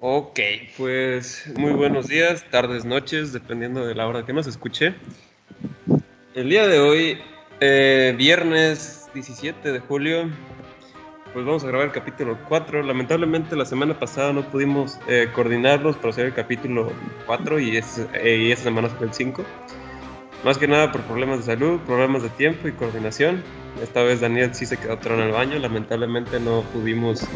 Ok, pues muy buenos días, tardes, noches, dependiendo de la hora que nos escuche. El día de hoy, eh, viernes 17 de julio, pues vamos a grabar el capítulo 4. Lamentablemente la semana pasada no pudimos eh, coordinarlos para hacer el capítulo 4 y, es, eh, y esta semana fue el 5. Más que nada por problemas de salud, problemas de tiempo y coordinación. Esta vez Daniel sí se quedó atrás en el baño, lamentablemente no pudimos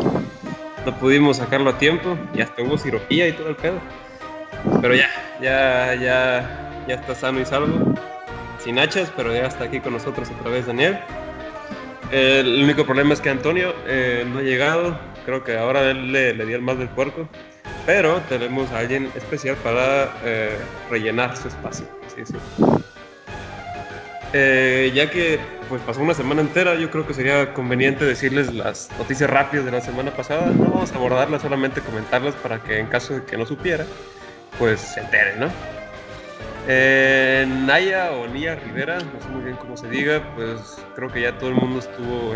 no pudimos sacarlo a tiempo y hasta hubo cirugía y todo el pedo. Pero ya, ya, ya, ya está sano y salvo. Sin hachas, pero ya está aquí con nosotros otra vez Daniel. El único problema es que Antonio eh, no ha llegado. Creo que ahora él le, dio el más del puerco. Pero tenemos a alguien especial para eh, rellenar su espacio. Sí, sí. Eh, ya que pues pasó una semana entera, yo creo que sería conveniente decirles las noticias rápidas de la semana pasada. No vamos a abordarlas, solamente comentarlas para que en caso de que no supiera, pues se enteren, ¿no? Eh, Naya o Rivera, no sé muy bien cómo se diga, pues creo que ya todo el mundo estuvo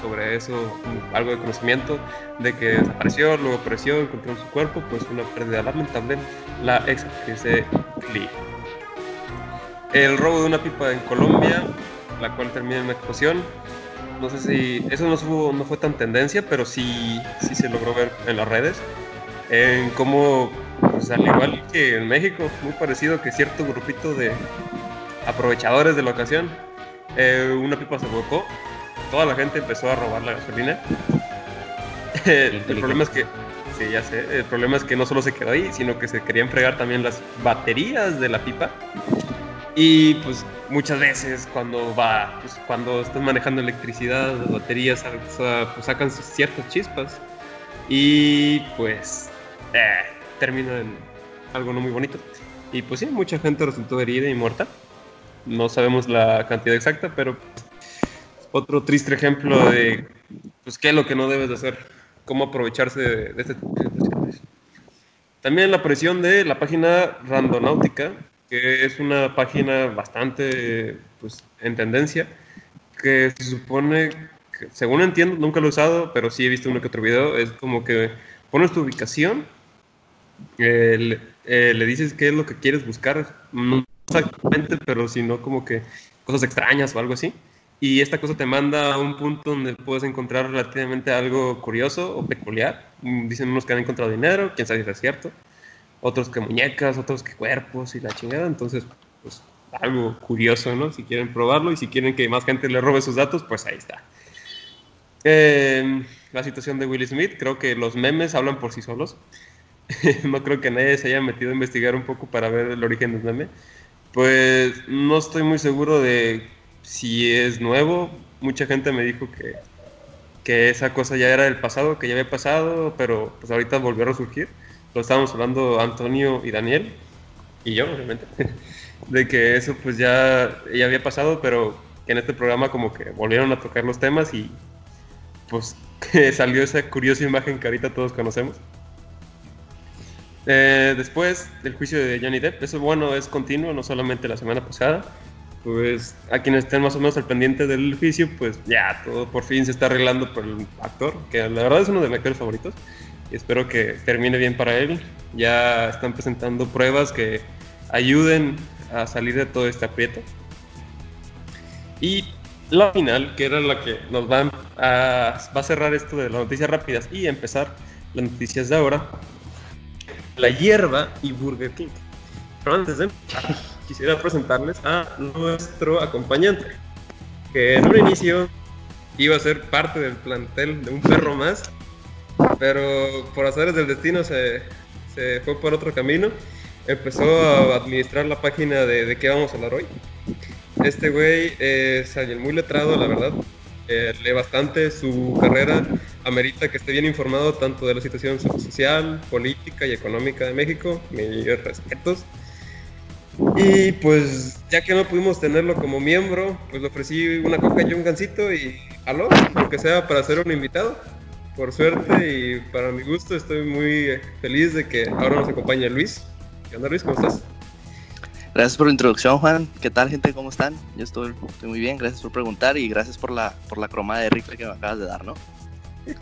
sobre eso algo de conocimiento de que desapareció, luego apareció, encontró su cuerpo, pues una pérdida lamentable, la ex actriz de Glee. El robo de una pipa en Colombia, la cual termina en una explosión. No sé si eso no, no fue tan tendencia, pero sí, sí se logró ver en las redes. En cómo, pues, al igual que en México, muy parecido que cierto grupito de aprovechadores de la ocasión, eh, una pipa se volcó, toda la gente empezó a robar la gasolina. el, problema es que Sí, ya sé. El problema es que no solo se quedó ahí, sino que se querían fregar también las baterías de la pipa. Y pues muchas veces cuando va, pues, cuando estás manejando electricidad, baterías pues, sacan ciertas chispas y pues eh, termina en algo no muy bonito. Y pues sí, mucha gente resultó herida y muerta. No sabemos la cantidad exacta, pero otro triste ejemplo de pues qué es lo que no debes de hacer, cómo aprovecharse de, de este tipo de situaciones. También la presión de la página Randonáutica, que es una página bastante pues, en tendencia, que se supone, que, según entiendo, nunca lo he usado, pero sí he visto uno que otro video, es como que pones tu ubicación, eh, le, dices qué es lo que quieres buscar, no exactamente, pero sino como que cosas extrañas o algo así. Y esta cosa te manda a un punto donde puedes encontrar relativamente algo curioso o peculiar. Dicen unos que han encontrado dinero, quién sabe si es cierto otros que muñecas, otros que cuerpos y la chingada. Entonces, pues algo curioso, ¿no? Si quieren probarlo y si quieren que más gente le robe sus datos, pues ahí está. Eh, la situación de Will Smith, creo que los memes hablan por sí solos. no creo que nadie se haya metido a investigar un poco para ver el origen del meme. Pues no estoy muy seguro de si es nuevo. Mucha gente me dijo que, que esa cosa ya era del pasado, que ya había pasado, pero pues ahorita volvió a resurgir lo estábamos hablando Antonio y Daniel, y yo, obviamente, de que eso pues ya, ya había pasado, pero que en este programa como que volvieron a tocar los temas y pues salió esa curiosa imagen que ahorita todos conocemos. Eh, después del juicio de Johnny Depp, eso bueno, es continuo, no solamente la semana pasada. Pues a quienes estén más o menos al pendiente del juicio, pues ya todo por fin se está arreglando por el actor, que la verdad es uno de mis actores favoritos y espero que termine bien para él. Ya están presentando pruebas que ayuden a salir de todo este aprieto. Y la final, que era la que nos va a, va a cerrar esto de las noticias rápidas y empezar las noticias de ahora, la hierba y Burger King. Pero antes de empezar, quisiera presentarles a nuestro acompañante, que en un inicio iba a ser parte del plantel de un perro más, pero por azares del destino se, se, fue por otro camino. Empezó a administrar la página de, de qué vamos a hablar hoy. Este güey es alguien muy letrado, la verdad. Eh, lee bastante, su carrera amerita que esté bien informado tanto de la situación social, política y económica de México. Mis respetos. Y pues ya que no pudimos tenerlo como miembro, pues le ofrecí una coca y un gancito y aló, aunque sea para ser un invitado por suerte y para mi gusto estoy muy feliz de que ahora nos acompañe Luis. ¿Qué onda Luis? ¿Cómo estás? Gracias por la introducción, Juan. ¿Qué tal, gente? ¿Cómo están? Yo estoy, muy bien. Gracias por preguntar y gracias por la, por la croma de rifle que me acabas de dar, ¿no?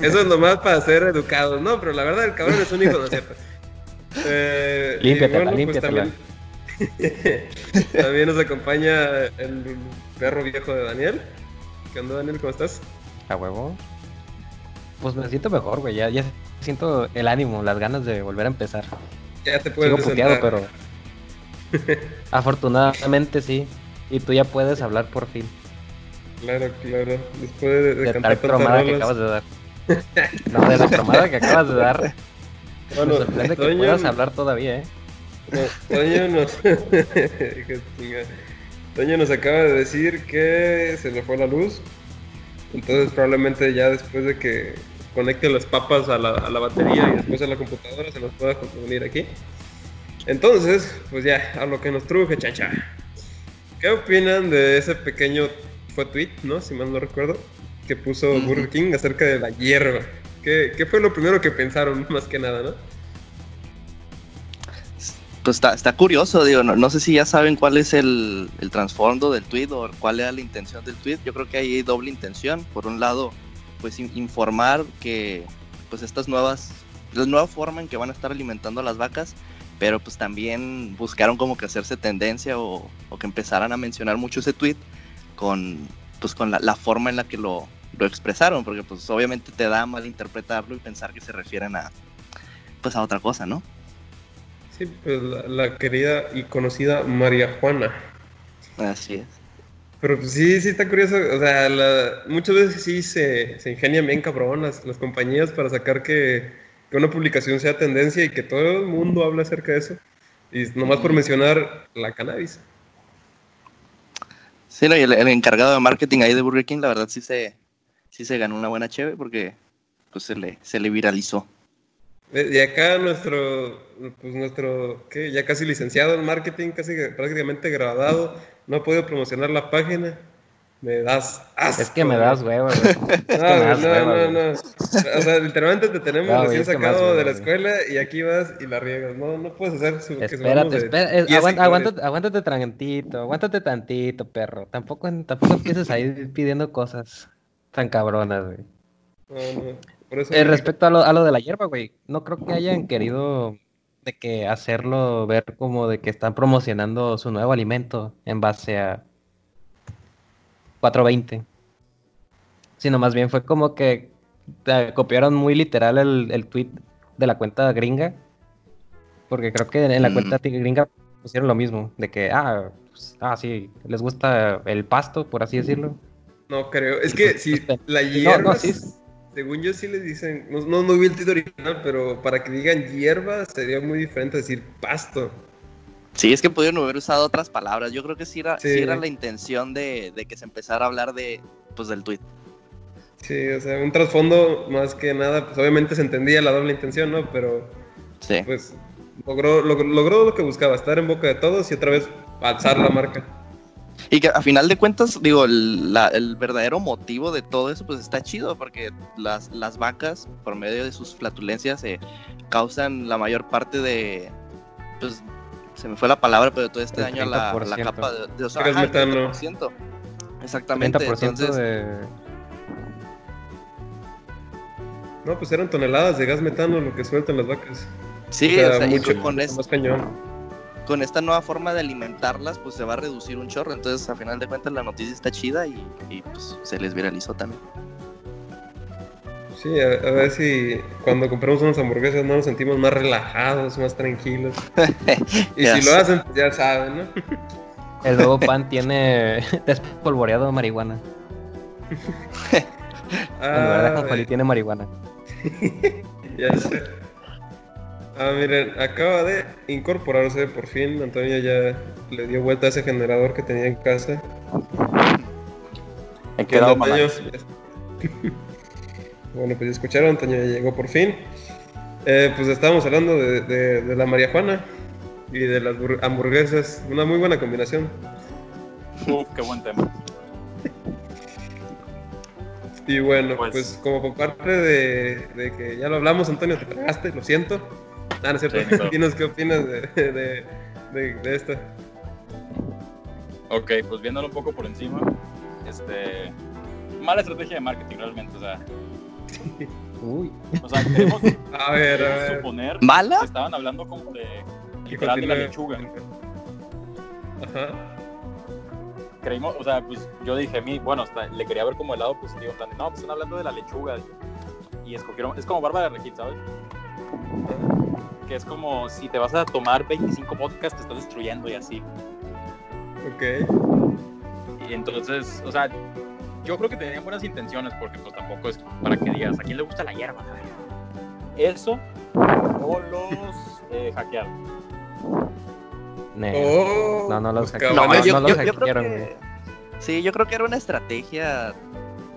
Eso es nomás para ser educados, ¿no? Pero la verdad, el cabrón es un hijo, ¿no es cierto? Eh, límpiatela, bueno, pues también, también nos acompaña el perro viejo de Daniel. ¿Qué onda, Daniel? ¿Cómo estás? A huevo. Pues me siento mejor, güey. Ya, ya siento el ánimo, las ganas de volver a empezar. Ya te puedes Sigo puteado, pero. Afortunadamente sí. Y tú ya puedes hablar por fin. Claro, claro. Después de, de, de cantar tal cromada que acabas de dar. no, de la cromada que acabas de dar. Bueno, me sorprende que puedas hablar todavía, ¿eh? No, Toño nos... Toño nos acaba de decir que se le fue la luz. Entonces probablemente ya después de que conecte las papas a la, a la batería y después a la computadora se nos pueda unir aquí. Entonces, pues ya, a lo que nos truje, chacha. ¿Qué opinan de ese pequeño fue tweet, no? Si mal no recuerdo, que puso. Burger King acerca de la hierba. ¿Qué, ¿Qué fue lo primero que pensaron, más que nada, no? Pues está, está curioso, digo, no, no sé si ya saben cuál es el, el trasfondo del tweet o cuál era la intención del tweet. Yo creo que hay doble intención. Por un lado, pues in- informar que pues estas nuevas, la nueva forma en que van a estar alimentando a las vacas, pero pues también buscaron como que hacerse tendencia o, que empezaran a mencionar mucho ese tweet con pues con la, la forma en la que lo, lo expresaron, porque pues obviamente te da mal interpretarlo y pensar que se refieren a pues a otra cosa, ¿no? Sí, pues la, la querida y conocida María Juana. Así es. Pero pues sí, sí está curioso. O sea, la- muchas veces sí se, se ingenian bien cabrón las, las compañías para sacar que, que una publicación sea tendencia y que todo el mundo hable acerca de eso. Y nomás por mencionar la cannabis. Sí, no, y el, el encargado de marketing ahí de Burger King, la verdad sí se, sí se ganó una buena cheve porque pues se le, se le viralizó. Eh, Y acá nuestro, pues nuestro, ¿qué? Ya casi licenciado en marketing, casi que prácticamente graduado, no ha podido promocionar la página. Me das asco. Es que me das huevo, güey. Es que No, das no, hueva, no, güey. no. O sea, literalmente te tenemos No, recién que sacado hueva, de la escuela y aquí vas y la riegas. No, no puedes hacer su, que Espérate, de espera, 10 aguanta- seguidores. aguántate, aguántate tantito, aguántate tantito, perro. Tampoco, tampoco empieces ahí pidiendo cosas tan cabronas, güey. No, no. Por eso Eh, respecto a lo, a lo de la hierba, güey, no creo que hayan querido de que hacerlo ver como de que están promocionando su nuevo alimento en base a 420. Sino más bien fue como que eh, copiaron muy literal el, el tweet de la cuenta gringa. Porque creo que en la Mm. cuenta gringa pusieron lo mismo, de que, ah, pues, ah, sí, les gusta el pasto, por así decirlo. No creo. Es que si pues, la no, hierba, sí. Según yo sí les dicen, no, no, no vi el título original, pero para que digan hierba sería muy diferente decir pasto. Sí, es que pudieron haber usado otras palabras. Yo creo que sí era, sí Sí. era la intención de, de que se empezara a hablar de, pues, del tweet. Sí, o sea, un trasfondo más que nada, pues obviamente se entendía la doble intención, ¿no? Pero Sí. pues logró, log- logró lo que buscaba, estar en boca de todos y otra vez alzar la marca. Y que a final de cuentas, digo, el, la- el verdadero motivo de todo eso, pues está chido, porque las, las vacas, por medio de sus flatulencias, eh, causan la mayor parte de, pues, se me fue la palabra, pero todo este daño a la, a la 30%. capa de, de ozono. 30%. Exactamente, 30% entonces, de... No, pues eran toneladas de gas metano lo que sueltan las vacas. sí, o sea, o sea, y mucho con, es- más cañón. Con esta nueva forma de alimentarlas, pues se va a reducir un chorro, entonces a final de cuentas la noticia está chida y, y, pues se les viralizó también. Sí, a, a ver si cuando compramos unas hamburguesas no nos sentimos más relajados, más tranquilos. Y si lo hacen, pues ya saben, ¿no? El nuevo pan tiene despolvoreado de marihuana. En lugar de Ah, tiene marihuana. ya sé. Ah, miren, acaba de incorporarse por fin. Antonio ya le dio vuelta a ese generador que tenía en casa. He ¿Qué quedado. Toño? bueno, pues ya escucharon, Antonio ya llegó por fin. Eh, pues estábamos hablando de, de- de la marihuana y de las bur- hamburguesas. Una muy buena combinación. Uf, qué buen tema. Y bueno, Pues- pues, como por parte de, de que ya lo hablamos, Antonio, te tragaste, lo siento. Ah, no es cierto. Sí, ni pedo. Dinos qué opinas de, de, de, de esto. Ok, pues viéndolo un poco por encima, este, mala estrategia de marketing realmente, o sea, Uy. o sea, queremos, A ver, a ver. suponer ¿Mala? que estaban hablando como de que literal de la lechuga. Ajá. Creímos, o sea, pues yo dije, mi, bueno, hasta le quería ver como el lado positivo, no, pues están hablando de la lechuga. Y escogieron, es como barba de regil, ¿sabes? Que es como si te vas a tomar 25 podcasts, te estás destruyendo y así. Ok. Y entonces, o sea, yo creo que tenían buenas intenciones porque pues tampoco es para que digas, ¿a quién le gusta la hierba? Eso o los eh, hackearon. Oh, No, no los pues, hackearon. No, yo- yo, los yo- yo creo hackearon, que. Sí, yo creo que era una estrategia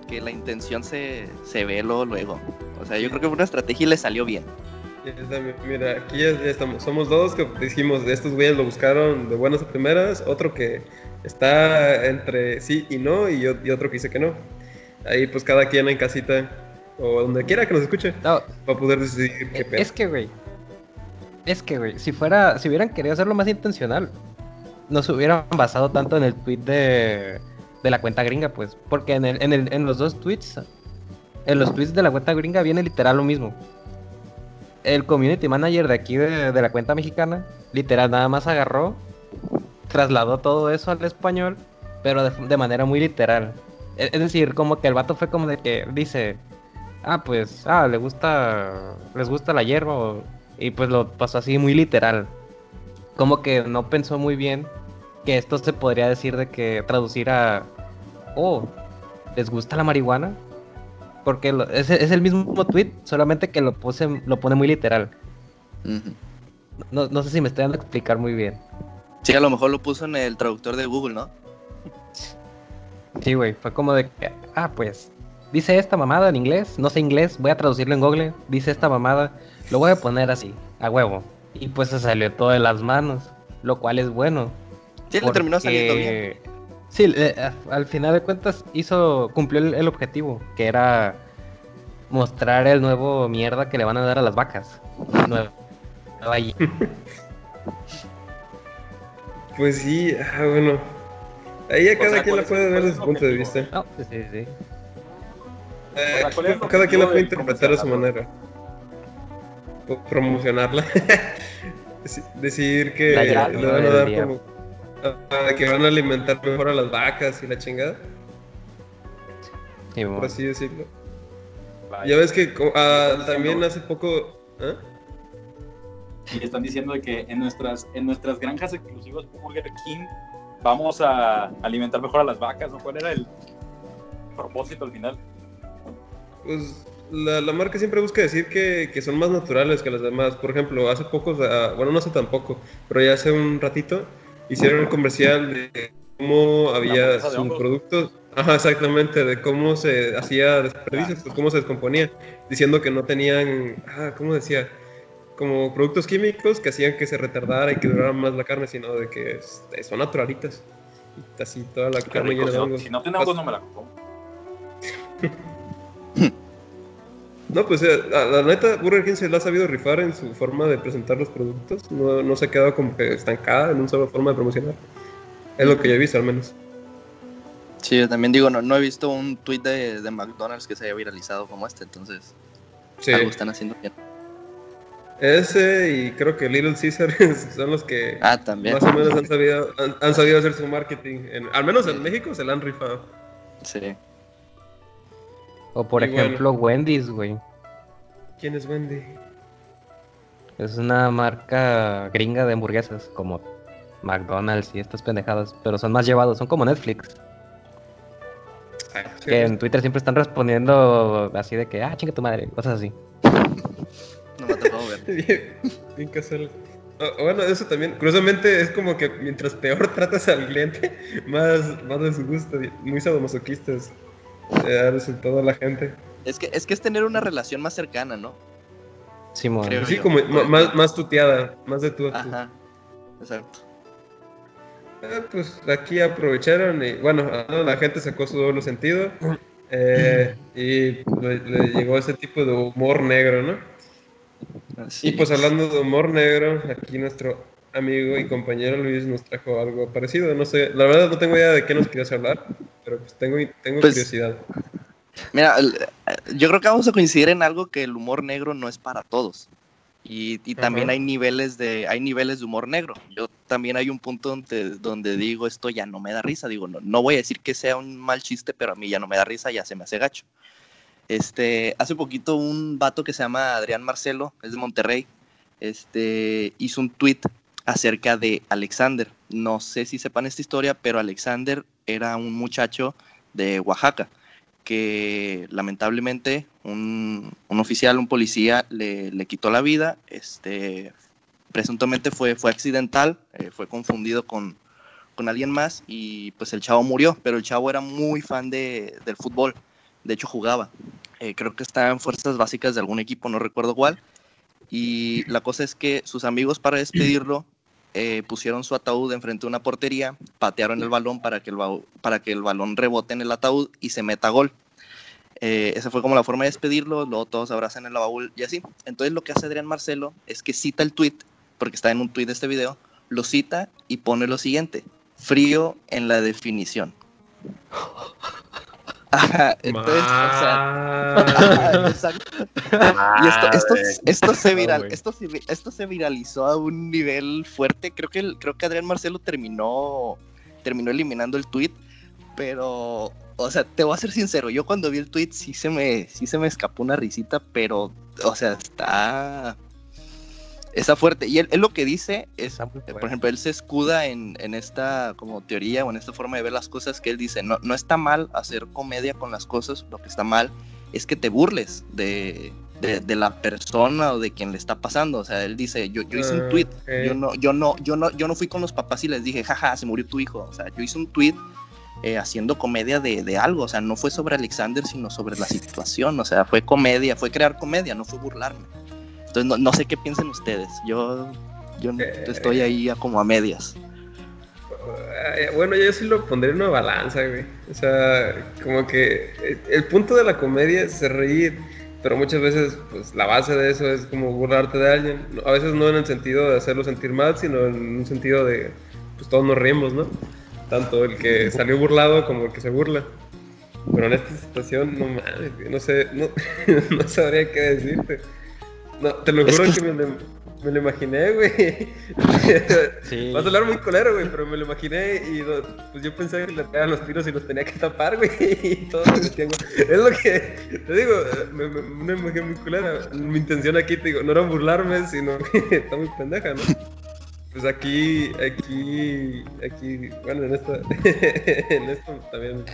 que la intención se, se ve luego, luego. O sea, yo creo que fue una estrategia y le salió bien. Mira, aquí ya, estamos. Somos dos que dijimos, estos güeyes lo buscaron de buenas a primeras. Otro que está entre sí y no, y, yo- y otro que dice que no. Ahí, pues cada quien en casita o donde quiera que nos escuche No, va a poder decidir qué pedo. es que, güey. Es que, güey, si fuera, si hubieran querido hacerlo más intencional, no se hubieran basado tanto en el tweet de, de la cuenta gringa, pues. Porque en, el, en, el, en los dos tweets, en los tweets de la cuenta gringa viene literal lo mismo. El community manager de aquí de, la cuenta mexicana, literal, nada más agarró, trasladó todo eso al español, pero de, manera muy literal. E- Es decir, como que el vato fue como de que dice, ah, pues, ah, le gusta, les gusta la hierba, y pues lo pasó así muy literal. Como que no pensó muy bien que esto se podría decir de que traducir a, oh, ¿les gusta la marihuana? Porque lo- es, es el mismo tweet, solamente que lo, puse, lo pone muy literal. No, no sé si me estoy dando a explicar muy bien. Sí, a lo mejor lo puso en el traductor de Google, ¿no? Sí, güey, fue como de que, ah, pues, dice esta mamada en inglés, no sé inglés, voy a traducirlo en Google, dice esta mamada, lo voy a poner así, a huevo. Y pues se salió todo de las manos, lo cual es bueno. Sí, le terminó saliendo bien. Sí, le- a- al final de cuentas hizo, cumplió el, el objetivo, que era mostrar el nuevo mierda que le van a dar a las vacas. Y- Pues sí, ah, bueno. Ahí a O cada sea, quien ¿cuál la puede ver desde es su punto de vista. No, sí, sí. Eh, sea, ¿cuál es el cada quien la puede de interpretar a su manera. Promocionarla. Deci- Decir que La le van a dar día. como. Ah, que van a alimentar mejor a las vacas y la chingada, Sí, por así decirlo. Vaya. Ya ves que Están también diciendo- hace poco. Y están diciendo de que en nuestras, en nuestras granjas exclusivas Burger King vamos a alimentar mejor a las vacas, ¿no? ¿Cuál era el propósito al final? Pues la, la marca siempre busca decir que, que son más naturales que las demás. Por ejemplo, hace poco, ah, bueno, no hace tampoco, pero ya hace un ratito, hicieron un comercial de cómo había hamburguesa de su hongos. producto. Ajá, exactamente, de cómo se hacía desperdicios, pues cómo se descomponía, diciendo que no tenían, ah, ¿cómo decía? Como productos químicos que hacían que se retardara y que durara más la carne, sino de que es- son naturalitas. Y así toda la Qué carne rico, llena si, de no, hongos. si no tiene hongos no me la como. No, pues eh, la, la neta, Burger King se la ha sabido rifar en su forma de presentar los productos. No, no se ha quedado como que estancada en una sola forma de promocionar. Es lo que yo he visto, al menos. Sí, yo también digo, no, no he visto un tweet de, de McDonald's que se haya viralizado como este, entonces Sí. algo están haciendo bien. Ese y creo que Little Caesar son los que Ah, también. más o menos han sabido, han, han sabido hacer su marketing. En- al menos en México se la han rifado. Sí. O por Y bueno. ejemplo, Wendy's, güey. ¿Quién es Wendy? Es una marca gringa de hamburguesas, como McDonald's y estas pendejadas, pero son más llevados, son como Netflix. Ay, sí, Que en Twitter siempre están respondiendo así de que, ah, chinga tu madre, cosas así. No me ha tocado ver. bien, bien casual. Ah, Bueno, eso también, curiosamente es como que mientras peor tratas al cliente, más, más de su gusto, muy sadomasoquistas eh, ha resultado a la gente. Es que, es que es tener una relación más cercana, ¿no? Creo Sí, yo. como ma- más, más tuteada, más de tú a tú. Ajá. Exacto. Ah, pues aquí aprovecharon y bueno, la gente sacó su doble sentido eh, y le, le llegó ese tipo de humor negro, ¿no? Así Y pues es. hablando de humor negro, aquí nuestro amigo y compañero Luis nos trajo algo parecido. No sé, la verdad no tengo idea de qué nos querías hablar, pero pues tengo, tengo Pues- curiosidad. Mira, el- yo creo que vamos a coincidir en algo que el humor negro no es para todos. Y, y también hay niveles de hay niveles de humor negro. Yo también hay un punto donde, donde digo esto ya no me da risa. Digo, no, no voy a decir que sea un mal chiste, pero a mí ya no me da risa, ya se me hace gacho. Este, hace poquito un vato que se llama Adrián Marcelo, es de Monterrey, este, hizo un tweet acerca de Alexander. No sé si sepan esta historia, pero Alexander era un muchacho de Oaxaca que lamentablemente un, un oficial, un policía le, le quitó la vida. Este, presuntamente fue, fue accidental, eh, fue confundido con, con alguien más y pues el chavo murió, pero el chavo era muy fan de, del fútbol, de hecho jugaba. Eh, creo que estaba en fuerzas básicas de algún equipo, no recuerdo cuál. Y la cosa es que sus amigos para despedirlo eh, pusieron su ataúd enfrente de una portería, patearon el balón para que el, balón rebote en el ataúd y se meta gol. Eh, esa fue como la forma de despedirlo, luego todos abrazan el baúl y así. Entonces lo que hace Adrián Marcelo es que cita el tweet, porque está en un tweet de este video, lo cita y pone lo siguiente, frío en la definición. Ajá, entonces, o sea. Y esto, esto, esto, se viral, esto, se, esto se viralizó a un nivel fuerte. Creo que, el- creo que Adrián Marcelo terminó, terminó eliminando el tweet, pero, o sea, te voy a ser sincero, yo cuando vi el tweet sí se me, sí se me escapó una risita, pero, o sea, está, está fuerte. Y él, él lo que dice es, por ejemplo, él se escuda en, en esta como teoría o en esta forma de ver las cosas que él dice, no, no está mal hacer comedia con las cosas, lo que está mal es que te burles de, de, de la persona o de quien le está pasando. O sea, él dice, yo, yo hice un Ah, tweet, yo no, yo no, yo no, yo no fui con los papás y les dije, jaja, se murió tu hijo. O sea, yo hice un tweet eh, haciendo comedia de, de algo. O sea, no fue sobre Alexander, sino sobre la situación. O sea, fue comedia, fue crear comedia, no fue burlarme. Entonces, no, no sé qué piensen ustedes. Yo, yo Eh. estoy ahí a como a medias. Eh, Bueno, yo sí lo pondría en una balanza, güey. O sea, como que eh, el punto de la comedia es reír, pero muchas veces, pues la base de eso es como burlarte de alguien. A veces no en el sentido de hacerlo sentir mal, sino en un sentido de, pues todos nos reímos, ¿no? Tanto el que salió burlado como el que se burla. Pero en esta situación, no mames, güey, no sé, no, no sabría qué decirte. No, te lo Es juro que- que, me, lo, me lo imaginé, güey. Sí. Va a sonar muy colero, güey, pero me lo imaginé y lo- pues yo pensé que le pegaban los tiros y los tenía que tapar, güey. Y todos me decían, güey. Es lo que te digo, me, me, una imagen muy culera. Mi intención aquí, te digo, no era burlarme, sino que está muy pendeja, ¿no? Pues aquí, aquí, aquí, bueno, en esto, en esto también.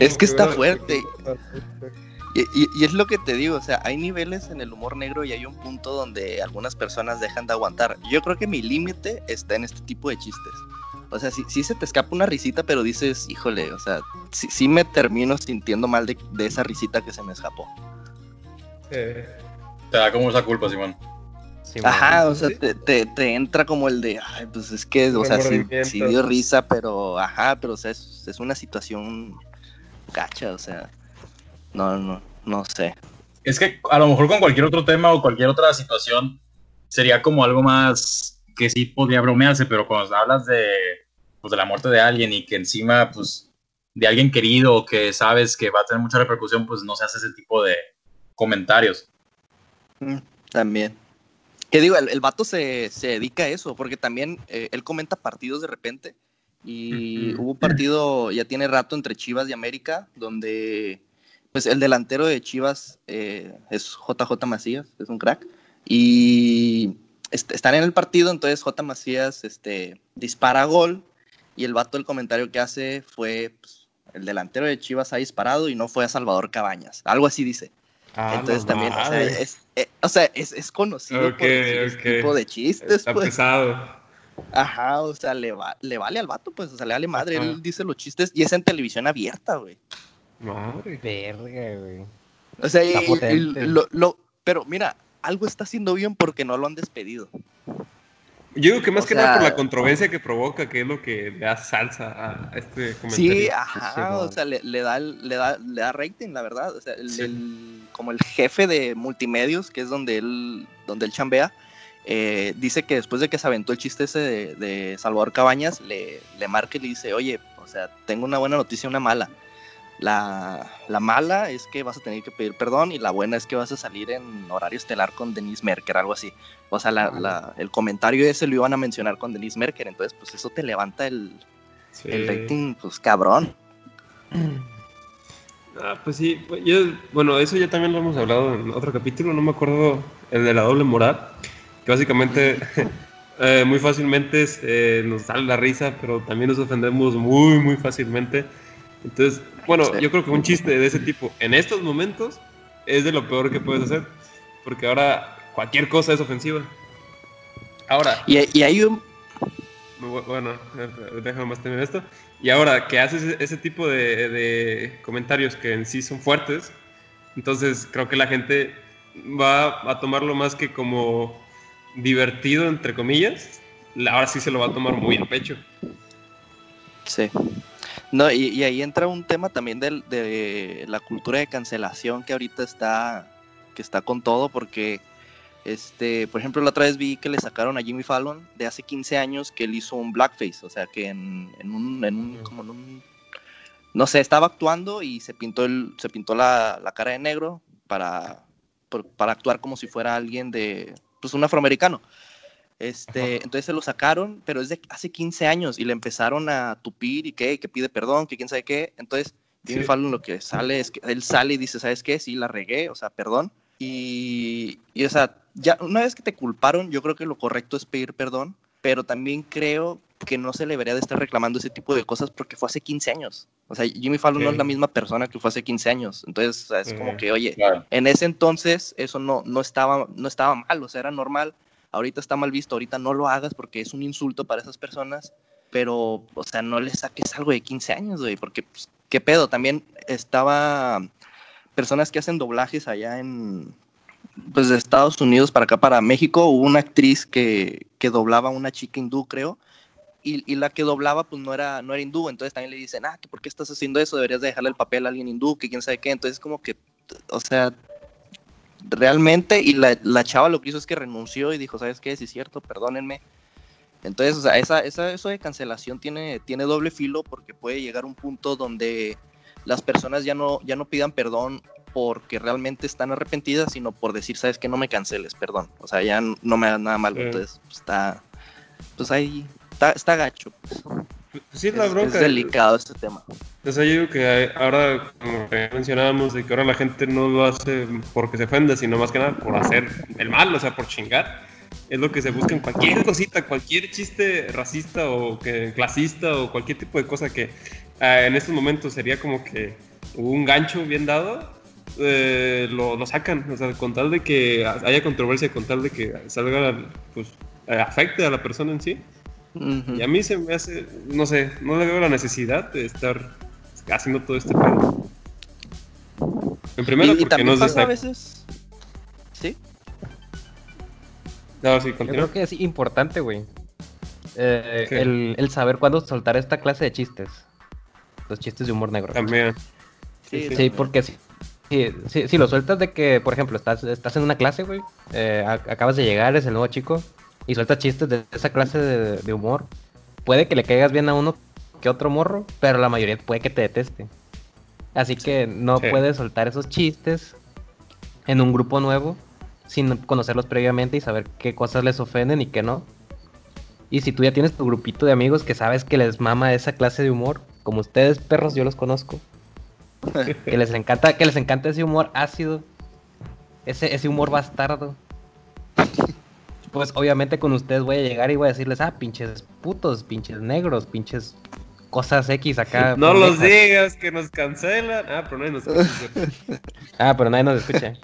Es que está fuerte. Y, y- y es lo que te digo, o sea, hay niveles en el humor negro y hay un punto donde algunas personas dejan de aguantar. Yo creo que mi límite está en este tipo de chistes. O sea, sí, sí se te escapa una risita, pero dices, híjole, o sea, sí, sí me termino sintiendo mal de, de esa risita que se me escapó. Eh, Te da como esa culpa, Simón. Ajá, o sea, te, te- te entra como el de, ay, pues es que, o sea, sí, sí dio risa, pero, ajá, pero, o sea, es, es una situación gacha, o sea, no, no, no sé. Es que a lo mejor con cualquier otro tema o cualquier otra situación sería como algo más que sí podría bromearse, pero cuando hablas de, pues, de la muerte de alguien y que encima, pues, de alguien querido o que sabes que va a tener mucha repercusión, pues no se hace ese tipo de comentarios. Mm, También. Que digo, el, el vato se, se dedica a eso, porque también eh, él comenta partidos de repente. Y hubo un partido, ya tiene rato, entre Chivas y América, donde pues el delantero de Chivas eh, es JJ Macías, es un crack. Y est- están en el partido, entonces J. Macías este, dispara gol. Y el vato, el comentario que hace fue: pues, el delantero de Chivas ha disparado y no fue a Salvador Cabañas. Algo así dice. ah, Entonces no también, o sea, es, eh, o sea, es, es conocido por decir ese ok. tipo de chistes, Está pues. pesado. Ajá, o sea, le, va, le vale al vato, pues, o sea, le vale madre. Ajá. Él dice los chistes y es en televisión abierta, güey. Madre. Verga, güey. O sea, y- lo, lo- pero mira, algo está haciendo bien porque no lo han despedido. Yo digo que más O que nada por la controversia que provoca, que es lo que le da salsa a este comentario. Sí, Sí, ajá, o sea, le, le da, el- le, da, le da rating, la verdad. O sea, el, Sí. el- como el jefe de multimedios, que es donde él, donde él chambea, eh, dice que después de que se aventó el chiste ese de, de Salvador Cabañas, le, le marca y le dice, oye, o sea, tengo una buena noticia y una mala. La, la mala es que vas a tener que pedir perdón y la buena es que vas a salir en horario estelar con Denise Merker, algo así. O sea, la- la- el comentario ese lo iban a mencionar con Denise Merker, entonces pues eso te levanta el, Sí. el rating, pues cabrón. Ah, pues sí, pues, yo- bueno, eso ya también lo hemos hablado en otro capítulo, no me acuerdo, el de la doble moral, que básicamente eh, muy fácilmente eh, nos da la risa, pero también nos ofendemos muy, muy fácilmente. Entonces, bueno, yo creo que un chiste de ese tipo en estos momentos es de lo peor que puedes hacer, porque ahora cualquier cosa es ofensiva. Ahora, Y, y hay un... Bu- Bueno, déjame más terminar esto. Y ahora que haces ese, tipo de, de comentarios que en sí son fuertes, entonces creo que la gente va a tomarlo más que como divertido, entre comillas. La- Ahora sí se lo va a tomar muy a pecho. Sí. No, y, y ahí entra un tema también del- de la cultura de cancelación que ahorita está, que está con todo, porque, este, por ejemplo, la otra vez vi que le sacaron a Jimmy Fallon de hace 15 años que él hizo un blackface, o sea, que en, en un, en un, como en un, no sé, estaba actuando y se pintó, el, se pintó la, la cara de negro para, para actuar como si fuera alguien de, pues, un afroamericano. Este, entonces se lo sacaron, pero es de hace 15 años y le empezaron a tupir y que, que pide perdón, que quién sabe qué. Entonces, Jimmy Sí. Fallon lo que sale es que él sale y dice, ¿sabes qué? Sí, la regué, o sea, perdón. Y, y, o sea, ya una vez que te culparon, yo creo que lo correcto es pedir perdón, pero también creo que no se le debería de estar reclamando ese tipo de cosas porque fue hace 15 años. O sea, Jimmy Fallon no es la misma persona que fue hace 15 años. Entonces, o sea, es como Sí. que, oye, Claro. en ese entonces eso no, no, estaba, no estaba mal, o sea, era normal. Ahorita está mal visto, ahorita no lo hagas porque es un insulto para esas personas, pero, o sea, no le saques algo de 15 años, güey, porque, pues, ¿qué pedo? También estaba personas que hacen doblajes allá en, pues, de Estados Unidos para acá, para México, hubo una actriz que, que doblaba a una chica hindú, creo, y, y la que doblaba, pues, no era, no era hindú, entonces también le dicen, ah, ¿por qué estás haciendo eso? Deberías de dejarle el papel a alguien hindú, que quién sabe qué, entonces como que, o sea, realmente, y la, la chava lo que hizo es que renunció y dijo, ¿sabes qué? Sí es cierto, perdónenme. Entonces, o sea, esa, esa, eso de cancelación tiene, tiene doble filo porque puede llegar a un punto donde las personas ya no, ya no pidan perdón porque realmente están arrepentidas, sino por decir, ¿sabes qué? No me canceles, perdón. O sea, ya no me hagas nada malo. Sí. Entonces, pues, está, pues ahí, está, está gacho. pues. Pues sí, es la bronca. es delicado este tema. O sea, yo digo que ahora, como mencionábamos, de que ahora la gente no lo hace porque se ofende, sino más que nada por hacer el mal, o sea, por chingar. Es lo que se busca en cualquier cosita, cualquier chiste racista o que, clasista o cualquier tipo de cosa que ah, en estos momentos sería como que un gancho bien dado, eh, lo, lo sacan. O sea, con tal de que haya controversia, con tal de que salga, pues, eh, afecte a la persona en sí. Y a mí se me hace, no sé, no le veo la necesidad de estar haciendo todo este pedo. En primera, y, y porque también no es de pasa a veces... ¿Sí? No, sí, Yo creo que es importante, güey. Eh, el, el saber cuándo soltar esta clase de chistes. Los chistes de humor negro. También. Sí, Sí, porque si, si, si- lo sueltas de que, por ejemplo, estás, estás en una clase, güey, eh, acabas de llegar, eres el nuevo chico, y sueltas chistes de esa clase de, de humor, puede que le caigas bien a uno que otro morro, pero la mayoría puede que te deteste. Así que no Sí. puedes soltar esos chistes en un grupo nuevo sin conocerlos previamente y saber qué cosas les ofenden y qué no. Y si tú ya tienes tu grupito de amigos que sabes que les mama esa clase de humor, como ustedes perros yo los conozco, que les encanta, que les encanta ese humor ácido, ese, ese humor bastardo. Pues obviamente con ustedes voy a llegar y voy a decirles, ah, pinches putos, pinches negros, pinches cosas X acá. No los pendejas". digas que nos cancelan. Ah, pero nadie nos cancela. Ah, pero nadie nos escucha.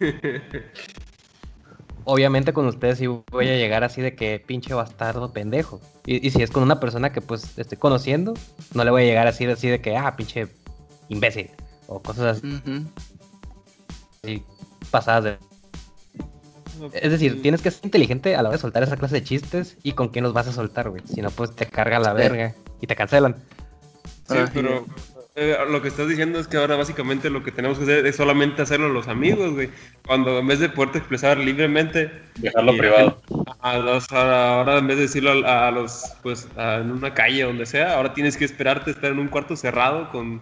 Obviamente con ustedes sí voy a llegar así de que pinche bastardo pendejo. Y, y si es con una persona que pues estoy conociendo, no le voy a llegar así, así de que, ah, pinche imbécil. O cosas así Ujú. pasadas de... Es decir, tienes que ser inteligente a la hora de soltar esa clase de chistes y con quién los vas a soltar, güey. Si no, pues te carga la verga y te cancelan. Sí, Ah, pero eh, lo que estás diciendo es que ahora básicamente lo que tenemos que hacer es solamente hacerlo los amigos, güey. Cuando en vez de poderte expresar libremente, Dejarlo privado. a los- a- ahora en vez de decirlo a, a los, pues, a- en una calle donde sea, ahora tienes que esperarte estar en un cuarto cerrado con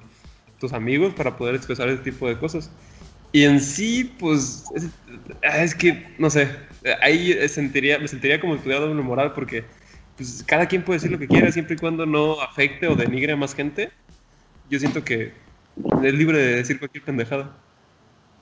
tus amigos para poder expresar ese tipo de cosas. Y en sí, pues, es, ah, es que, no sé, ahí sentiría, me sentiría como estudiado doble moral porque pues, cada quien puede decir lo que quiera siempre y cuando no afecte o denigre a más gente. Yo siento que es libre de decir cualquier pendejada.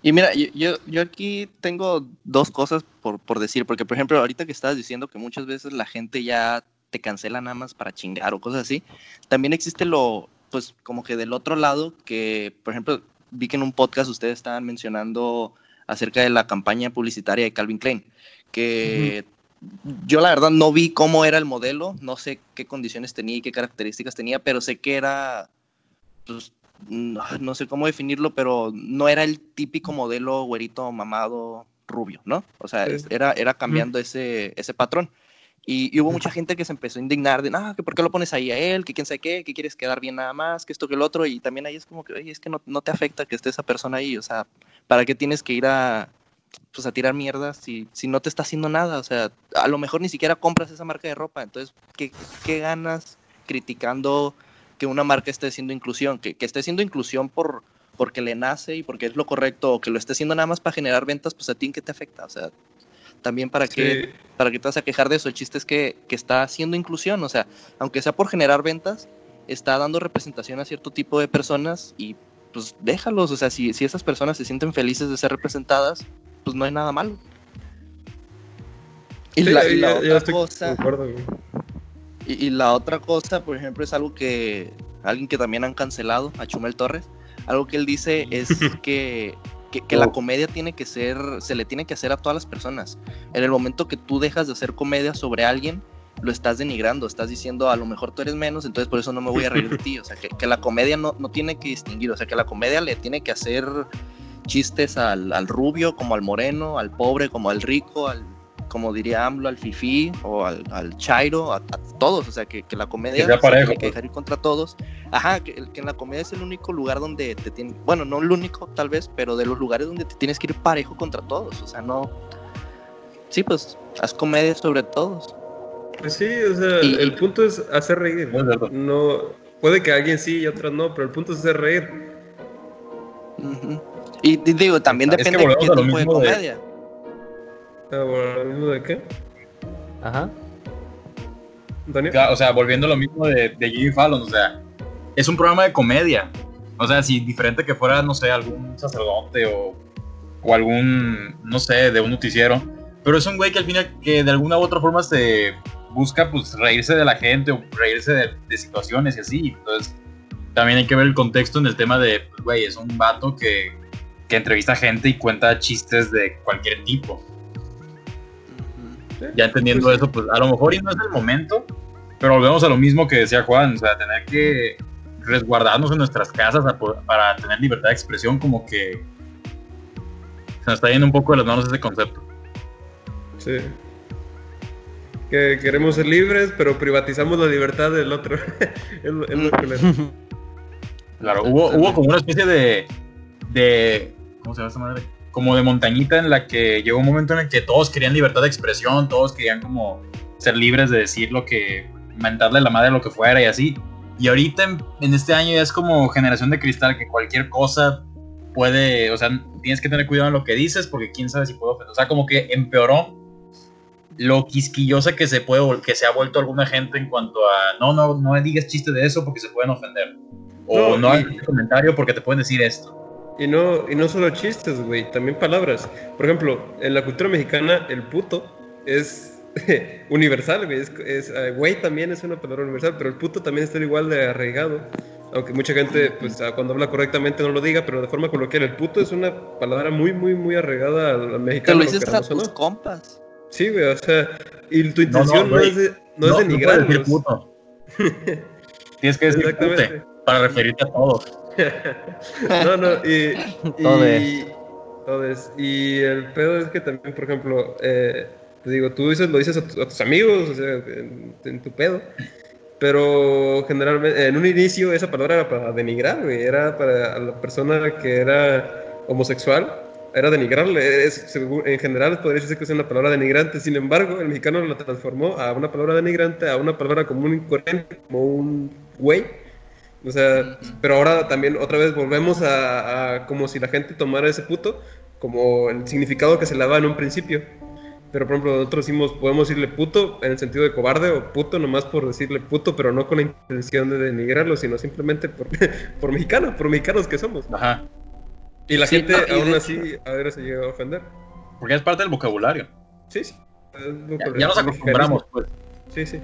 Y mira, yo, yo aquí tengo dos cosas por, por decir, porque por ejemplo, ahorita que estabas diciendo que muchas veces la gente ya te cancela nada más para chingar o cosas así, también existe lo, pues como que del otro lado, que por ejemplo, vi que en un podcast ustedes estaban mencionando acerca de la campaña publicitaria de Calvin Klein, que yo la verdad no vi cómo era el modelo, no sé qué condiciones tenía y qué características tenía, pero sé que era, pues, no, sé cómo definirlo, pero no era el típico modelo güerito mamado rubio, ¿no? O sea, era, era cambiando ese, ese patrón. Y, hubo mucha gente que se empezó a indignar de, ah, que por qué lo pones ahí a él, que quién sabe qué, que quieres quedar bien nada más, que esto, que el otro. Y también ahí es como que, oye, es que no, no te afecta que esté esa persona ahí. O sea, ¿para qué tienes que ir a, pues, a tirar mierda si, si no te está haciendo nada? O sea, a lo mejor ni siquiera compras esa marca de ropa. Entonces, ¿qué, qué ganas criticando que una marca esté haciendo inclusión? Que, que esté haciendo inclusión por porque le nace y porque es lo correcto, o que lo esté haciendo nada más para generar ventas, pues a ti en qué te afecta. O sea, también para que, para que te vas a quejar de eso. El chiste es que, que, está haciendo inclusión, o sea, aunque sea por generar ventas, está dando representación a cierto tipo de personas y pues déjalos, o sea, si, si esas personas se sienten felices de ser representadas, pues no hay nada malo. Y, la, otra cosa... y, y, la otra cosa, por ejemplo, es algo que alguien que también han cancelado, a Chumel Torres, algo que él dice es que que, la oh. comedia tiene que ser, se le tiene que hacer a todas las personas. En el momento que tú dejas de hacer comedia sobre alguien, lo estás denigrando, estás diciendo a lo mejor tú eres menos, entonces por eso no me voy a reír de ti. O sea, que, la comedia no, no, tiene que distinguir, o sea, que la comedia le tiene que hacer chistes al, al rubio como al moreno, al pobre como al rico, al como diría AMLO, al Fifi o al, al Chairo, a, todos, o sea, que, que la comedia que tiene que pues. dejar ir contra todos. Ajá, que, que, en la comedia es el único lugar donde te tiene, bueno, no el único tal vez, pero de los lugares donde te tienes que ir parejo contra todos, o sea, no... Sí, pues, haz comedia sobre todos. Pues sí, o sea, el punto es hacer reír. No, puede que alguien sí y otros no, pero el punto es hacer reír. y, digo, también depende de qué tipo de comedia. ¿lo mismo de qué? Ajá. o sea, volviendo a lo mismo de, de Jimmy Fallon, o sea, es un programa de comedia. O sea, si diferente que fuera, no sé, algún sacerdote o, o algún, no sé, de un noticiero. Pero es un güey que al final, que de alguna u otra forma se busca, pues, reírse de la gente o reírse de, de situaciones y así. Entonces, también hay que ver el contexto en el tema de, pues, güey, es un vato que, que entrevista gente y cuenta chistes de cualquier tipo. Ya entendiendo pues eso, pues a lo mejor y no es el momento, pero volvemos a lo mismo que decía Juan, o sea, tener que resguardarnos en nuestras casas para tener libertad de expresión, como que se nos está yendo un poco de las manos ese concepto. Sí. Que queremos ser libres, pero privatizamos la libertad del otro. es, lo, que le... Claro, hubo, hubo como una especie de, de. ¿Cómo se llama esta madre? Como de montañita en la que llegó un momento en el que todos querían libertad de expresión, todos querían como ser libres de decir lo que, mentarle la madre lo que fuera y así. Y ahorita en, este año ya es como generación de cristal que cualquier cosa puede, o sea, tienes que tener cuidado en lo que dices porque quién sabe si puede ofender. O sea, como que empeoró lo quisquillosa que se puede que se ha vuelto alguna gente en cuanto a no, no, no digas chiste de eso porque se pueden ofender. O no, no hagas comentario porque te pueden decir esto. Y no, y no solo chistes, güey, también palabras. Por ejemplo, en la cultura mexicana, el puto es universal, güey. Es, eh, güey también es una palabra universal, pero el puto también está igual de arraigado. Aunque mucha gente, pues ah, cuando habla correctamente no lo diga, pero de forma coloquial, el puto es una palabra muy, muy, muy arraigada al, mexicano. Te lo dices a tus compas. Sí, güey, o sea, y tu intención no, es, de, no, es denigrarlos. Tienes que decir pute para referirte a todos. no, no, y. y Y el pedo es que también, por ejemplo, eh, te digo, tú dices, lo dices a, tus amigos, o sea, en, tu pedo. Pero generalmente, en un inicio, esa palabra era para denigrar, güey. Era para la persona que era homosexual, era denigrarle. en general, podría decirse que es una palabra denigrante. Sin embargo, el mexicano la transformó a una palabra denigrante, a una palabra común y corriente, como un güey O sea, Ujú. pero ahora también otra vez volvemos a, a como si la gente tomara ese puto como el significado que se le daba en un principio. Pero por ejemplo, nosotros decimos, podemos decirle puto en el sentido de cobarde o puto nomás por decirle puto, pero no con la intención de denigrarlo, sino simplemente por, por mexicano, por mexicanos que somos. Ajá. Y la Sí, gente no, y aún hecho- así a ver se llega a ofender. Porque es parte del vocabulario. Sí, sí. Ya, ya nos acostumbramos, pues. Sí, sí.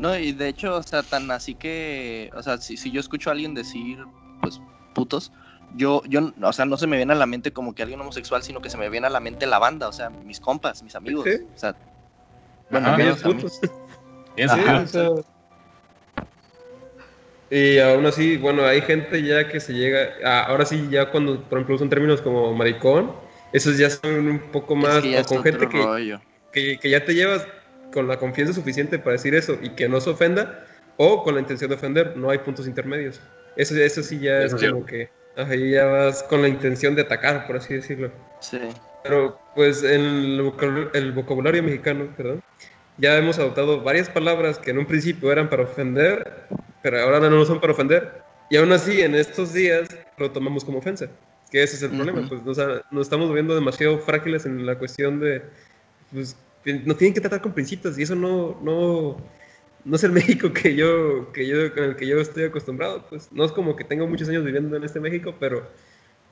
No, y de hecho, o sea, tan así que, o sea, si, si yo escucho a alguien decir, pues, putos, yo, yo, o sea, no se me viene a la mente como que alguien homosexual, sino que se me viene a la mente la banda, o sea, mis compas, mis amigos. Sí. O sea, bueno, Ajá. putos. Tiene Sí, sentido. o sea, Y aún así, bueno, hay gente ya que se llega, ah, ahora sí, ya cuando, por ejemplo, usan términos como maricón, esos ya son un poco Es más, que o con gente que, que, que ya te llevas con la confianza suficiente para decir eso y que no se ofenda, o con la intención de ofender, no hay puntos intermedios. Eso, eso sí ya es sí. como que, ahí ya vas con la intención de atacar, por así decirlo. Sí. Pero pues en el vocabulario, el vocabulario mexicano, perdón, ya hemos adoptado varias palabras que en un principio eran para ofender, pero ahora no lo son para ofender. Y aún así, en estos días lo tomamos como ofensa. Que ese es el problema, Ujú. pues nos, nos estamos viendo demasiado frágiles en la cuestión de, pues, nos tienen que tratar con principios y eso no, no, no es el México que yo, que yo, con el que yo estoy acostumbrado. Pues no es como que tengo muchos años viviendo en este México, pero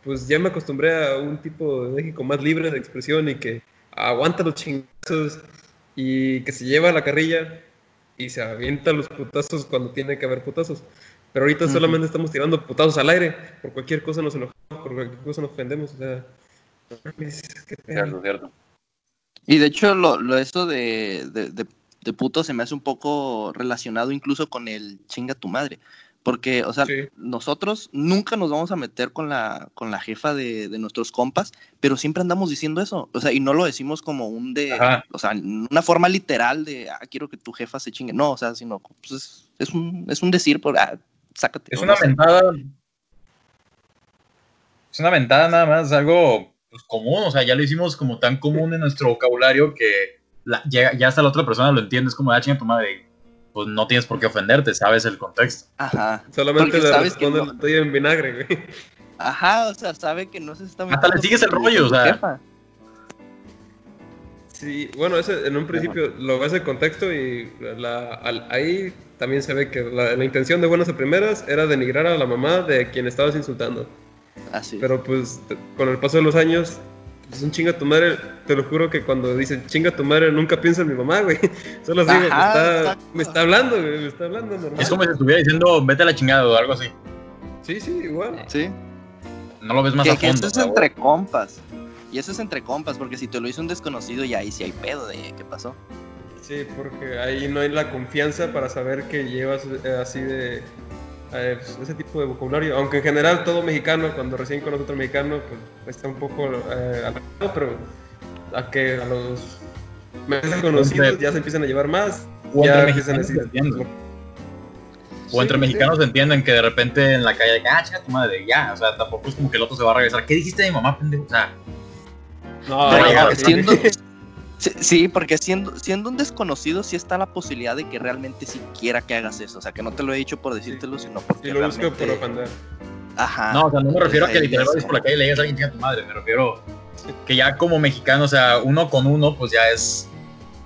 pues ya me acostumbré a un tipo de México más libre de expresión y que aguanta los chingazos y que se lleva la carrilla y se avienta los putazos cuando tiene que haber putazos. Pero ahorita solamente estamos tirando putazos al aire. Por cualquier cosa nos enojamos, por cualquier cosa nos ofendemos. O sea, es-. Cierto, cierto. Y de hecho, lo, lo eso de, de, de, de puto se me hace un poco relacionado incluso con el chinga tu madre. Porque, o sea, Sí. nosotros nunca nos vamos a meter con la, con la jefa de, de nuestros compas, pero siempre andamos diciendo eso. O sea, y no lo decimos como un de, Ajá. o sea, una forma literal de, ah, quiero que tu jefa se chingue. No, o sea, sino, pues es, es un, es un decir por, ah, sácate. Es una mentada. Es una mentada nada más, algo pues, común. O sea, ya lo hicimos como tan común en nuestro vocabulario que la- ya, ya hasta la otra persona lo entiende. Es como, ah, chinga tu madre. Pues no tienes por qué ofenderte, sabes el contexto. Ajá. Solamente Porque le sabes que no- estoy en vinagre, güey. Ajá, o sea, sabe que no se está Hasta le sigues el rollo, o sea. jefa. Sí, bueno, ese en un principio lo ves el contexto y la, al- ahí también se ve que la, la intención de buenas a primeras era denigrar a la mamá de quien estabas insultando. Así. Pero pues con el paso de los años, pues un chinga tu madre, te lo juro que cuando dicen chinga tu madre nunca pienso en mi mamá, güey. Solo digo, me, Ajá, está, me está hablando, güey, me está hablando normal. Es como si estuviera diciendo, vete a la chingada o algo así. Sí, sí, igual. Sí. No lo ves más Que, a que fondo. eso es entre compas. Y eso es entre compas, porque si te lo hizo un desconocido, ya ahí sí hay pedo de qué pasó. Sí, porque ahí no hay la confianza para saber que llevas eh, así de eh, ese tipo de vocabulario. Aunque en general todo mexicano, cuando recién conoce a otro mexicano, pues está un poco eh, alejado, pero a que a los meses conocidos ya se empiezan a llevar más. O ya entre empiezan a mexicanos decir. se entienden. O Sí, entre sí. mexicanos entienden que de repente en la calle, ah, chinga tu madre, ya. O sea, tampoco es como que el otro se va a regresar. ¿Qué dijiste de mi mamá, pendejo? O sea, No, no, siendo, sí, sí, porque siendo, siendo un desconocido, sí está la posibilidad de que realmente sí quiera que hagas eso. O sea, que no te lo he dicho por decírtelo, sino porque Y lo busco realmente... por ofender. Ajá. no, o sea, no me refiero a que literal vayas por la calle y le digas a alguien, chinga tu madre. Me refiero que ya como mexicano, o sea, uno con uno, pues ya es,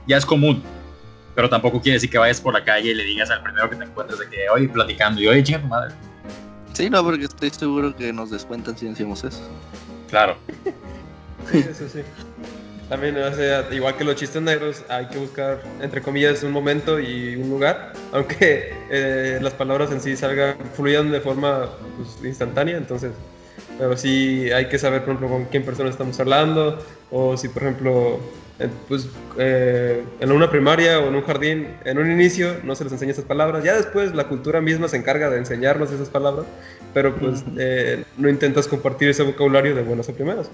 ya es común. Pero tampoco quiere decir que vayas por la calle y le digas al primero que te encuentres de que, oye, platicando, y oye, chinga tu madre. Sí, no, porque estoy seguro que nos descuentan si decimos eso. Claro. Sí, eso sí. También, o igual que los chistes negros, hay que buscar, entre comillas, un momento y un lugar, aunque eh, las palabras en sí salgan, fluyan de forma pues, instantánea, entonces, pero sí hay que saber, por ejemplo, con quién persona estamos hablando, o si, por ejemplo, pues, eh, en una primaria o en un jardín, en un inicio no se les enseña esas palabras, ya después la cultura misma se encarga de enseñarnos esas palabras, pero pues eh, no intentas compartir ese vocabulario de buenas a primeras.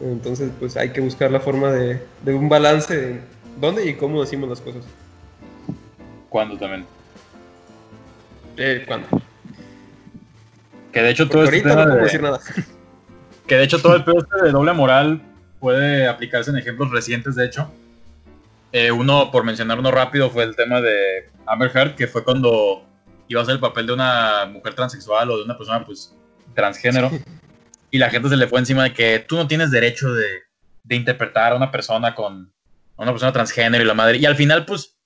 Entonces, pues hay que buscar la forma de, de un balance de dónde y cómo decimos las cosas. ¿Cuándo también? Eh, ¿Cuándo? Que de hecho Porque todo este ahorita tema no puedo de- decir nada. Que de hecho todo el pedo este de doble moral puede aplicarse en ejemplos recientes, de hecho. Eh, uno, por mencionar uno rápido, fue el tema de Amber Heard, que fue cuando iba a hacer el papel de una mujer transexual o de una persona pues transgénero. Y la gente se le fue encima de que tú no tienes derecho de, de interpretar a una persona con a una persona transgénero y la madre. Y al final, pues,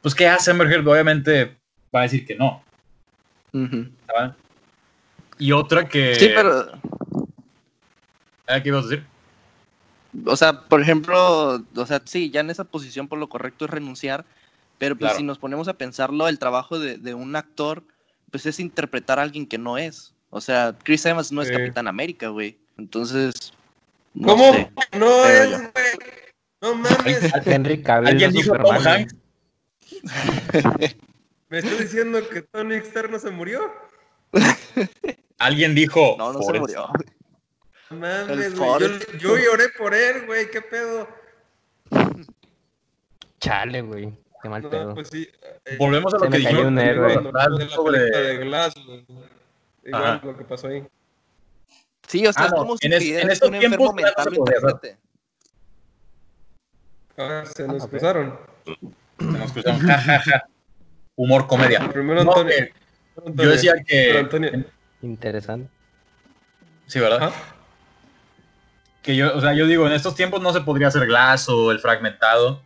pues ¿qué hace Amber Heard? Obviamente va a decir que no. Y otra que... Sí, pero, Ah, ¿Qué ibas a decir? O sea, por ejemplo, o sea, sí, ya en esa posición por lo correcto es renunciar, pero pues Claro. si nos ponemos a pensarlo, el trabajo de, de un actor, pues es interpretar a alguien que no es. O sea, Chris Evans no es Sí. Capitán América, güey. Entonces, no ¿Cómo? sé. No es, yo. güey. No mames. Henry Cavill ¿Alguien dijo Superman. Tom. Hanks? ¿Me estás diciendo que Tony Externo se murió? Alguien dijo... No, no se murió. Mames, güey. Yo, lloré por él, güey. ¿Qué pedo? Chale, güey. Qué mal No, pedo. pues sí. eh, Volvemos a lo que dijimos un héroe. cuando hablamos de la sobre... película de Glass, güey. Igual Ajá. lo que pasó ahí. Sí, o sea, Ah, es no, como si en es- pidieras en estos un tiempos, enfermo claro, se mental nos cruzaron. Se nos cruzaron. Ja, ja, ja. Humor, comedia. Primero Antonio. Antonio. yo decía que... Antonio. Interesante. Sí, ¿verdad? Que yo, o sea, yo digo, en estos tiempos no se podría hacer Glass o el fragmentado,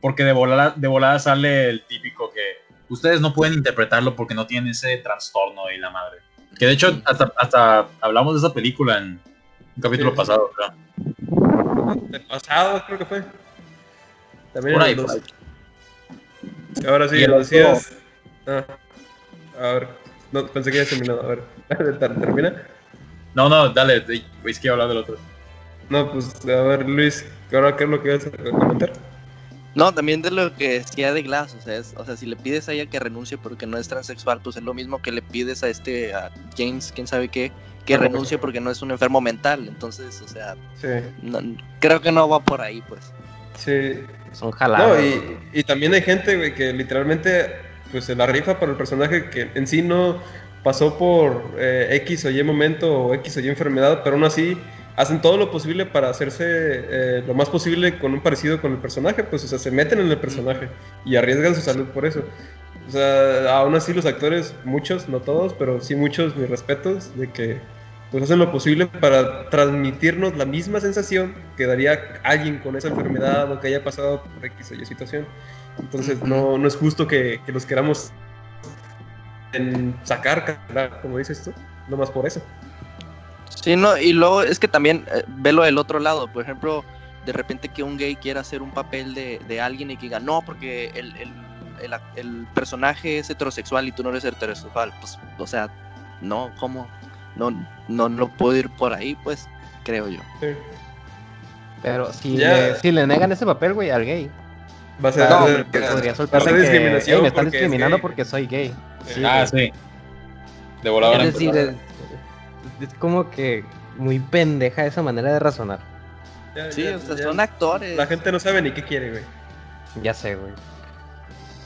porque de volada, de volada sale el típico que ustedes no pueden interpretarlo porque no tienen ese trastorno y la madre. Que de hecho, hasta, hasta hablamos de esa película en un capítulo Sí, pasado, creo. El pasado, creo que fue. También Por ahí, los. Ahora sí, lo decías. Ah, a ver, no, pensé que ya terminado. A ver, ¿ter- ¿termina? No, no, dale, es que iba a hablar del otro. No, pues a ver, Luis, ¿ahora qué es lo que vas a comentar? No, también de lo que decía de Glass, o sea, es- o sea, si le pides a ella que renuncie porque no es transexual, pues es lo mismo que le pides a este, a James, quién sabe qué, que Ajá. renuncie porque no es un enfermo mental. Entonces, o sea, Sí, no- creo que no va por ahí, pues. sí. Son jalados. No, y, y también hay gente, güey, que literalmente pues se la rifa para el personaje que en sí no pasó por eh, X o Y momento o X o Y enfermedad, pero aún así hacen todo lo posible para hacerse eh, lo más posible con un parecido con el personaje, pues, o sea, se meten en el personaje y arriesgan su salud por eso. O sea, aún así los actores, muchos, no todos, pero sí muchos, mis respetos, de que pues hacen lo posible para transmitirnos la misma sensación que daría alguien con esa enfermedad o que haya pasado por X o Y situación. Entonces no, no es justo que, que los queramos en sacar, como dices tú, nomás por eso. Sí, no, y luego es que también eh, velo del otro lado, por ejemplo, de repente que un gay quiera hacer un papel de, de alguien y que diga, no, porque el, el, el, ac- el personaje es heterosexual y tú no eres heterosexual, pues, o sea, no, ¿cómo? No, no, no puedo ir por ahí, pues, creo yo. Sí. Pero si, le, si le negan ese papel, güey, al gay, Va a ser, No, pues, podría va a ser que, discriminación. "Ey, me están es discriminando gay". porque soy gay. Sí, ah, güey. sí. De voladora. Es decir, es, como que muy pendeja esa manera de razonar. Ya- Sí, ya- o sea, ya son actores. La gente no sabe ni qué quiere, güey. Ya sé, güey.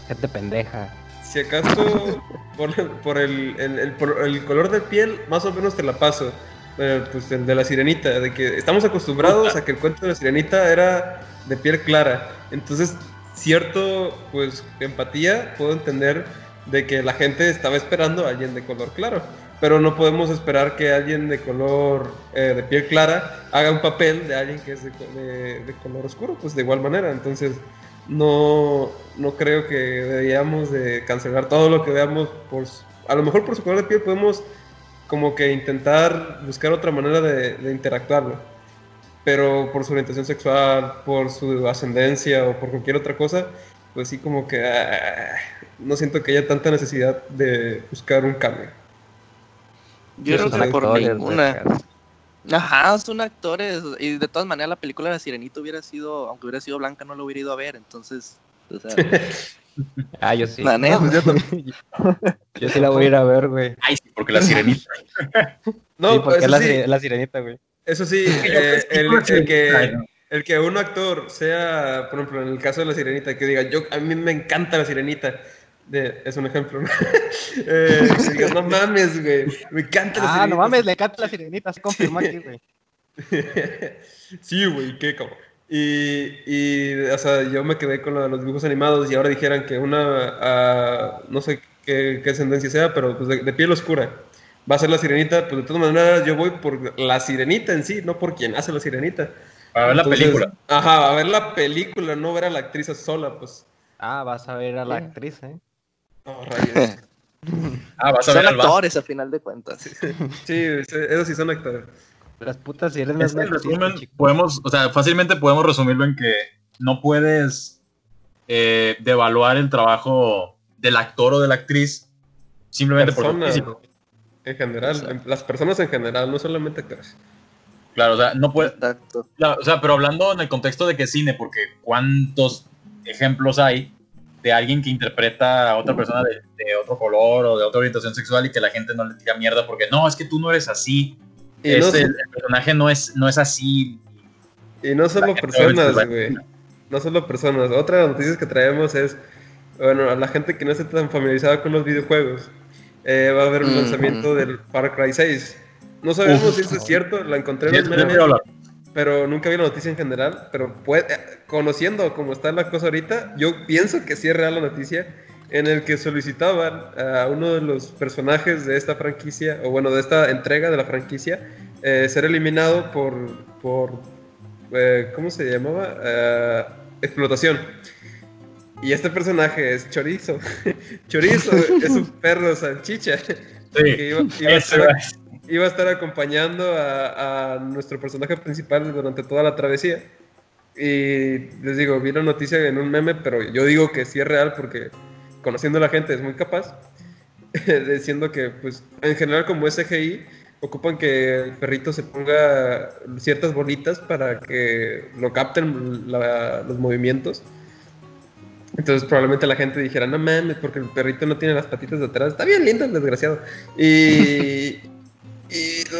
Gente pendeja. Si acaso por, por el, el- el- por el color de piel, más o menos te la paso. Eh, pues el de la sirenita, de que estamos acostumbrados a que el cuento de la sirenita era de piel clara. Entonces, cierto, pues, empatía, puedo entender de que la gente estaba esperando a alguien de color claro. Pero no podemos esperar que alguien de color, eh, de piel clara, haga un papel de alguien que es de, co- de- de color oscuro, pues de igual manera. Entonces, no, no creo que deberíamos de cancelar todo lo que veamos por a lo mejor por su color de piel podemos como que intentar buscar otra manera de, de interactuarlo pero por su orientación sexual por su ascendencia o por cualquier otra cosa pues sí como que ah, no siento que haya tanta necesidad de buscar un cambio Yo creo que por ninguna. Ajá, son actores. Y de todas maneras, la película de la Sirenita hubiera sido, aunque hubiera sido blanca, no lo hubiera ido a ver. Entonces, o sea, Ah, yo sí. La neta. No, pues yo, yo sí la voy a ir a ver, güey. Ay, sí, porque la sirenita. no sí, porque eso es la, sí, la sirenita, güey. eso sí eh, el, el que el que un actor sea, por ejemplo, en el caso de la sirenita, que diga, yo a mí me encanta la sirenita, de- es un ejemplo, ¿no? Eh, digas, no mames, güey, me encanta la Ah, sirenita. no mames, le canta la sirenita, se confirmó aquí, güey. sí, güey, qué cabrón. Y, y, o sea, yo me quedé con lo de los dibujos animados y ahora dijeran que una, ah, no sé qué, qué ascendencia sea, pero pues de, de piel oscura. Va a ser la sirenita, pues de todas maneras yo voy por la sirenita en sí, no por quien hace la sirenita. Para ver la película. Ajá, a ver la película, no ver a la actriz sola, pues. Ah, vas a ver a la Sí. actriz, ¿eh? Rayos. Ah, vas a Son ver actores a final de cuentas. Sí, esos sí son actores. Las putas sirenas Es que no en existen, resumen, podemos, o sea, fácilmente podemos resumirlo en que no puedes eh, devaluar el trabajo del actor o de la actriz simplemente por su Personas, físico. en general, en- las personas en general, no solamente actores. Claro, o sea, no puede, Exacto. Claro, o sea, pero hablando en el contexto de que cine, porque cuántos ejemplos hay de alguien que interpreta a otra persona de, de otro color o de otra orientación sexual y que la gente no le tira mierda porque no, es que tú no eres así, Y, es no, el, el personaje no es, no es así. y no solo personas, güey. No solo personas. Otra de las noticias que traemos es, bueno, a la gente que no esté tan familiarizada con los videojuegos, eh, va a haber un Ujú. lanzamiento del Far Cry 6. No sabemos Uf. si eso es cierto, la encontré en Sí, que pero nunca vi la noticia en general. Pero puede, eh, conociendo cómo está la cosa ahorita, yo pienso que sí es real la noticia, en el que solicitaban a uno de los personajes de esta franquicia, o bueno, de esta entrega de la franquicia, eh, ser eliminado por, por eh, ¿cómo se llamaba? Eh, explotación. Y este personaje es Chorizo. Chorizo es un perro salchicha que Sí, iba, iba a. iba a estar acompañando a, a nuestro personaje principal durante toda la travesía. Y les digo, vi la noticia en un meme, pero yo digo que sí es real porque conociendo a la gente es muy capaz. Diciendo que, pues, en general como es CGI, ocupan que el perrito se ponga ciertas bolitas para que lo capten la- los movimientos. Entonces probablemente la gente dijera, no mames, porque el perrito no tiene las patitas de atrás. Está bien lindo el desgraciado. Y...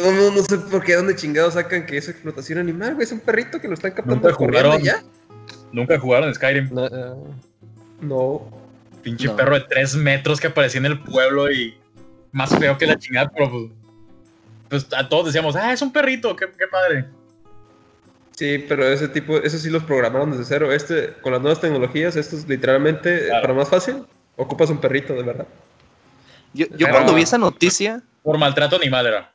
No, no, no sé por qué, dónde chingados sacan que es explotación animal, güey. Es un perrito que lo están captando Nunca jugaron. ya. Nunca jugaron Skyrim. No, No. Pinche No. perro de tres metros que aparecía en el pueblo y más feo que la chingada, pero pues, pues a todos decíamos, ah, es un perrito, qué, qué padre. Sí, pero ese tipo, eso sí los programaron desde cero. Este, con las nuevas tecnologías, esto es literalmente, Claro. para más fácil, ocupas un perrito, de verdad. Yo, yo Pero- cuando vi esa noticia, Por maltrato animal era.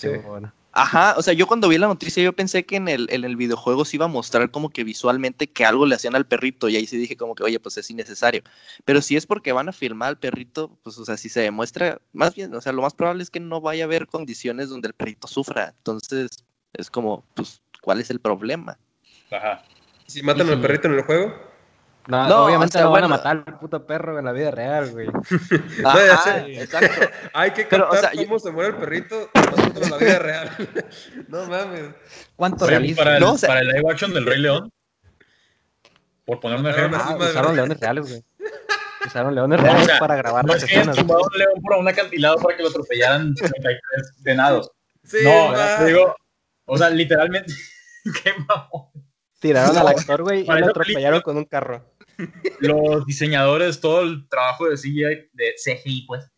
Sí. bueno. ajá, o sea, yo cuando vi la noticia yo pensé que en el, en el videojuego se iba a mostrar como que visualmente que algo le hacían al perrito y ahí sí dije como que, oye, pues es innecesario. Pero si es porque van a filmar al perrito, pues, o sea, si se demuestra, más bien, o sea, lo más probable es que no vaya a haber condiciones donde el perrito sufra. Entonces, es como, pues, ¿cuál es el problema? Ajá. Si matan al perrito en el juego, No, No, obviamente o sea, no van a bueno. matar al puto perro en la vida real, güey. ya Ajá, sé. exacto. hay que Pero, o sea, yo- cómo se muere el perrito nosotros en la vida real. no mames. ¿Cuánto Oye, realismo? para, el, No, o sea- para el live action del Rey León, por poner un ejemplo, Ah, usaron leones reales, güey. Usaron leones No, reales o sea, para grabar no las es que escenas. tumbado un león por un acantilado para que lo atropellaran 33 venados. Sí, no, te digo, o sea, literalmente, qué mamón. Tiraron No, al actor, güey, y lo atropellaron con un carro. Los diseñadores, todo el trabajo de CGI, de CGI, pues,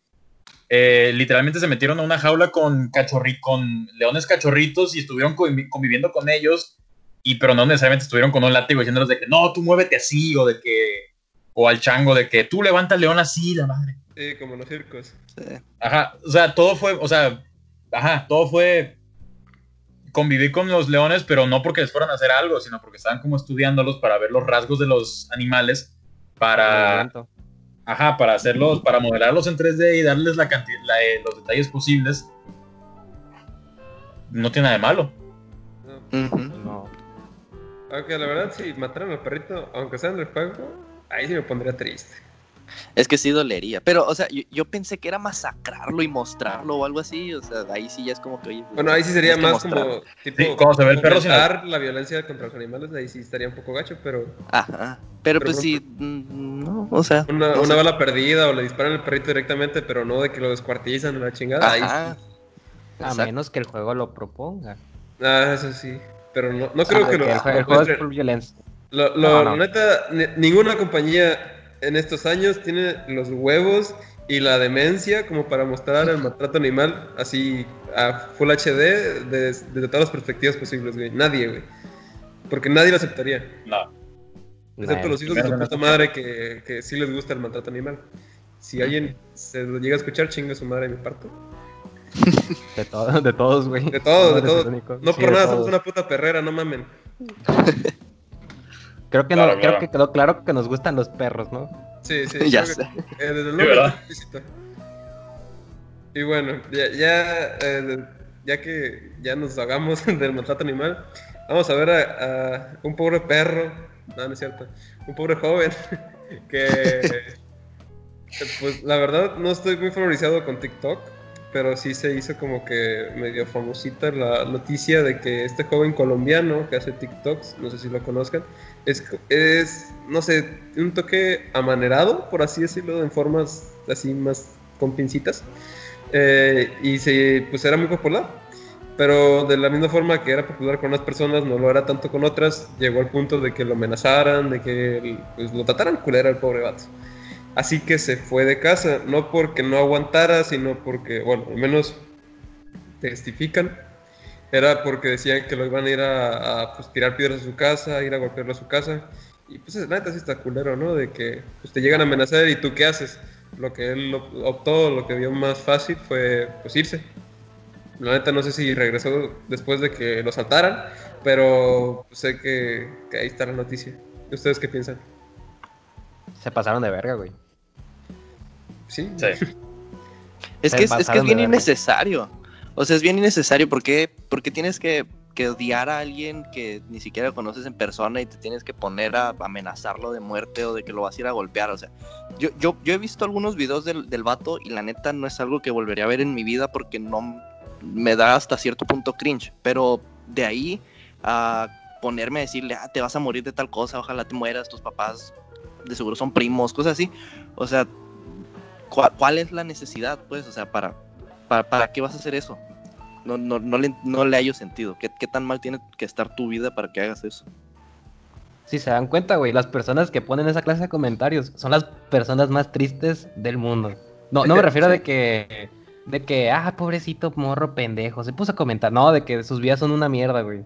eh, literalmente se metieron a una jaula con, cachorri con leones cachorritos y estuvieron convi- conviviendo con ellos, y pero no necesariamente estuvieron con un látigo diciéndoles de que no, tú muévete así, o de que, o al chango de que tú levanta el león así, la madre. Sí, como en los circos. Sí. Ajá, o sea, todo fue, o sea, ajá, todo fue convivir con los leones, pero no porque les fueran a hacer algo, sino porque estaban como estudiándolos para ver los rasgos de los animales, para, ajá, para hacerlos, para modelarlos en 3D y darles la cantidad, los detalles posibles. No tiene nada de malo. No. No. Aunque la verdad, si mataran al perrito, aunque sea en el juego, ahí sí me pondría triste. Es que sí dolería. Pero, o sea, yo, yo pensé que era masacrarlo y mostrarlo o algo así. O sea, ahí sí ya es como que, oye. pues, Bueno, ahí sí sería más como tipo Sí, cuando se ve el perro sin fomentar la violencia contra los animales, ahí sí estaría un poco gacho, pero Ajá. Pero, Pero, pues por sí, mm, no, o sea. una, no una sé. bala perdida o le disparan al perrito directamente, pero no de que lo descuartizan la chingada. Ahí sí. A Exacto. menos que el juego lo proponga. Ah, eso sí. Pero no, no creo Ah, que lo, el, juego es full violencia. Lo, lo- No, no. la neta, ni- ninguna compañía en estos años tiene los huevos y la demencia como para mostrar el maltrato animal así a Full HD desde, todas las perspectivas posibles, güey. Nadie, güey. Porque nadie lo aceptaría. No. Excepto los hijos de su puta madre que, que sí les gusta el maltrato animal. Si alguien se lo llega a escuchar, chinga su madre de mi parto. De, todo, de todos, güey. De todos, de todos. No Sí, por nada, todos. somos una puta perrera, no mamen. Creo que, Claro, no, creo que quedó claro que nos gustan los perros, ¿no? Sí, sí. Ya que- sé. eh, desde el Sí. Y bueno, ya, ya, eh, ya que ya nos hagamos del maltrato animal, vamos a ver a, a un pobre perro, no, no es cierto, un pobre joven que, pues la verdad no estoy muy favorizado con TikTok, pero sí se hizo como que medio famosita la noticia de que este joven colombiano que hace TikToks, no sé si lo conozcan, es, es no sé, un toque amanerado, por así decirlo, en formas así más con pincitas. Eh, y se, pues era muy popular. Pero de la misma forma que era popular con unas personas, no lo era tanto con otras. Llegó al punto de que lo amenazaran, de que pues, lo trataran culera al pobre vato. Así que se fue de casa, no porque no aguantara, sino porque, bueno, al menos testifican. Era porque decían que lo iban a ir a, a, pues, tirar piedras a su casa, ir a golpearlo a su casa. Y pues la neta sí está culero, ¿no? De que pues, te llegan a amenazar y tú qué haces. Lo que él op- optó, lo que vio más fácil fue pues irse. La neta no sé si regresó después de que lo saltaran, pero pues, sé que, que ahí está la noticia. ¿Ustedes qué piensan? Se pasaron de verga, güey. Sí. Sí. Es que es, es que es bien verga. innecesario. O sea, es bien innecesario. ¿Por qué, por qué tienes que, que odiar a alguien que ni siquiera conoces en persona y te tienes que poner a amenazarlo de muerte o de que lo vas a ir a golpear? O sea, yo, yo, yo he visto algunos videos del, del vato y la neta no es algo que volvería a ver en mi vida porque no me da hasta cierto punto cringe. Pero de ahí a ponerme a decirle, ah, te vas a morir de tal cosa, ojalá te mueras, tus papás de seguro son primos, cosas así. O sea, ¿cuál, cuál es la necesidad, pues? O sea, ¿para, para, para qué vas a hacer eso? No, no, no, le, no le hallo sentido. ¿Qué, ¿Qué tan mal tiene que estar tu vida para que hagas eso? Si se dan cuenta, güey, las personas que ponen esa clase de comentarios son las personas más tristes del mundo. No, no me refiero de que, de que, ah, pobrecito morro pendejo, se puso a comentar. No, de que sus vidas son una mierda, güey.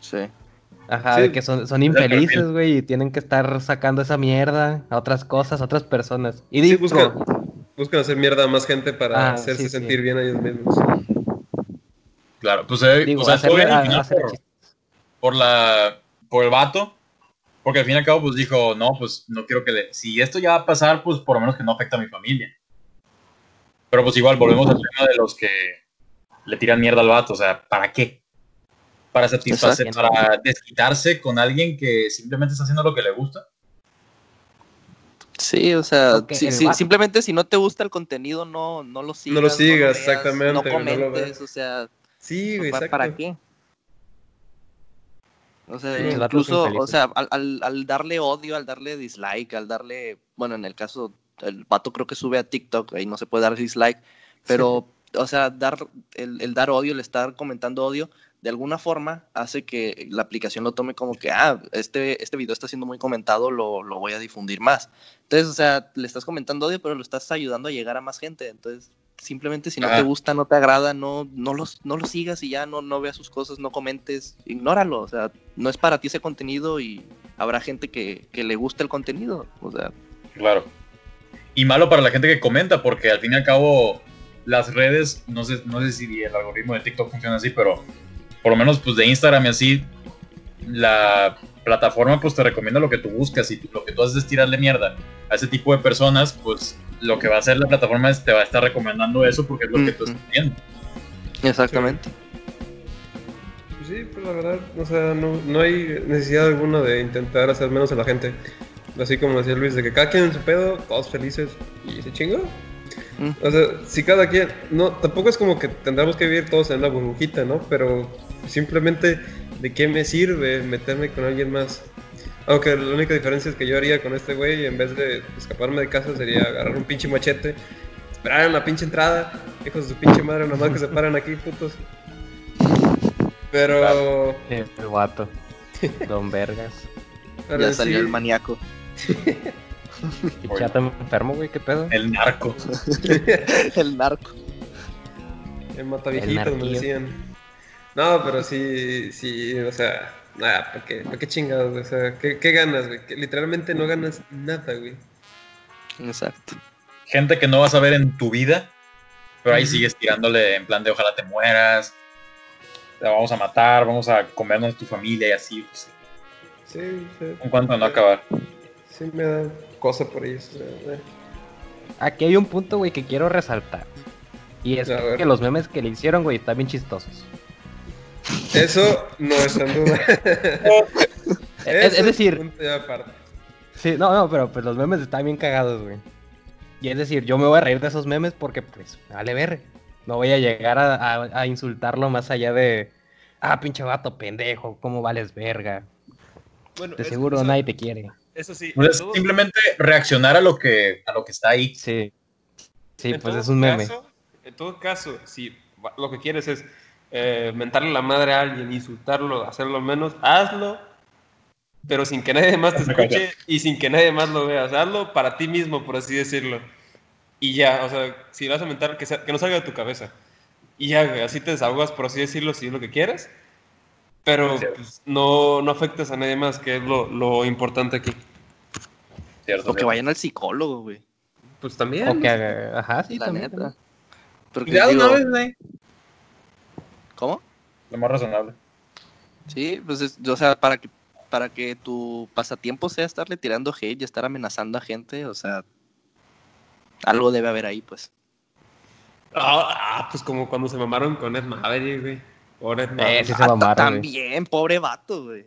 Sí. Ajá, Sí. de que son, son el infelices, güey, y tienen que estar sacando esa mierda a otras cosas, a otras personas. Y Sí, digo, buscan, buscan hacer mierda a más gente para Ah, hacerse sí, sí. sentir bien a ellos mismos. Claro, pues eh, digo, o sea, hacerle- todo bien al a- final hacer por, la por el vato, porque al fin y al cabo pues dijo, no, pues no quiero que le, si esto ya va a pasar, pues por lo menos que no afecte a mi familia. Pero pues igual volvemos al tema de los que le tiran mierda al vato, o sea, ¿para qué? Para satisfacer, para desquitarse con alguien que simplemente está haciendo lo que le gusta. Sí, o sea, simplemente si no te gusta el contenido, no, no lo sigas. lo sigas, veas, exactamente, No no comentes, o sea, Sí, güey, ¿pa- exacto. ¿para qué? O sea, Sí, incluso, o sea, al, al- al darle odio, al darle dislike, al darle, bueno, en el caso, el vato creo que sube a TikTok, ahí no se puede dar dislike, pero, o sea, dar, el, el dar odio, el estar comentando odio, de alguna forma hace que la aplicación lo tome como que, ah, este, este video está siendo muy comentado, lo, lo voy a difundir más. Entonces, o sea, le estás comentando odio, pero lo estás ayudando a llegar a más gente. Entonces, simplemente si no Ah. te gusta, no te agrada, no, no, los, no lo sigas y ya no, no veas sus cosas, no comentes, ignóralo. O sea, no es para ti ese contenido y habrá gente que, que le guste el contenido. O sea, Claro. Y malo para la gente que comenta, porque al fin y al cabo las redes, no sé, no sé si el algoritmo de TikTok funciona así, pero por lo menos pues de Instagram y así, la plataforma pues te recomienda lo que tú buscas y lo que tú haces es tirarle mierda a ese tipo de personas, pues lo que va a hacer la plataforma es te va a estar recomendando eso porque es lo que tú estás viendo. exactamente. Pues sí, pues la verdad, o sea, no, no hay necesidad alguna de intentar hacer menos a la gente. Así como decía Luis, de que cada quien en su pedo, todos felices y se chingó. Mm. O sea, si cada quien, no, tampoco es como que tendremos que vivir todos en una burbujita, ¿no? Pero simplemente, ¿de qué me sirve meterme con alguien más? Aunque la única diferencia es que yo haría con este güey, en vez de escaparme de casa, sería agarrar un pinche machete, esperar en la pinche entrada, hijos de su pinche madre, nomás que se paran aquí, putos. Pero... El vato. Don Vergas. pero ya salió sí- el maníaco. Pichata enfermo, güey, qué pedo. El narco. el narco. El mataviejitos, me decían. No, pero sí, sí, o sea, nada, ¿para qué, ¿para qué chingados? O sea, ¿qué, qué ganas, güey? Que literalmente no ganas nada, güey. Exacto. gente que no vas a ver en tu vida, pero ahí sigues tirándole en plan de ojalá te mueras, te vamos a matar, vamos a comernos tu familia y así. Pues, Sí, sí, ¿Con cuánto no acabar? sí me da cosa por eso. eh. Aquí hay un punto, güey, que quiero resaltar. Y es ver. que los memes que le hicieron, güey, están bien chistosos. Eso no está en duda. Es, es decir, aparte. sí, no, no, pero pues los memes están bien cagados, güey. Y es decir, yo me voy a reír de esos memes porque, pues, vale ver. No voy a llegar a, a- a insultarlo más allá de. Ah, pinche vato, pendejo, ¿cómo vales verga? Bueno, De seguro eso- nadie te quiere. Eso sí. Pues todo- simplemente reaccionar a lo que a lo que está ahí. Sí. Sí, en pues es un meme. caso- en todo caso, si lo que quieres es eh, mentarle la madre a alguien, insultarlo, hacerlo menos, hazlo, pero sin que nadie más te escuche y sin que nadie más lo vea. O sea, hazlo para ti mismo, por así decirlo. Y ya, o sea, si vas a mentar, que, sea- que no salga de tu cabeza. Y ya, güey, así te desahogas, por así decirlo, si es lo que quieres. Pero pues, no, no afectes a nadie más, que es lo, lo importante aquí. ¿cierto? O que vayan al psicólogo, güey. Pues también. O que, ajá, sí, la también. neta. Porque Ya de digo, una vez, güey. ¿Cómo? Lo más razonable. Sí, pues, es- o sea, para que, para que tu pasatiempo sea estarle tirando hate y estar amenazando a gente, o sea, algo debe haber ahí, pues. Ah, ah, pues como cuando se mamaron con Ed Maverick, güey. Pobre Ed Eh, Maverick. sí se mamaron, güey. También, pobre vato, güey.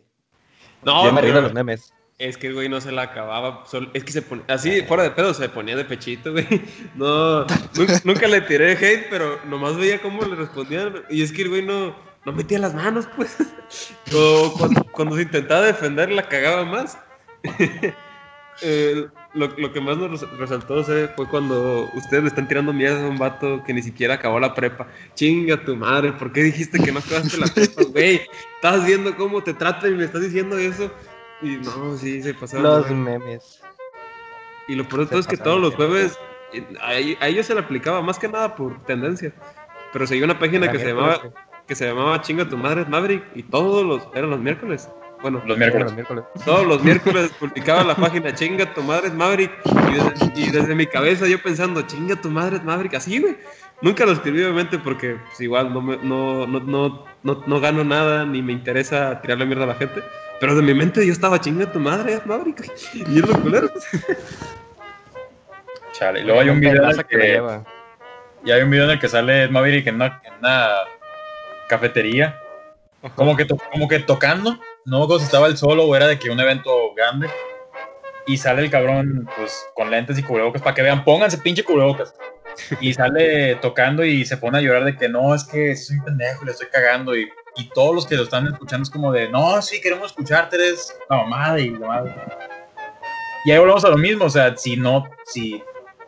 No, Yo me río de los memes. Es que el güey no se la acababa. es que se ponía, así, fuera de pedo, se ponía de pechito, güey. No, nu- nunca le tiré hate, pero nomás veía cómo le respondían. Y es que el güey no, no metía las manos, pues. O cuando, se intentaba defender, la cagaba más. Lo, lo que más nos res- resaltó fue cuando ustedes le están tirando mierda a un vato que ni siquiera acabó la prepa. Chinga tu madre, ¿por qué dijiste que no acabaste la prepa, güey? Estás viendo cómo te tratan y me estás diciendo eso. Y no, sí, se pasaron. Los memes. Y lo peor de se todo es que todos los jueves a, ellos- se le aplicaba más que nada por tendencia. Pero seguía una página que se llamaba que se llamaba Chinga tu madre Maverick y todos los eran los miércoles. Bueno, Los miércoles. Todos los miércoles publicaba la página Chinga tu madre Maverick y desde, y desde mi cabeza yo pensando Chinga tu madre Maverick así, güey. Nunca lo escribí obviamente porque pues, igual no, me- no, no, no, no, no gano nada ni me interesa tirarle mierda a la gente. Pero de mi mente yo estaba chinga tu madre Maverick. güey. Y es lo culero. Chale. Y luego hay un video en Raza el que que, lleva. y hay un video en el que sale Ed Maverick en una, en una cafetería. Como que, to- como que tocando. No me acuerdo si estaba el solo o era de que un evento grande. Y sale el cabrón, pues, con lentes y cubrebocas para que vean, pónganse pinche cubrebocas. Y sale tocando y se pone a llorar de que no, es que soy un pendejo, le estoy cagando. Y, y todos los que lo están escuchando es como de, no, sí, queremos escucharte, eres la mamada y la madre. Y ahí volvemos a lo mismo, o sea, si no, si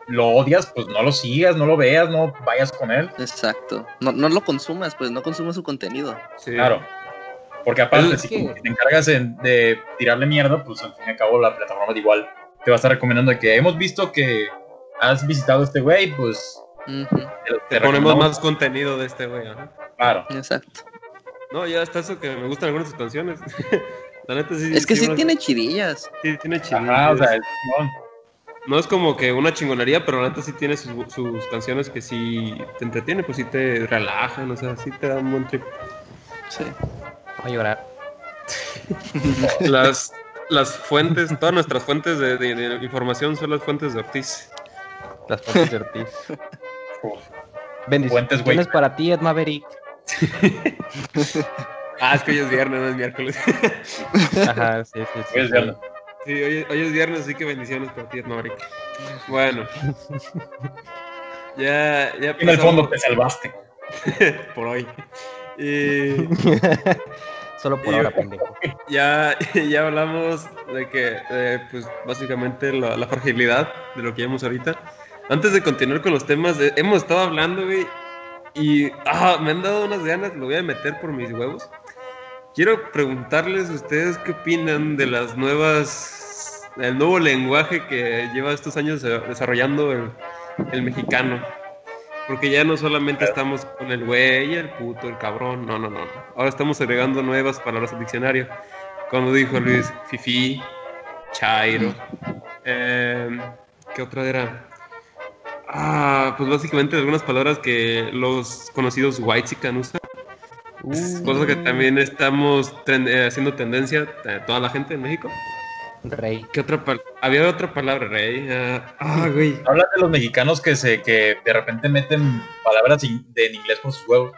lo odias, pues no lo sigas, no lo veas, no vayas con él. Exacto. No, no lo consumas, pues, no consumas su contenido. Sí. Claro. Porque aparte, si, que- te encargas en- de tirarle mierda, pues al fin y al cabo la plataforma de igual te va a estar recomendando que hemos visto que has visitado a este güey, pues Ujú, te, Te ponemos recomendamos- más contenido de este güey. ajá. Claro. Exacto. No, ya está eso que me gustan algunas de sus canciones. La neta sí. Es que sí unas- tiene chidillas. Sí, tiene Ajá, o sea, es chingón. No es como que una chingonería, pero la neta sí tiene sus, sus canciones que sí te entretienen, pues sí te relajan, o sea, sí te dan un buen trip. Sí. Voy a llorar. Las, las fuentes, todas nuestras fuentes de, de- de información son las fuentes de Ortiz. Las fuentes de Ortiz. Bendiciones para ti, Ed Maverick. Ah, es que hoy es viernes, no es miércoles. Ajá, sí, sí, sí. Hoy es viernes. Sí, hoy, hoy es viernes, así que bendiciones para ti, Maverick. Bueno. Ya, ya En el fondo te salvaste. por hoy. Y Solo por Y- ahora, pendejo. ya, ya hablamos de que, eh, pues básicamente la, la fragilidad de lo que vemos ahorita. Antes de continuar con los temas, eh, hemos estado hablando, güey, y ah, me han dado unas ganas, lo voy a meter por mis huevos. Quiero preguntarles a ustedes qué opinan de las nuevas, el nuevo lenguaje que lleva estos años de- desarrollando el, el mexicano. Porque ya no solamente estamos con el güey, el puto, el cabrón, no, no, no. Ahora estamos agregando nuevas palabras al diccionario. Como dijo Luis, fifi, chairo. em, ¿Qué otra era? Ah, pues básicamente algunas palabras que los conocidos white usan. Uh, Cosa que también estamos tren- eh, haciendo tendencia toda la gente en México. Rey. ¿Qué otra Había otra palabra, Rey. Ah, ah, güey. Hablan de los mexicanos que se que de repente meten palabras in- de, en inglés por sus huevos.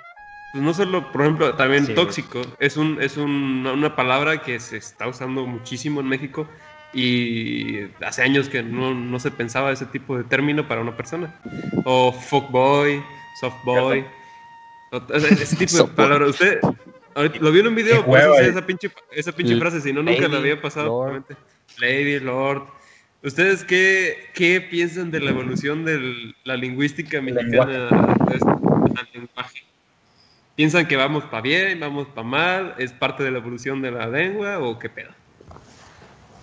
Pues no solo, por ejemplo, también Sí, güey. tóxico. Es, un, es un- una palabra que se está usando muchísimo en México y hace años que no, no se pensaba ese tipo de término para una persona. O fuckboy, softboy. Ese ese tipo de palabras. Usted lo vio en un video, por eso eh. esa pinche, esa pinche frase, si no, nunca la había pasado. Lady, Lord. ¿Ustedes qué, qué piensan de la evolución de la lingüística mexicana de este- al lenguaje? ¿Piensan que vamos para bien, vamos para mal? ¿Es parte de la evolución de la lengua o qué pedo?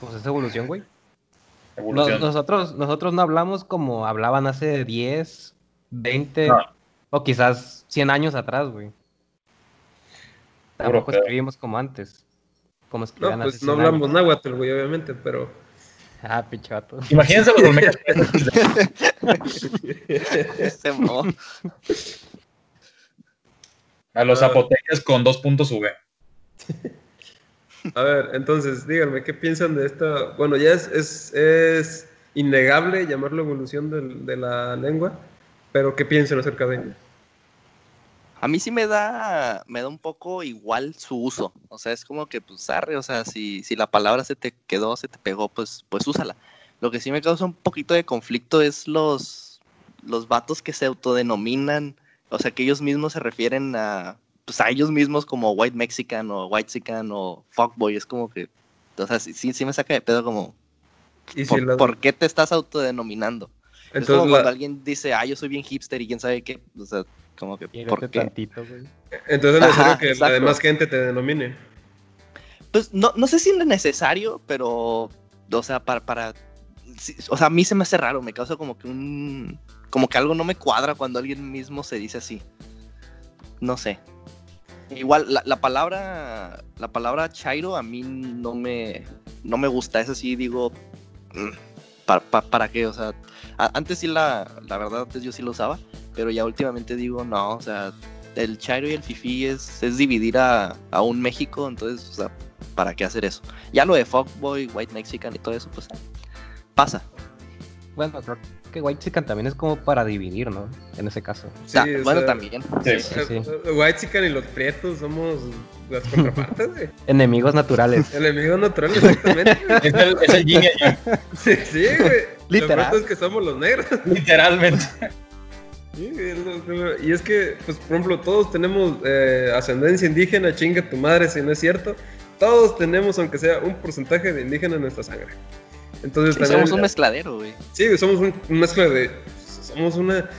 Pues es evolución, güey. No- Evolución. nosotros, nosotros no hablamos como hablaban hace 10, 20 No. o quizás 100 años atrás, güey. Tampoco escribimos como antes. No, pues no 100 hablamos náhuatl, güey, obviamente, pero... Ah, pinche vato. Imagínense los olmecas. A los zapotecas con dos puntos V. A ver, entonces, díganme, ¿qué piensan de esta? Bueno, ya es, es, es innegable llamarlo evolución del- de la lengua, pero ¿qué piensan acerca de ella? A mí sí me da, me da un poco igual su uso. O sea, es como que, pues, arre, o sea, si, si la palabra se te quedó, se te pegó, pues, pues úsala. Lo que sí me causa un poquito de conflicto es los, los vatos que se autodenominan, o sea, que ellos mismos se refieren a, pues, a ellos mismos como white mexican o white sican o fuckboy. Es como que, o sea, sí, sí, me saca de pedo como, Y si ¿por, qué te estás autodenominando? es como entonces, cuando alguien dice, ah, yo soy bien hipster y quién sabe qué, o sea, como que, Quiérete ¿por qué? tantito, güey. entonces es necesario Ajá, que exacto. la demás gente te denomine. Pues no, no sé si es necesario, pero, o sea, para, para, o sea, a mí se me hace raro, me causa como que un, como que algo no me cuadra cuando alguien mismo se dice así. No sé. Igual, la, la palabra, la palabra chairo a mí no me, no me gusta, es así, digo, mm, ¿para, para qué? O sea, antes sí la, la verdad, antes yo sí lo usaba, pero ya últimamente digo, no, o sea, el chairo y el fifi es, es dividir a, a un México, entonces, o sea, ¿para qué hacer eso? Ya lo de fuckboy, white mexican y todo eso, pues pasa. Bueno, creo que White Chicken también es como para dividir, ¿no? En ese caso. O sea, o bueno, sea, también. Sí. Sí, sí. White Chican y los prietos somos las contrapartes, güey. Enemigos naturales. Enemigos naturales, exactamente. Es el, es el yin y el yang, sí, sí, güey. Literal. Lo pronto es que somos los negros. literalmente. Y es que, pues, por ejemplo, todos tenemos eh, ascendencia indígena, chinga tu madre si no es cierto. Todos tenemos, aunque sea un porcentaje de indígena en nuestra sangre. Entonces Sí, también, somos un mezcladero, güey. sí, somos un, un mezcla de, somos una,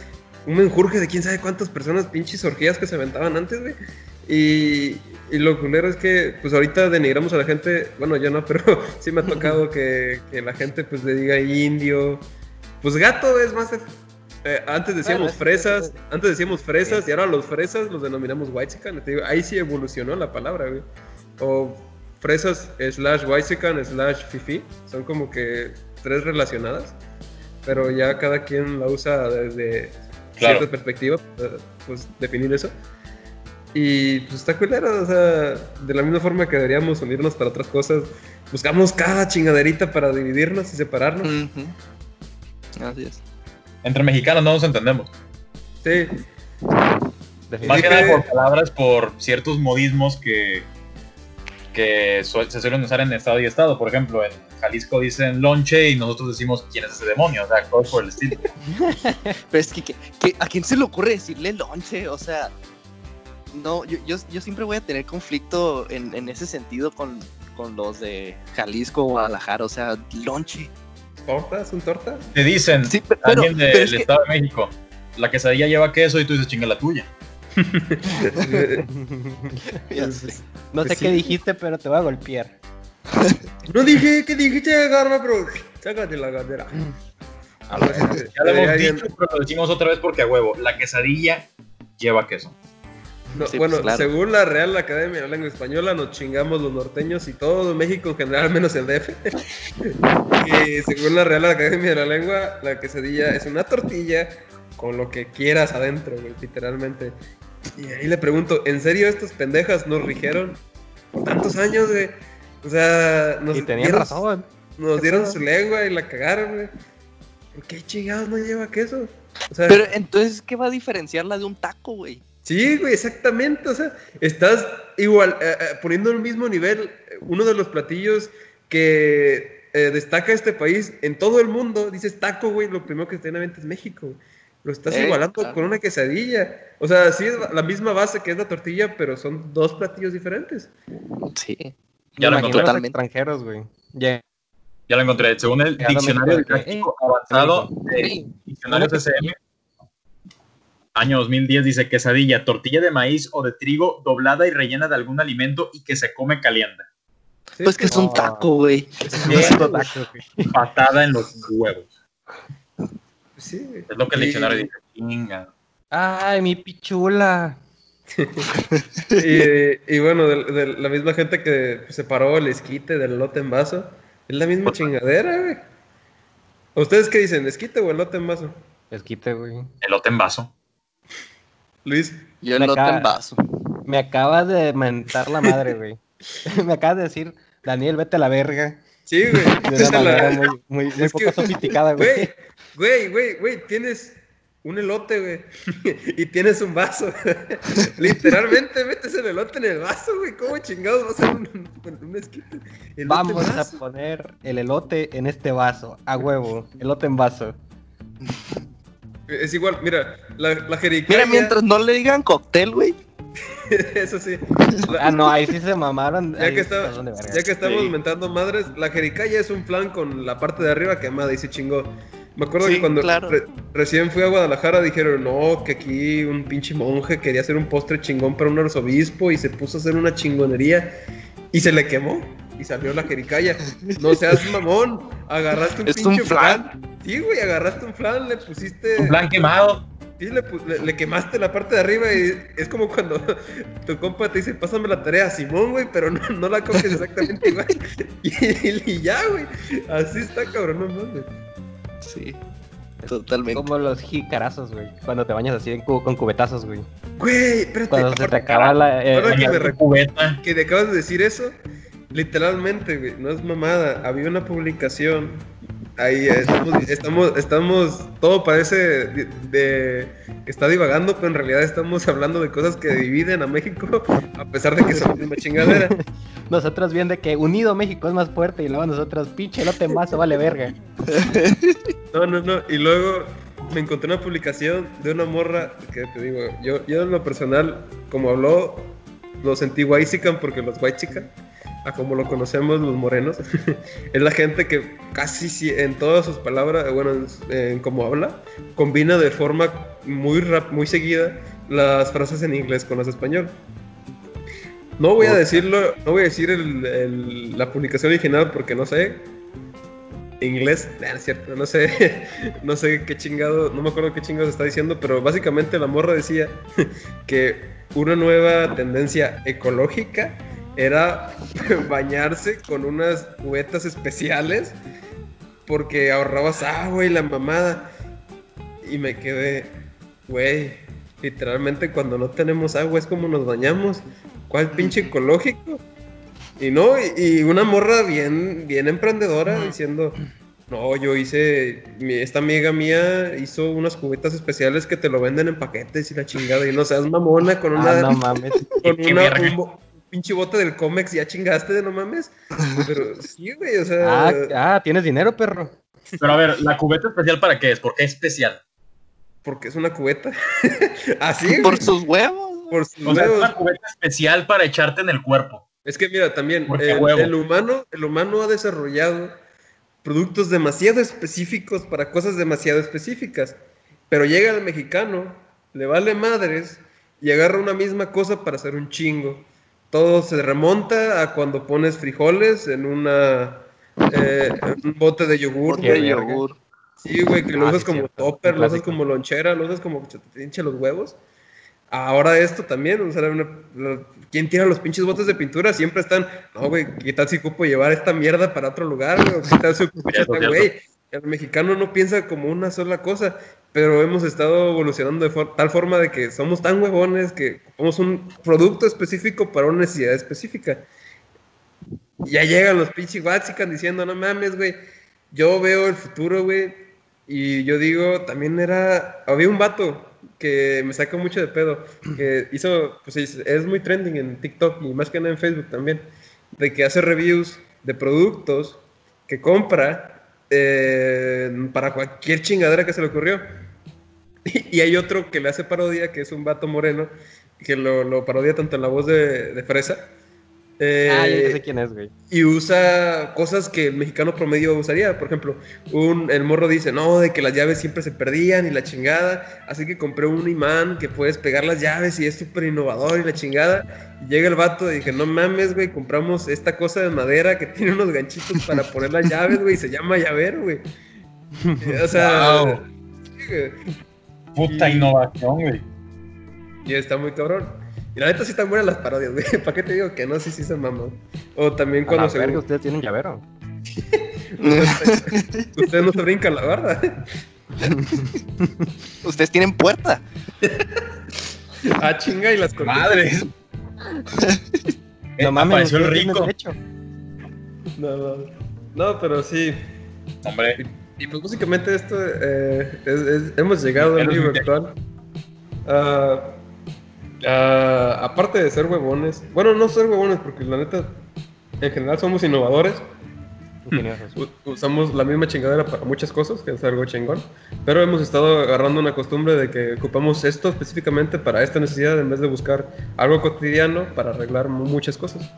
un menjurje de quién sabe cuántas personas, pinches orgías que se aventaban antes, güey. Y, y lo culero es que, pues, ahorita denigramos a la gente, bueno, yo no, pero sí me ha tocado que, que la gente, pues, le diga indio. Pues gato es más... eh, antes decíamos Bueno, es- fresas, es- antes decíamos fresas y ahora los fresas los denominamos whitezican. Te digo, ahí sí evolucionó la palabra, güey. O fresas slash whitezican slash fifi. Son como que tres relacionadas. Pero ya cada quien la usa desde Claro. cierta perspectiva, para, pues definir eso. Y pues está culero, o sea, de la misma forma que deberíamos unirnos para otras cosas, buscamos cada chingaderita para dividirnos y separarnos. Ujú. Así es. Entre mexicanos no nos entendemos. Sí, Más que que- nada por palabras, por ciertos modismos que, que su- se suelen usar en estado y estado. Por ejemplo, en Jalisco dicen lonche y nosotros decimos quién es ese demonio. O sea, cosas por el estilo. Pero es que, que- que- ¿a quién se le ocurre decirle lonche? O sea, no, yo, yo, yo siempre voy a tener conflicto en, en ese sentido con, con los de Jalisco o Guadalajara. O sea, lonche. Tortas, un torta. Te dicen, Sí, pero, alguien del pero es que- Estado de México, la quesadilla lleva queso y tú dices chinga la tuya. No sé Pues sí. qué dijiste, pero te voy a golpear. No dije que dijiste agarra, pero sácate la que- Ya lo hemos alguien- dicho, pero lo decimos otra vez porque a huevo. La quesadilla lleva queso. No, Sí, bueno, pues, claro. según la Real Academia de la Lengua Española, nos chingamos los norteños y todo México en general, menos el DF. y según la Real Academia de la Lengua, la quesadilla es una tortilla con lo que quieras adentro, güey, literalmente. Y ahí le pregunto, ¿en serio estas pendejas nos rigieron por tantos años, güey? O sea, nos Y tenían dieron, razón. nos ¿Qué dieron su lengua y la cagaron, güey. ¿Por qué chingados no lleva queso? O sea, Pero entonces, ¿qué va a diferenciarla de un taco, güey? Sí, güey, exactamente. O sea, estás igual eh, eh, poniendo en el mismo nivel uno de los platillos que eh, destaca este país en todo el mundo. Dices taco, güey, lo primero que te viene a la mente es México. güey. Lo estás Eh, igualando claro. con una quesadilla. O sea, sí es la misma base que es la tortilla, pero son dos platillos diferentes. Sí. Ya lo encontré. Totalmente. extranjeros, güey. Ya- Ya lo encontré. Según el Diccionario eh, Avanzado de Sí. Diccionario ¿Cómo que CCM, año 2010, dice quesadilla, tortilla de maíz o de trigo doblada y rellena de algún alimento y que se come caliente. Sí, Pues que es un taco, güey. Patada en los huevos. sí, güey. Es lo que el diccionario dice. Chinga. Ay, mi pichula. Y, y bueno, de, de la misma gente que separó el esquite del elote en vaso, es la misma chingadera, güey. ¿Ustedes qué dicen? ¿Esquite o elote en vaso? Esquite, güey. Elote en vaso. Luis. Yo Me en vaso. Me acabas de mentar la madre, güey. Me acabas de decir, Daniel, vete a la verga. Sí, güey. De una la- muy, muy, muy Es que- poco sofisticada, güey. Güey, güey, güey, güey, tienes un elote, güey. y tienes un vaso. Literalmente metes el elote en el vaso, güey. ¿Cómo chingados va a ser un, un esquite? Elote en Vamos a poner el elote en este vaso. A huevo. Elote en vaso. Es igual, mira, la, la jericaya. Mira, mientras no le digan cóctel, güey. Eso sí. La- Ah, no, ahí sí se mamaron. Ya que, está- ya que estamos Sí. mentando madres, la jericaya es un flan con la parte de arriba quemada y se chingó. Me acuerdo Sí, que cuando claro. re- recién fui a Guadalajara dijeron, no, que aquí un pinche monje quería hacer un postre chingón para un arzobispo y se puso a hacer una chingonería y se le quemó y salió la jericaya. No seas mamón, agarraste un Es pinche un flan. Sí, güey, agarraste un flan, le pusiste... Un plan quemado. Sí, le, le- le quemaste la parte de arriba y es como cuando tu compa te dice, pásame la tarea, Simón, güey, pero no, no la copies exactamente igual. Y, y ya, güey. Así está, cabrón, no mames. Sí. Totalmente. Como los jicarazos, güey. Cuando te bañas así cu- con cubetazos, güey. Güey, espérate. Cuando se te acaba la. eh, que la- me re- Cubeta. que te acabas de decir eso, literalmente, güey, no es mamada. Había una publicación. Ahí estamos, estamos, estamos, todo parece de, de- que está divagando, pero en realidad estamos hablando de cosas que dividen a México, a pesar de que son la misma chingadera. Nosotros bien de que unido México es más fuerte y luego nosotros, pinche en vaso, vale verga. No, no, no. Y luego me encontré una publicación de una morra que te digo, yo, yo en lo personal, como habló, lo sentí porque los whitezican, a como lo conocemos los morenos, es la gente que casi si- en todas sus palabras, bueno, en, como habla, combina de forma muy rap, muy seguida las frases en inglés con las español. No voy a decirlo, no voy a decir el- el- la publicación original porque no sé, inglés, nah, es cierto, no sé, no sé qué chingado, no me acuerdo qué chingados está diciendo, pero básicamente la morra decía que una nueva tendencia ecológica era bañarse con unas cubetas especiales porque ahorrabas agua y la mamada. Y me quedé, güey, literalmente cuando no tenemos agua es como nos bañamos. ¿Cuál pinche ecológico? Y no, y, una morra bien, bien emprendedora diciendo, no, yo hice, esta amiga mía hizo unas cubetas especiales que te lo venden en paquetes y la chingada, y no seas mamona con una, Ah, no mames. con una- un, pinche bote del Comex, ya chingaste de no mames. Pero sí, güey, o Ah, sea, ah, tienes dinero, perro. Pero a ver, ¿la cubeta especial para qué es? ¿Por qué es especial? porque es una cubeta. Así, Por sus huevos. por sus O sea, es huevos. una cubeta especial para echarte en el cuerpo. Es que mira, también huevo. el humano, el humano ha desarrollado productos demasiado específicos para cosas demasiado específicas. Pero llega el mexicano, le vale madres y agarra una misma cosa para hacer un chingo. Todo se remonta a cuando pones frijoles en una eh, en un bote de yogur. De. Sí, güey, que lo Ah, usas sí, como cierto. topper, lo usas como lonchera, lo usas como que se te hinche los huevos. Ahora esto también, o sea, una- la- ¿quién tira los pinches botes de pintura? Siempre están, no, güey, ¿qué tal si ocupo llevar esta mierda para otro lugar, güey? ¿O ¿Qué tal si ocupo esta, güey? El mexicano no piensa como una sola cosa, pero hemos estado evolucionando de for- tal forma de que somos tan huevones que ocupamos un producto específico para una necesidad específica. Ya llegan los pinches Waxican diciendo, no mames, güey, yo veo el futuro, güey, y yo digo, también era, había un vato que me sacó mucho de pedo, que hizo, pues es, es muy trending en TikTok y más que nada en Facebook también, de que hace reviews de productos que compra eh, para cualquier chingadera que se le ocurrió. Y hay otro que le hace parodia, que es un vato moreno, que lo, lo parodia tanto en la voz de, de Fresa. Eh, Ah, ya sé quién es, güey. y usa cosas que el mexicano promedio usaría. Por ejemplo, un, el morro dice, no, de que las llaves siempre se perdían y la chingada. Así que compré un imán que puedes pegar las llaves y es súper innovador y la chingada. Y llega el vato y dije, no mames, güey, compramos esta cosa de madera que tiene unos ganchitos para poner las llaves, güey, y se llama llavero, güey. o sea... Wow. Puta Y- innovación, güey. Y está muy cabrón. Y la neta sí están buenas las parodias, güey. ¿Para qué te digo que no? Sí, sí se mamó. O también A cuando la se... verga, ustedes tienen llavero. Ustedes no se brincan la barda. Ustedes tienen puerta. Ah, chinga, y las cortinas. Madre. No mames, Apareció el rico. No, no. No, pero sí. Hombre, Y pues básicamente esto, eh, es- es- hemos llegado al libro un- actual. Ah, ah, aparte de ser huevones, bueno, no ser huevones, porque la neta, en general somos innovadores. Usamos la misma chingadera para muchas cosas, que es algo chingón. Pero hemos estado agarrando una costumbre de que ocupamos esto específicamente para esta necesidad en vez de buscar algo cotidiano para arreglar mu- muchas cosas.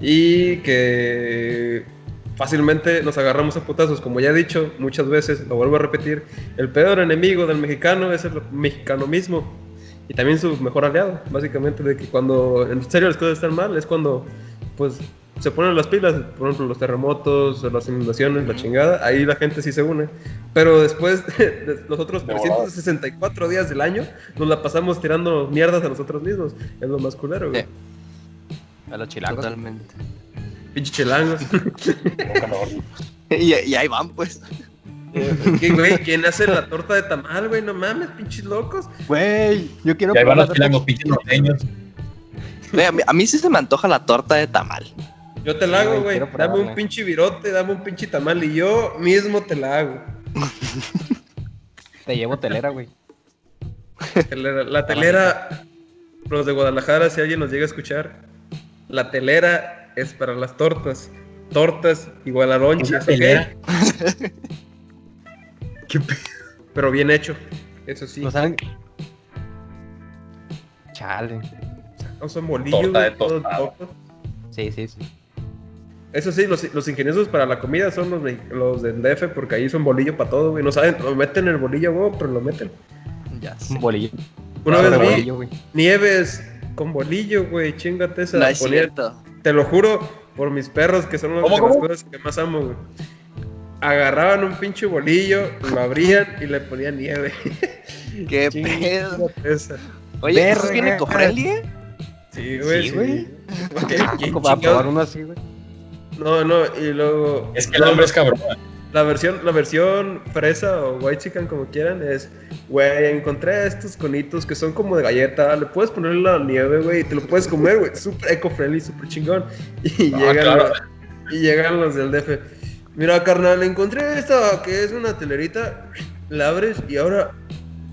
Y que fácilmente nos agarramos a putazos. Como ya he dicho muchas veces, lo vuelvo a repetir, el peor enemigo del mexicano es el mexicano mismo. Y también su mejor aliado, básicamente, de que cuando en serio las cosas están mal es cuando pues se ponen las pilas, por ejemplo, los terremotos, las inundaciones, la chingada, ahí la gente sí se une. Pero después de los otros De volada. 364 días del año, nos la pasamos tirando mierdas a nosotros mismos. Es lo más culero, güey. Sí. A los chilangos. Totalmente. Pinche chilangos. Y, y ahí van, pues. ¿Qué, güey? ¿Quién hace la torta de tamal, güey? No mames, pinches locos. Güey, yo quiero y ahí van los chilangos pinches norteños. Güey, a, mí, a mí sí se me antoja la torta de tamal. Yo te la hago, güey, Dame un pinche virote, dame un pinche tamal y yo mismo te la hago. Te llevo telera, güey. Telera- La telera, los de Guadalajara, si alguien nos llega a escuchar, la telera es para las tortas. Tortas igual a lonches, ¿Una ¿ok? Pero bien hecho, eso sí. No saben. Chale. No son bolillos, Torta de locos. Sí, sí, sí. Eso sí, los, los ingeniosos para la comida son los, de- los del DF, porque ahí son bolillo para todo, güey. No saben, lo meten el bolillo, güey, pero lo meten. Ya sé. Un bolillo. Una Sobre vez vi bolillo, güey. nieves con bolillo, güey, chingate esa. No es ponía- cierto. Te lo juro por mis perros, que son una ¿Cómo, de las cosas que más amo, güey. Agarraban un pinche bolillo, lo abrían y le ponían nieve. Qué pedo. esa. Oye, ¿eso viene eco-friendly, eh? Sí, güey. Sí, Sí, güey. ¿Qué- Ah, para probar uno así, güey. No, no, y luego. Es que el hambre es cabrón. La versión, la versión fresa o white chicken, como quieran, es, güey, encontré estos conitos que son como de galleta, le puedes poner la nieve, güey, y te lo puedes comer, güey, súper eco-friendly, súper chingón. Y, Ah, llegan claro. los, y llegan los del DF. Mira, carnal, encontré esta que es una telerita, la abres y ahora,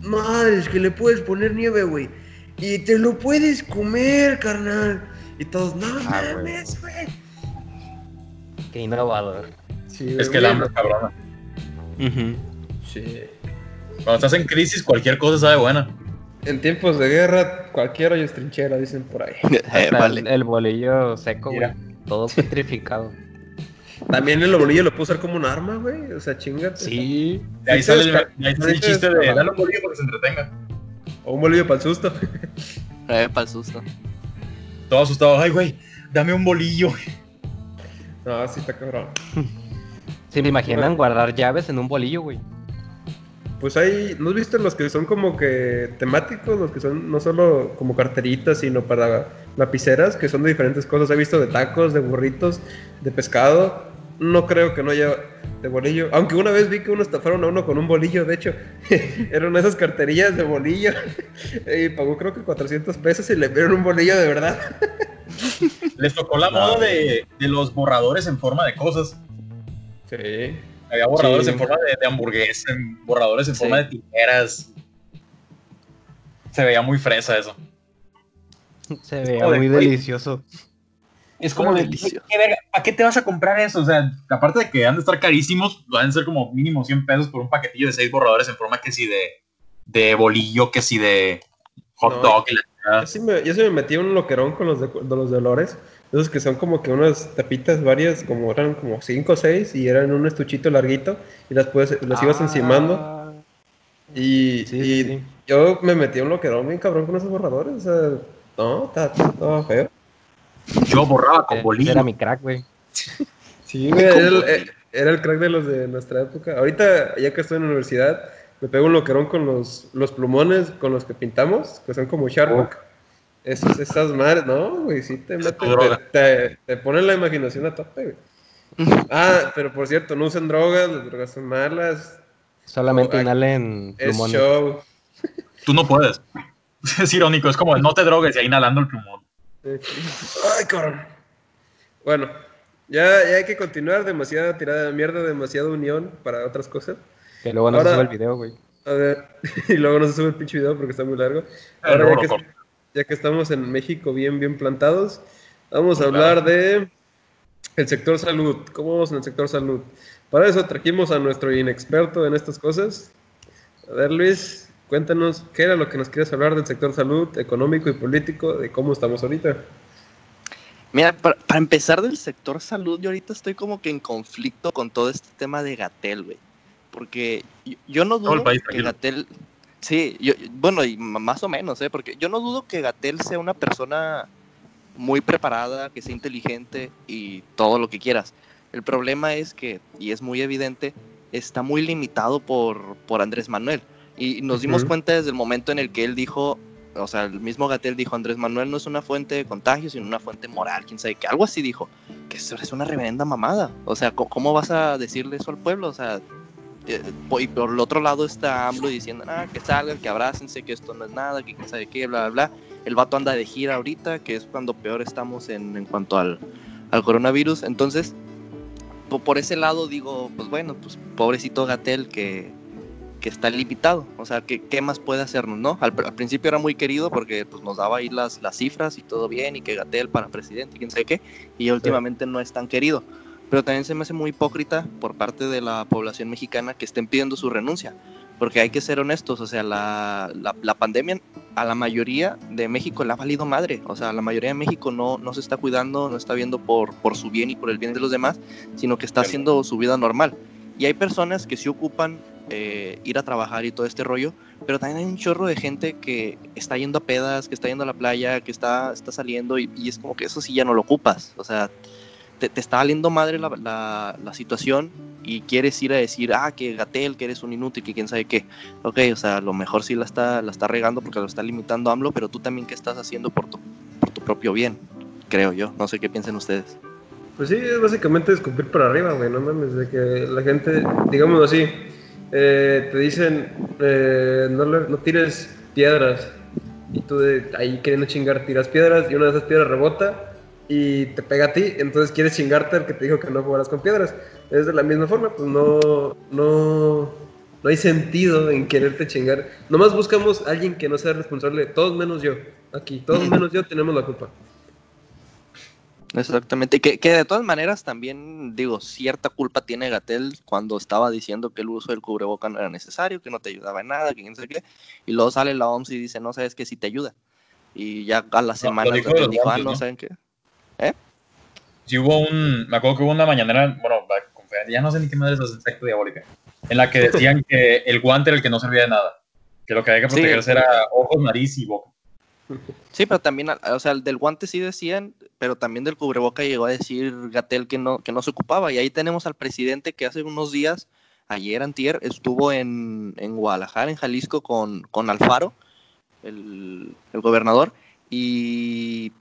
madre, es que le puedes poner nieve, güey, y te lo puedes comer, carnal. Y todos, no Ah, mames, güey. Qué innovador. Sí, Es que el hambre es cabrón. Sí. Cuando estás en crisis, cualquier cosa sabe buena. En tiempos de guerra, cualquier hoyo es trinchera, dicen por ahí. Eh, vale. el, el bolillo seco, güey. Todo petrificado. También el bolillo lo puedo usar como un arma, güey. O sea, chingate. Sí. De ahí sale el, de ahí sale el sí, chiste de dale un bolillo para que se entretenga. O un bolillo para el susto. Eh, para el susto. Todo asustado. Ay, güey, dame un bolillo. No, sí está cabrón. ¿Se me imaginan guardar llaves en un bolillo, güey? pues hay, ¿no has visto los que son como que temáticos? Los que son no solo como carteritas, sino para lapiceras, que son de diferentes cosas. He visto de tacos, de burritos, de pescado. No creo que no haya de bolillo. Aunque una vez vi que uno estafaron a uno con un bolillo, de hecho. Eran esas carterillas de bolillo. y pagó creo que 400 pesos y le dieron un bolillo de verdad. Les tocó la moda de, de los borradores en forma de cosas. Sí. Había borradores Sí. en forma de, de hamburguesa, borradores en Sí. forma de tijeras. Se veía muy fresa eso. Se veía muy delicioso. Es como de. ¿qué verga? ¿para qué te vas a comprar eso? O sea, aparte de que han de estar carísimos, van a ser como mínimo 100 pesos por un paquetillo de 6 borradores en forma que si de, de bolillo, que si de hot No, dog. Yo chingada. sí, me, yo sí me metí un loquerón con los de, de los de olores. Esos que son como que unas tapitas varias, como eran como 5 o 6 y eran un estuchito larguito y las, puedes, las ibas encimando. Ah, Y, Sí, y sí, yo me metí un loquerón bien cabrón con esos borradores. O sea, no, está, estaba feo. Yo borraba con bolillo. era mi crack, güey. Sí, güey, era el, eh, era el crack de los de nuestra época. Ahorita, ya que estoy en la universidad, me pego un loquerón con los, los plumones con los que pintamos, que son como Sharpak. Esas, esas madres, no, güey, sí te meten, te, te, te ponen la imaginación a tope, güey. Ah, pero por cierto, no usen drogas, las drogas son malas, Solamente Oh, inhalen es plumones. show. Tú no puedes. Es irónico, es como no te drogues y ahí inhalando el plumón. Ay, cabrón. Bueno, ya, ya hay que continuar, demasiada tirada de mierda, demasiada unión para otras cosas. Que luego no Ahora- se sube el video, güey. A ver, y luego no se sube el pinche video porque está muy largo. Ah, Ahora, ya que, ya que estamos en México bien, bien plantados, vamos a hablar de el sector salud. ¿Cómo vamos en el sector salud? Para eso trajimos a nuestro inexperto en estas cosas. A ver, Luis, cuéntanos qué era lo que nos quieres hablar del sector salud, económico y político, de cómo estamos ahorita. Mira, para, para empezar del sector salud, yo ahorita estoy como que en conflicto con todo este tema de Gatel, güey. Porque yo, yo no dudo país, que. Gatel... Sí, yo, bueno, y más o menos, ¿eh? Porque yo no dudo que Gatel sea una persona muy preparada, que sea inteligente y todo lo que quieras. El problema es que, y es muy evidente, está muy limitado por, por Andrés Manuel. Y nos dimos cuenta desde el momento en el que él dijo, o sea, el mismo Gatel dijo, Andrés Manuel no es una fuente de contagio, sino una fuente moral, quién sabe qué, algo así dijo, que eso es una reverenda mamada. O sea, ¿cómo, vas a decirle eso al pueblo? O sea, eh, y por el otro lado está AMLO diciendo, ah, que salgan, que abrácense, que esto no es nada, que quién sabe qué, bla, bla, bla. El vato anda de gira ahorita, que es cuando peor estamos en, en cuanto al, al coronavirus. Entonces, po- por ese lado digo, pues bueno, pues pobrecito Gatel que, que está limitado. O sea, ¿qué, qué más puede hacernos, no? Al, pr- al principio era muy querido porque pues, nos daba ahí las, las cifras y todo bien, y que Gatel para presidente, y quién sabe qué, y últimamente no es tan querido. Pero también se me hace muy hipócrita por parte de la población mexicana que estén pidiendo su renuncia. Porque hay que ser honestos, o sea, la, la, la pandemia a la mayoría de México le ha valido madre. O sea, la mayoría de México no, no se está cuidando, no está viendo por, por su bien y por el bien de los demás, sino que está haciendo su vida normal. Y hay personas que sí ocupan eh, ir a trabajar y todo este rollo, pero también hay un chorro de gente que está yendo a pedas, que está yendo a la playa, que está, está saliendo y, y es como que eso sí ya no lo ocupas. O sea, te, te está valiendo madre la, la, la situación y quieres ir a decir, ah, que Gatel, que eres un inútil, que quién sabe qué. Ok, o sea, a lo mejor sí la está, la está regando porque lo está limitando AMLO, pero tú también qué estás haciendo por tu, por tu propio bien, creo yo. No sé qué piensen ustedes. Pues sí, es básicamente escupir para arriba, güey, no mames, de que la gente, digámoslo así, eh, te dicen, eh, no, no tires piedras, y tú de ahí queriendo chingar tiras piedras, y una de esas piedras rebota y te pega a ti, entonces quieres chingarte al que te dijo que no jugaras con piedras. Es de la misma forma, pues no, no, no hay sentido en quererte chingar. Nomás buscamos a alguien que no sea responsable, todos menos yo, aquí, todos menos yo tenemos la culpa. Exactamente, que, que de todas maneras también, digo, cierta culpa tiene Gatel cuando estaba diciendo que el uso del cubreboca no era necesario, que no te ayudaba en nada, que quién sabe qué, y luego sale la OMS y dice, no sabes que sí te ayuda. Y ya a la semana lo dijo de los dijo, ah, no ¿no? saben qué. Sí hubo un, me acuerdo que hubo una mañanera, bueno, la conferencia, ya no sé ni qué madre es esa secta diabólica, en la que decían que el guante era el que no servía de nada, que lo que había que Sí. protegerse era ojos, nariz y boca. Sí, pero también, o sea, el del guante sí decían, pero también del cubreboca llegó a decir Gatel que no, que no se ocupaba. Y ahí tenemos al presidente que hace unos días ayer antier, estuvo en, en Guadalajara, en Jalisco, con, con Alfaro, el, el gobernador, y,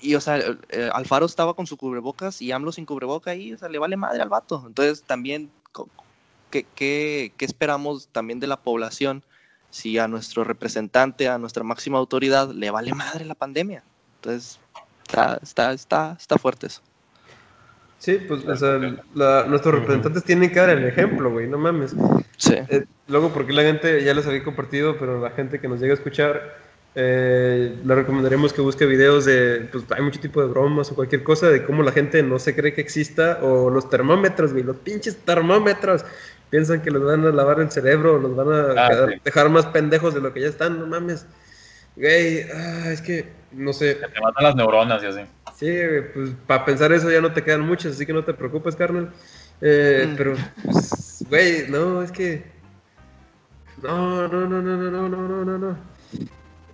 y, o sea, eh, Alfaro estaba con su cubrebocas y AMLO sin cubreboca y, o sea, le vale madre al vato. Entonces, también, ¿qué, qué, qué esperamos también de la población si a nuestro representante, a nuestra máxima autoridad, le vale madre la pandemia? Entonces, está, está, está, está fuerte eso. Sí, pues, o sea, la- nuestros representantes tienen que dar el ejemplo, güey, no mames. Sí. Eh, luego, porque la gente, ya les había compartido, pero la gente que nos llega a escuchar, eh, le recomendaremos que busque videos de, pues hay mucho tipo de bromas o cualquier cosa de cómo la gente no se cree que exista, o los termómetros, güey, los pinches termómetros. Piensan que les van a lavar el cerebro, los van a Ah, quedar- sí. dejar más pendejos de lo que ya están, no mames. Güey, ah, es que, no sé, Que te matan las neuronas y así. Sí, güey, pues para pensar eso ya no te quedan muchas, así que no te preocupes, carnal. Eh, Mm. Pero, pues, güey, no, es que. No, no, no, no, no, no, no, no, no,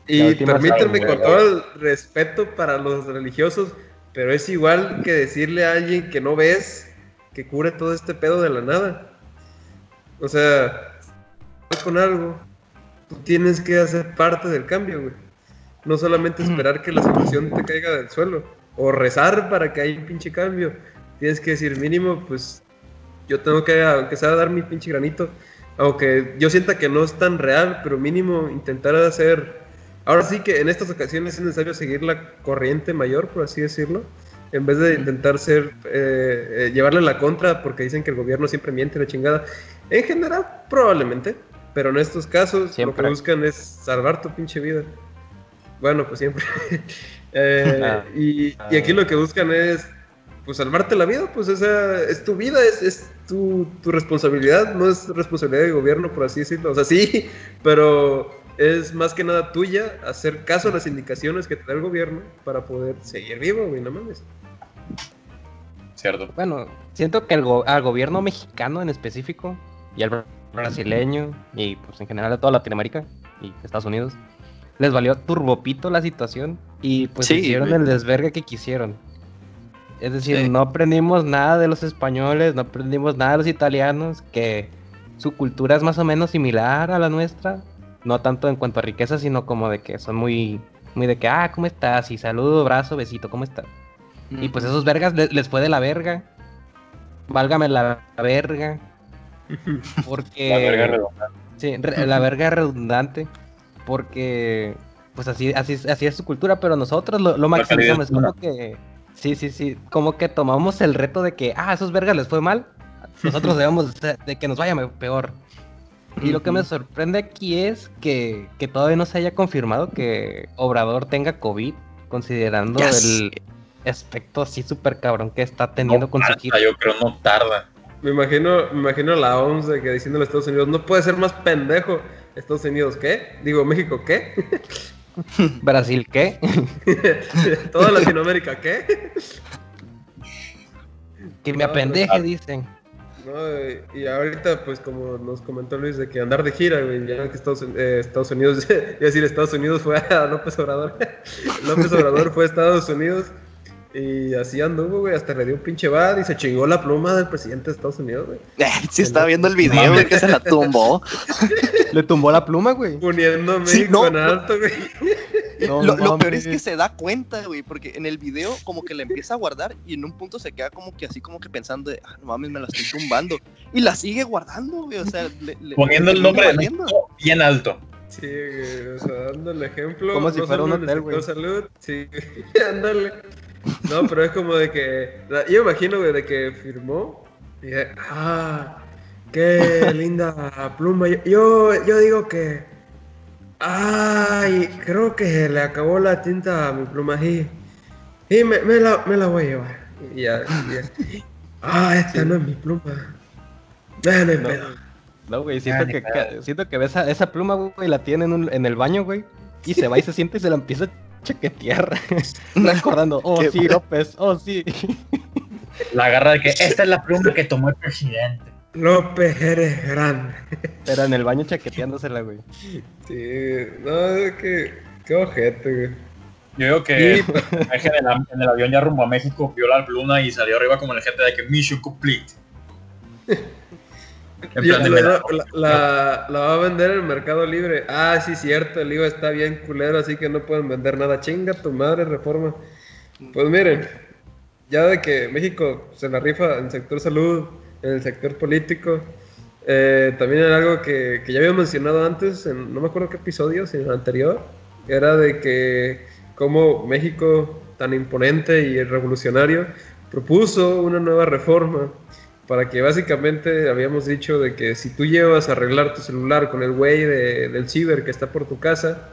Y permítanme saga, con güey. todo el respeto para los religiosos, pero es igual que decirle a alguien que no ves que cure todo este pedo de la nada. O sea, con algo, tú tienes que hacer parte del cambio, güey. No solamente esperar que la situación te caiga del suelo o rezar para que haya un pinche cambio. Tienes que decir, mínimo, pues yo tengo que, aunque sea, dar mi pinche granito. Aunque yo sienta que no es tan real, pero mínimo intentar hacer. Ahora sí que en estas ocasiones es necesario seguir la corriente mayor, por así decirlo, en vez de intentar ser, eh, eh, llevarle la contra porque dicen que el gobierno siempre miente la chingada. En general, probablemente, pero en estos casos lo que buscan es salvar tu pinche vida. Bueno, pues siempre. Eh, Ah. y, y aquí lo que buscan es, pues, salvarte la vida, pues esa es tu vida, es, es tu, tu responsabilidad, no es responsabilidad del gobierno, por así decirlo. O sea, sí, pero es más que nada tuya hacer caso a las indicaciones que te da el gobierno para poder seguir vivo, güey, no mames. Cierto. Bueno, siento que el go- al gobierno mexicano en específico y al bra- brasileño y pues en general a toda Latinoamérica y Estados Unidos les valió turbopito la situación y pues Sí, hicieron güey. el desvergue que quisieron. Es decir, Sí. no aprendimos nada de los españoles, no aprendimos nada de los italianos, que su cultura es más o menos similar a la nuestra, no tanto en cuanto a riqueza, sino como de que son muy, muy de que, ah, ¿cómo estás? Y saludo, brazo, besito, ¿cómo estás? Y pues esos vergas le- les fue de la verga. Válgame la verga. Porque. La verga redonda. Sí, re- la verga redundante. Porque. Pues así, así, así es su cultura, pero nosotros lo, lo maximizamos. Es como que. Sí, sí, sí. Como que tomamos el reto de que, ah, a esos vergas les fue mal. Nosotros debemos de de que nos vaya me- peor. Y lo que me sorprende aquí es que, que todavía no se haya confirmado que Obrador tenga COVID, considerando el aspecto así súper cabrón que está teniendo No con su gira. yo creo no tarda. Me imagino, me imagino la OMS de que diciendo a Estados Unidos, no puede ser más pendejo. Estados Unidos, ¿qué? Digo, México, ¿qué? Brasil, ¿qué? Toda Latinoamérica, ¿qué? que me apendeje, dicen. No, eh, y ahorita, pues como nos comentó Luis, de que andar de gira, güey, ya que Estados, eh, Estados Unidos, iba a decir Estados Unidos fue a López Obrador. López Obrador fue a Estados Unidos y así anduvo, güey, hasta le dio un pinche bad y se chingó la pluma del presidente de Estados Unidos, güey. sí, estaba viendo el video, güey, que se la tumbó. Le tumbó la pluma, güey. Poniendo a Sí, no, alto, güey. No lo, lo peor es que se da cuenta, güey, porque en el video como que la empieza a guardar y en un punto se queda como que así como que pensando de, ah, no mames, me la estoy tumbando. Y la sigue guardando, güey, o sea, le- le- Poniendo le el nombre de. México bien alto. Sí, güey, o sea, dando el ejemplo. Como si fuera un hotel, güey. salud, sí, ándale. No, pero es como de que. Yo imagino, güey, de que firmó. Y de, ah, qué linda pluma. Yo, yo, digo que. Ay, creo que le acabó la tinta a mi pluma. Y, y me, me la, me la voy a llevar. Y ya, ya. Ah, esta no es mi pluma. Hay No. pedo. No, güey, siento que, que- siento que esa, esa pluma, güey, la tiene en, un- en el baño, güey. Y se va y se siente y se la empieza a chaquetear. Recordando, oh Qué sí, bueno. López, oh sí. La agarra de que esta es la pluma que tomó el presidente. López, eres grande. Pero en el baño chaqueteándosela, güey. Sí, no, es que. Qué ojete, güey. Yo digo que Sí, en, el, en el avión ya rumbo a México vio la pluma y salió arriba como el gente de que mission complete. La, venado. la- la- la va a vender en el Mercado Libre. Ah, sí, cierto, el IVA está bien culero, así que no pueden vender nada. Chinga tu madre, reforma. Pues miren, ya de que México se la rifa en el sector salud, en el sector político, eh, también era algo que, que ya había mencionado antes, en, no me acuerdo qué episodio, sino en el anterior, era de que como México, tan imponente y revolucionario, propuso una nueva reforma para que básicamente habíamos dicho de que si tú llevas a arreglar tu celular con el güey de- del ciber que está por tu casa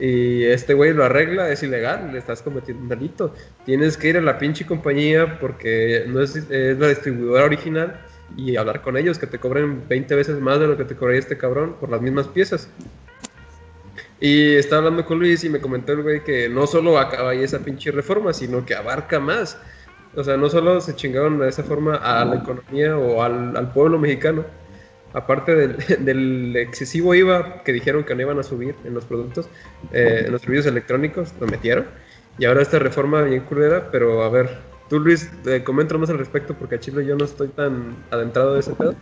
y este güey lo arregla, es ilegal, le estás cometiendo un delito. Tienes que ir a la pinche compañía porque no es, es la distribuidora original y hablar con ellos que te cobren 20 veces más de lo que te cobraría este cabrón por las mismas piezas. Y estaba hablando con Luis y me comentó el güey que no solo acaba ahí esa pinche reforma, sino que abarca más. O sea, no solo se chingaron de esa forma a la economía o al, al pueblo mexicano, aparte del, del excesivo IVA que dijeron que no iban a subir en los productos, eh, en los servicios electrónicos, lo metieron. Y ahora esta reforma bien culera, pero a ver, tú Luis, eh, comenta más al respecto porque a Chile yo no estoy tan adentrado de ese pedo.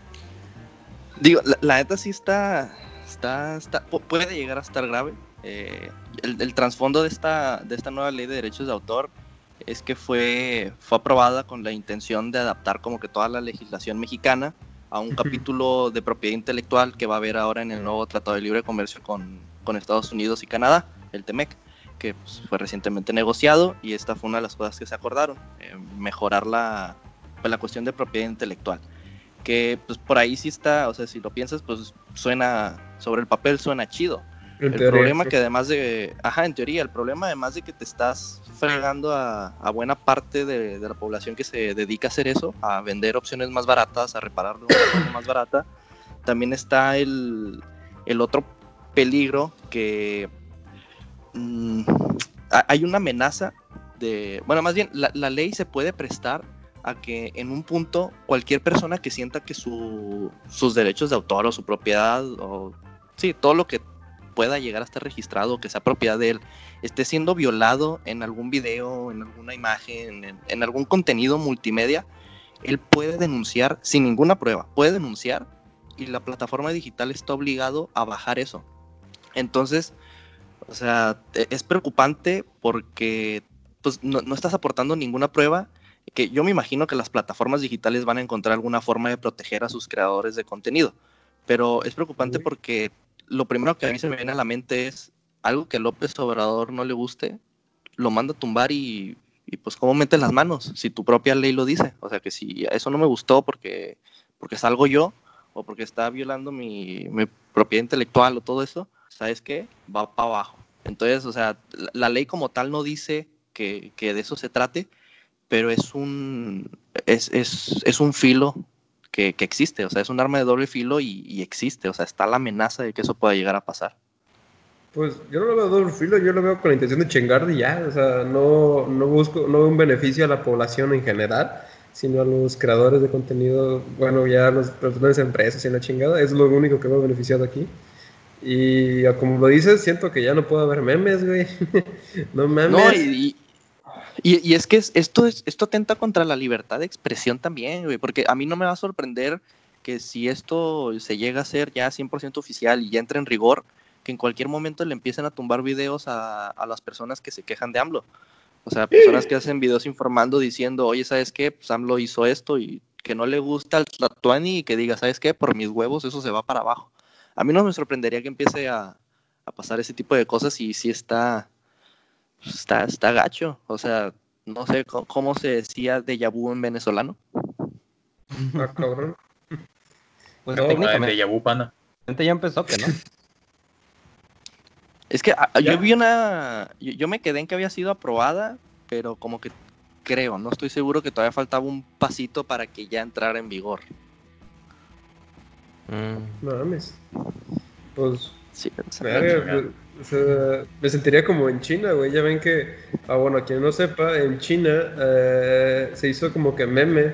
Digo, la, la neta sí está, está, está, pu- puede llegar a estar grave. Eh, el, el trasfondo de esta, de esta nueva ley de derechos de autor es que fue, fue aprobada con la intención de adaptar como que toda la legislación mexicana a un capítulo de propiedad intelectual que va a haber ahora en el nuevo Tratado de Libre Comercio con, con Estados Unidos y Canadá, el TEMEC, que pues, fue recientemente negociado y esta fue una de las cosas que se acordaron, eh, mejorar la, pues, la cuestión de propiedad intelectual que pues por ahí sí está, o sea, si lo piensas, pues suena, sobre el papel suena chido. En El teoría. problema que además de, ajá, en teoría, el problema además de que te estás fregando a, a buena parte de, de la población que se dedica a hacer eso, a vender opciones más baratas, a reparar de una forma más barata, también está el, el otro peligro que mm, ha- hay una amenaza de, bueno, más bien, la, la ley se puede prestar a que en un punto cualquier persona que sienta que su, sus derechos de autor o su propiedad o sí, todo lo que pueda llegar a estar registrado, que sea propiedad de él, esté siendo violado en algún video, en alguna imagen, en, en algún contenido multimedia, él puede denunciar sin ninguna prueba, puede denunciar y la plataforma digital está obligado a bajar eso. Entonces, o sea, e- es preocupante porque pues, no, no estás aportando ninguna prueba que yo me imagino que las plataformas digitales van a encontrar alguna forma de proteger a sus creadores de contenido. Pero es preocupante porque lo primero que a mí se me viene a la mente es algo que López Obrador no le guste, lo manda a tumbar y, y pues cómo mete las manos, si tu propia ley lo dice. O sea que si eso no me gustó porque, porque salgo yo o porque está violando mi, mi propiedad intelectual o todo eso, ¿sabes qué? Va para abajo. Entonces, o sea, la, la ley como tal no dice que, que de eso se trate, pero es un, es, es, es un filo que, que existe, o sea, es un arma de doble filo y, y existe, o sea, está la amenaza de que eso pueda llegar a pasar. Pues yo no lo veo doble filo, yo lo veo con la intención de chingar y ya, o sea, no, no busco, no veo un beneficio a la población en general, sino a los creadores de contenido, bueno, ya a los personas de empresas y la chingada, es lo único que veo beneficiado aquí. Y como lo dices, siento que ya no puedo ver memes, güey. no mames. No, y, y, y es que es- esto, es, esto atenta contra la libertad de expresión también, güey, porque a mí no me va a sorprender que si esto se llega a ser ya 100% oficial y ya entra en rigor, que en cualquier momento le empiecen a tumbar videos a, las personas que se quejan de AMLO. O sea, personas que hacen videos informando diciendo, oye, ¿sabes qué? Pues AMLO hizo esto y que no le gusta el Tlatuani y que diga, ¿sabes qué? Por mis huevos eso se va para abajo. A mí no me sorprendería que empiece a, a pasar ese tipo de cosas y sí está, está, está gacho. O sea, no sé cómo, cómo se decía de vu en venezolano. Ah, cabrón. Pues No, Ah, de técnicamente Yabu, pana. ya empezó, que no. Es que a- a- Ya. yo vi una. Yo, yo me quedé en que había sido aprobada, pero como que creo, no estoy seguro que todavía faltaba un pasito para que ya entrara en vigor. Mm. No mames. Pues Sí, Verga, pues, o sea, me sentiría como en China, güey. Ya ven que, ah, bueno, quien no sepa, en China eh, se hizo como que meme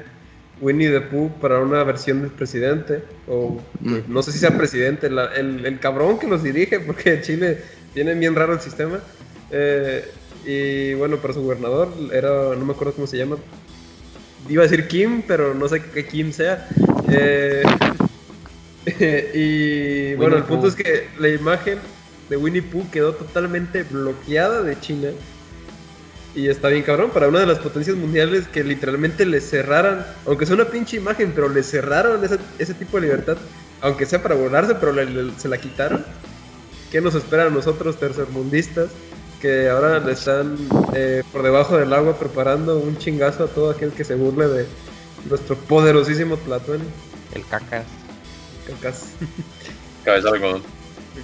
Winnie the Pooh para una versión del presidente. O Mm. no sé si sea presidente, la- el, el cabrón que los dirige, porque en Chile tiene bien raro el sistema. Eh, y bueno, para su gobernador era, no me acuerdo cómo se llama. Iba a decir Kim, pero no sé qué Kim sea. Eh, y bueno, el punto es que la imagen de Winnie Pooh quedó totalmente bloqueada de China. Y está bien cabrón, para una de las potencias mundiales que literalmente le cerraran, aunque sea una pinche imagen, pero le cerraron ese, ese tipo de libertad, aunque sea para volarse, pero le- le- se la quitaron. ¿Qué nos espera a nosotros tercermundistas? Que ahora le están eh, por debajo del agua preparando un chingazo a todo aquel que se burle de nuestro poderosísimo Platón. El cacas. Cacas. Cabeza de algodón.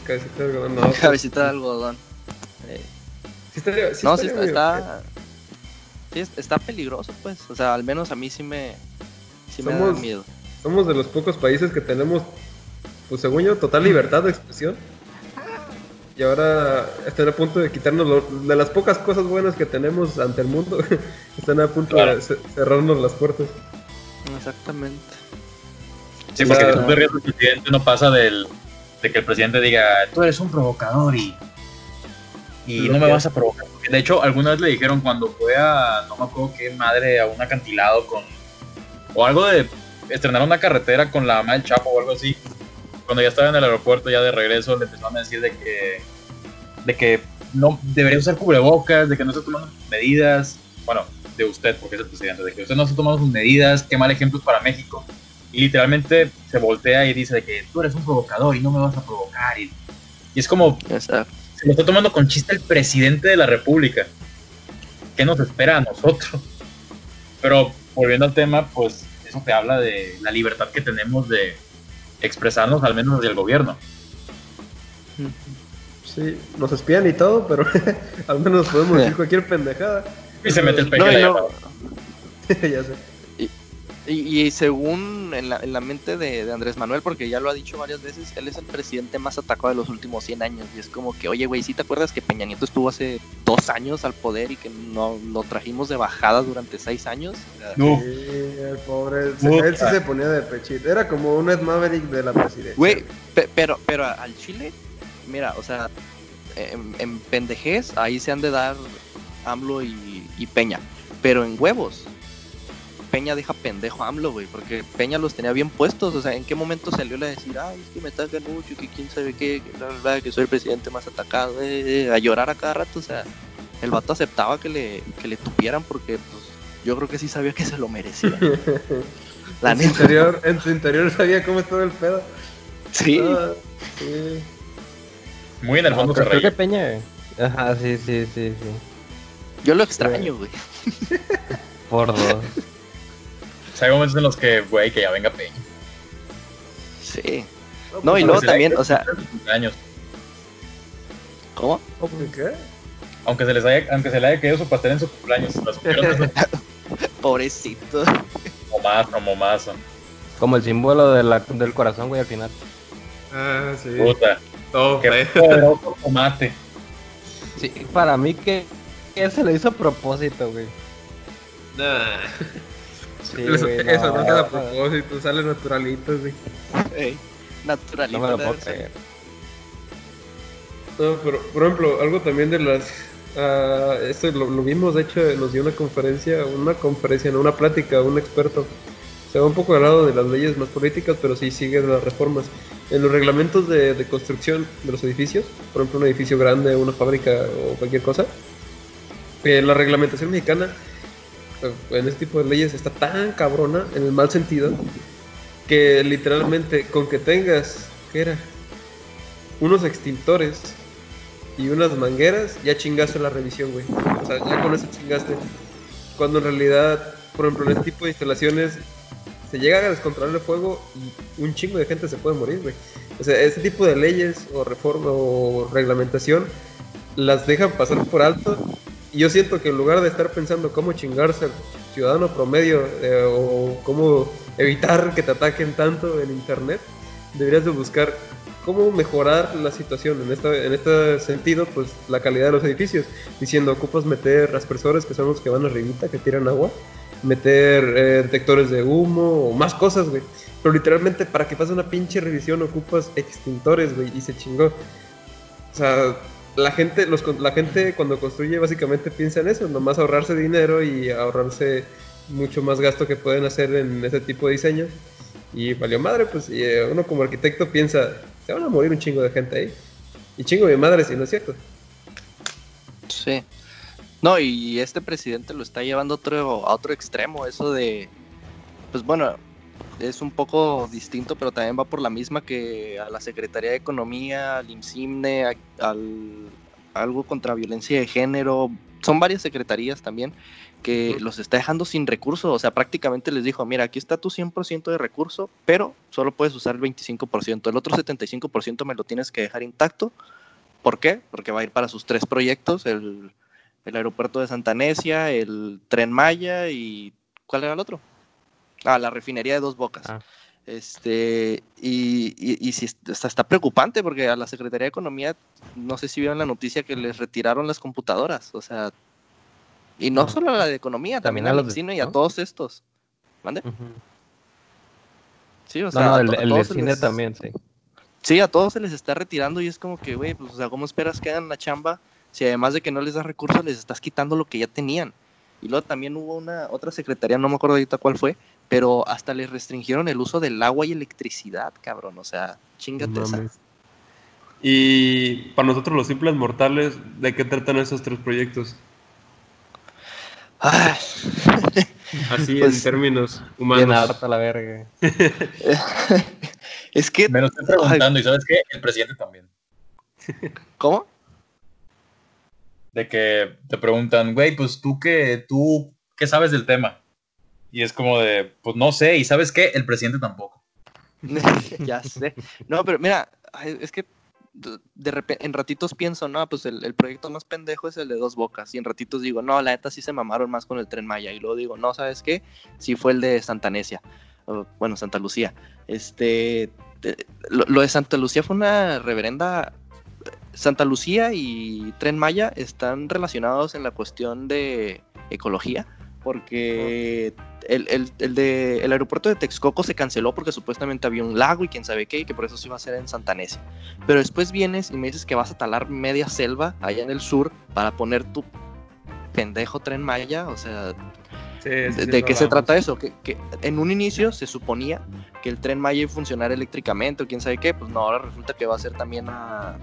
Cabecita de algodón. No, Cabecita de algodón. Eh, sí estaría- sí no, sí está, está, sí, es- está peligroso, pues. O sea, al menos a mí sí me, sí me da miedo. Somos de los pocos países que tenemos, pues según yo, total libertad de expresión. Y ahora están a punto de quitarnos lo- de las pocas cosas buenas que tenemos ante el mundo. están a punto Claro. de ce- cerrarnos las puertas. Exactamente. Sí, porque ríes del presidente, no pasa del, de que el presidente diga, tú eres un provocador y, y no me vas a provocar. De hecho, alguna vez le dijeron cuando fue a, no me acuerdo qué madre, a un acantilado con, o algo de estrenar una carretera con la mamá del Chapo o algo así. Cuando ya estaba en el aeropuerto, ya de regreso, le empezaron a decir de que, de que no debería usar cubrebocas, de que no está tomando sus medidas. Bueno, de usted, porque es el presidente, de que usted no está tomando sus medidas, qué mal ejemplo es para México. Y literalmente se voltea y dice de que tú eres un provocador y no me vas a provocar. Y, y es como, Exacto. se lo está tomando con chiste el presidente de la República. ¿Qué nos espera a nosotros? Pero volviendo al tema, pues eso te habla de la libertad que tenemos de expresarnos, al menos desde el gobierno. Sí, nos espían y todo, pero al menos podemos decir cualquier pendejada. Y se mete el No, no- llamada. ya sé. Y, y según en la, en la mente de, de Andrés Manuel, porque ya lo ha dicho varias veces, él es el presidente más atacado de los últimos 100 años. Y es como que, oye, güey, ¿sí te acuerdas que Peña Nieto estuvo hace dos años al poder y que no lo trajimos de bajada durante seis años? No, Sí, el pobre. él sí se ponía de pechito. Era como un Ed Maverick de la presidencia. Güey, pe- pero, pero al Chile, mira, o sea, en, en pendejez, ahí se han de dar AMLO y, y Peña. Pero en huevos, Peña deja pendejo a AMLO, güey, porque Peña los tenía bien puestos. O sea, ¿en qué momento salió a decir, ay, es que me atacan mucho, que quién sabe qué, que, bla, bla, que soy el presidente más atacado, eh, eh", a llorar a cada rato? O sea, el vato aceptaba que le, que le tupieran porque, pues, yo creo que sí sabía que se lo merecía. La en, su neta. interior, en su interior sabía cómo estaba el pedo. Sí. Ah, sí. muy en el No, fondo se creo, creo que. Peña. Ajá, sí, sí, sí, sí. Yo lo extraño, güey. Por dos. O sea, hay momentos en los que, güey, que ya venga Peña. Sí. No, y pues, luego le también, o sea, Años. ¿cómo? ¿Qué? Aunque se, les haya, aunque se le haya caído su pastel en su cumpleaños. Pobrecito. momazo, momazo. Como el símbolo de la- del corazón, güey, al final. Ah, sí. Puta. Todo Qué poderoso tomate. Sí, para mí que, que se lo hizo a propósito, güey. Nah. Sí, eso, güey, eso no, no, queda a propósito, sale naturalito, sí. Ey, naturalito. No me lo puedo creer. No, pero por ejemplo, algo también de las. ah, esto lo, lo vimos, de hecho, nos dio una conferencia, una conferencia, no, una plática, un experto. Se va un poco al lado de las leyes más políticas, pero sí sigue las reformas. En los reglamentos de, de construcción de los edificios, por ejemplo, un edificio grande, una fábrica o cualquier cosa, eh, la reglamentación mexicana en este tipo de leyes está tan cabrona, en el mal sentido, que literalmente con que tengas, ¿qué era? Unos extintores y unas mangueras, ya chingaste la revisión, güey. O sea, ya con eso chingaste. Cuando en realidad, por ejemplo, en este tipo de instalaciones se llega a descontrolar el fuego y un chingo de gente se puede morir, güey. O sea, este tipo de leyes o reforma o reglamentación las dejan pasar por alto. Y yo siento que en lugar de estar pensando cómo chingarse al ciudadano promedio eh, o cómo evitar que te ataquen tanto en internet, deberías de buscar cómo mejorar la situación en, esta, en este sentido, pues la calidad de los edificios, diciendo ocupas meter aspersores que son los que van arribita, que tiran agua, meter eh, detectores de humo o más cosas, güey. Pero literalmente para que pase una pinche revisión ocupas extintores, güey, y se chingó. O sea, la gente, los, la gente cuando construye básicamente piensa en eso, nomás ahorrarse dinero y ahorrarse mucho más gasto que pueden hacer en ese tipo de diseño. Y valió madre, pues y, eh, uno como arquitecto piensa, se van a morir un chingo de gente ahí. Y chingo de madre si no es cierto. Sí. No, y este presidente lo está llevando a otro extremo, eso de, pues bueno, es un poco distinto, pero también va por la misma que a la Secretaría de Economía, al IMSIMNE, a- al algo contra violencia de género, son varias secretarías también que los está dejando sin recursos, o sea, prácticamente les dijo, mira, aquí está tu 100% de recurso, pero solo puedes usar el 25%, el otro 75% me lo tienes que dejar intacto. ¿Por qué? Porque va a ir para sus tres proyectos, el, el aeropuerto de Santa Necia, el tren Maya y ¿cuál era el otro? Ah, la refinería de Dos Bocas. Ah. Este, y, y, y sí, está, está preocupante porque a la Secretaría de Economía, no sé si vieron la noticia que les retiraron las computadoras, o sea, y no No. solo a la de Economía, también, a al los de- y a ¿no? todos estos. ¿Mande? Sí, o No, sea, no, a el, a el de cine les- también, sí. Sí, a todos se les está retirando y es como que, güey, pues, o sea, ¿cómo esperas que hagan la chamba si además de que no les das recursos les estás quitando lo que ya tenían? Y luego también hubo una otra secretaría, no me acuerdo ahorita cuál fue, pero hasta les restringieron el uso del agua y electricidad, cabrón, o sea, chingate esa. Y para nosotros los simples mortales, ¿de qué tratan esos tres proyectos? Ay, Así Pues, en términos Bien humanos. harta la verga. es que, Me lo estoy preguntando, y ¿sabes qué? El presidente también. ¿cómo? De que te preguntan, güey, pues tú qué, tú, ¿qué sabes del tema? Y es como de, pues no sé, y ¿sabes qué? El presidente tampoco. ya sé. No, pero mira, es que de- repente, en ratitos pienso, no, pues el, el proyecto más pendejo es el de dos bocas. Y en ratitos digo, no, la neta sí se mamaron más con el tren Maya. Y luego digo, no, ¿sabes qué? Sí fue el de Santa Necia. o, bueno, Santa Lucía. Este, de- lo, lo de Santa Lucía fue una reverenda. Santa Lucía y Tren Maya están relacionados en la cuestión de ecología, porque el, el- el de, el aeropuerto de Texcoco se canceló porque supuestamente había un lago y quién sabe qué, y que por eso se iba a hacer en Santa Necia. Pero después vienes y me dices que vas a talar media selva allá en el sur para poner tu pendejo Tren Maya, o sea, Sí, sí, ¿De, sí, qué se trata eso? Que, que en un inicio se suponía que el tren Maya iba a funcionar eléctricamente o quién sabe qué, pues no, ahora resulta que va a ser también a...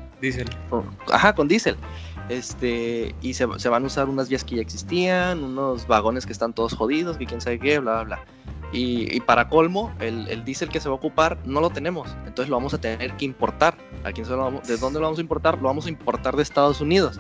Con- Ajá, con diésel. Este, y se, se van a usar unas vías que ya existían, unos vagones que están todos jodidos, que quién sabe qué, bla, bla, bla. Y, y para colmo, el, el diésel que se va a ocupar no lo tenemos, entonces lo vamos a tener que importar. ¿A quién se lo vamos- ¿De dónde lo vamos a importar? Lo vamos a importar de Estados Unidos.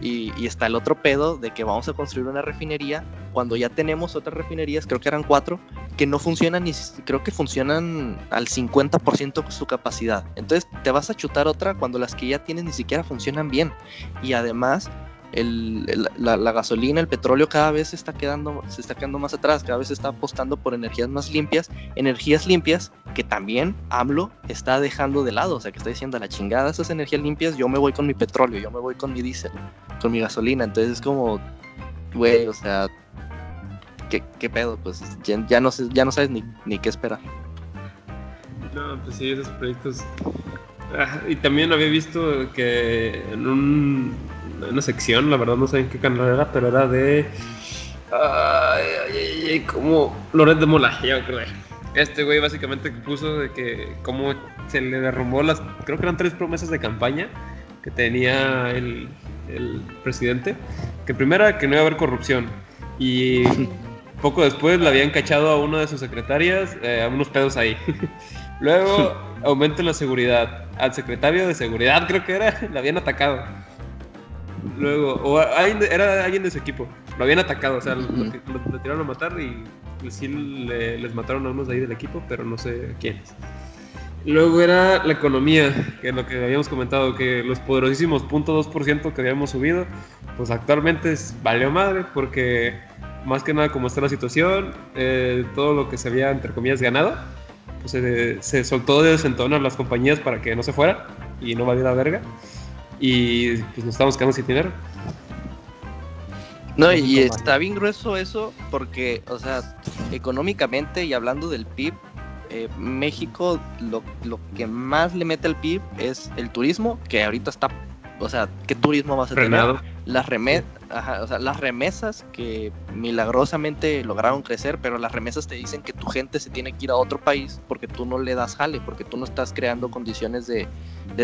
Y, y está el otro pedo de que vamos a construir una refinería cuando ya tenemos otras refinerías, creo que eran cuatro, que no funcionan ni creo que funcionan al 50% de su capacidad. Entonces te vas a chutar otra cuando las que ya tienes ni siquiera funcionan bien. Y además la, gasolina, el petróleo cada vez se está quedando, se está quedando más atrás, cada vez se está apostando por energías más limpias, energías limpias que también AMLO está dejando de lado, o sea que está diciendo a la chingada esas energías limpias, yo me voy con mi petróleo, yo me voy con mi diésel, con mi gasolina, entonces es como, güey, o sea, ¿qué, pedo? Pues ya, ya no, ya no sabes ni, qué esperar. No, pues sí, esos proyectos. Ah, y también había visto que en un- una sección, la verdad no sé en qué canal era, pero era de. Ay, ay, ay, ay, como Loret de Mola, me acordé. Este güey básicamente puso de que cómo se le derrumbó las, creo que eran tres promesas de campaña que tenía el, el presidente. Que primero era que no iba a haber corrupción y poco después le habían cachado a una de sus secretarias eh, a unos pedos ahí. Luego aumenten la seguridad. Al secretario de seguridad creo que era, le habían atacado. Luego, o alguien era alguien de su equipo, lo habían atacado, o sea, lo, Ujú. lo- lo tiraron a matar y sí le- les mataron a unos de ahí del equipo, pero no sé a quiénes. Luego era la economía, que es lo que habíamos comentado, que los poderosísimos 0.2% que habíamos subido, pues actualmente es, valió madre, porque más que nada como está la situación, eh, todo lo que se había, entre comillas, ganado, pues se, se soltó de desentonar las compañías para que no se fueran y no valiera verga. Y pues nos estamos quedando sin dinero. No, y está bien grueso eso porque, o sea, económicamente y hablando del PIB, eh, México lo, lo que más le mete al PIB es el turismo, que ahorita está, o sea, ¿qué turismo vas a Frenado. tener? Las, reme ajá, o sea, las remesas que milagrosamente lograron crecer, pero las remesas te dicen que tu gente se tiene que ir a otro país porque tú no le das jale, porque tú no estás creando condiciones de,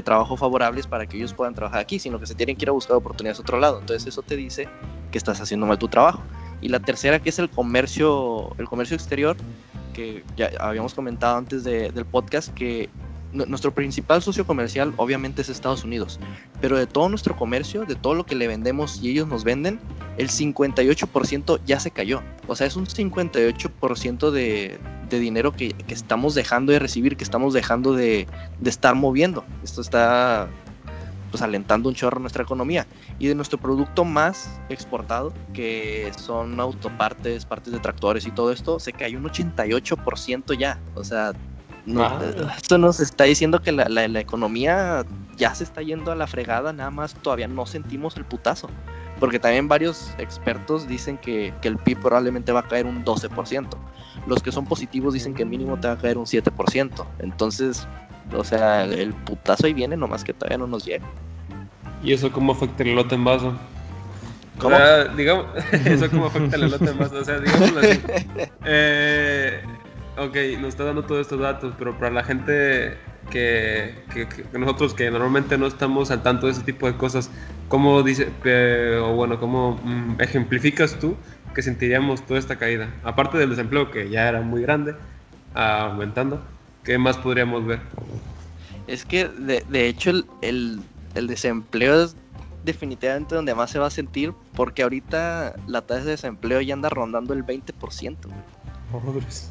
trabajo favorables para que ellos puedan trabajar aquí, sino que se tienen que ir a buscar oportunidades a otro lado. Entonces eso te dice que estás haciendo mal tu trabajo. Y la tercera que es el comercio, el comercio exterior, que ya habíamos comentado antes de, del podcast, que nuestro principal socio comercial obviamente es Estados Unidos, pero de todo nuestro comercio, de todo lo que le vendemos y ellos nos venden, el 58% ya se cayó. O sea, es un 58% de, de dinero que, que, estamos dejando de recibir, que estamos dejando de, de estar moviendo. Esto está pues alentando un chorro nuestra economía. Y de nuestro producto más exportado, que son autopartes, partes de tractores y todo esto, se cayó un 88% ya. O sea, no, ah. esto nos está diciendo que la, la, la, economía ya se está yendo a la fregada, nada más todavía no sentimos el putazo. Porque también varios expertos dicen que, que el PIB probablemente va a caer un 12%. Los que son positivos dicen que mínimo te va a caer un 7%. Entonces, o sea, el putazo ahí viene, nomás que todavía no nos llega. ¿Y eso cómo afecta el lote en vaso? ¿Cómo? O sea, digamos, eso cómo afecta el lote en vaso. O sea, digámoslo así. Eh, ok, nos está dando todos estos datos, pero para la gente que, nosotros que normalmente no estamos al tanto de ese tipo de cosas, ¿cómo dice, o bueno, cómo mm, ejemplificas tú que sentiríamos toda esta caída? Aparte del desempleo que ya era muy grande, aumentando, ¿qué más podríamos ver? Es que de, de hecho el, desempleo es definitivamente donde más se va a sentir porque ahorita la tasa de desempleo ya anda rondando el 20%.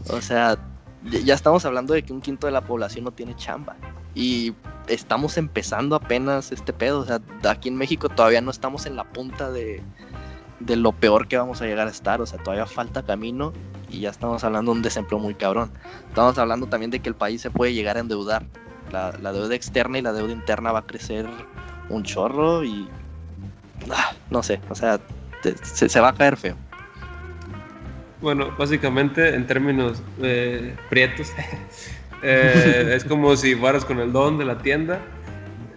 O sea, ya estamos hablando de que un quinto de la población no tiene chamba. Y estamos empezando apenas este pedo. O sea, aquí en México todavía no estamos en la punta de, de lo peor que vamos a llegar a estar. O sea, todavía falta camino y ya estamos hablando de un desempleo muy cabrón. Estamos hablando también de que el país se puede llegar a endeudar. La, deuda externa y la deuda interna va a crecer un chorro y... Ah, no sé, o sea, se va a caer feo. Bueno, básicamente en términos eh, prietos, eh, es como si fueras con el don de la tienda.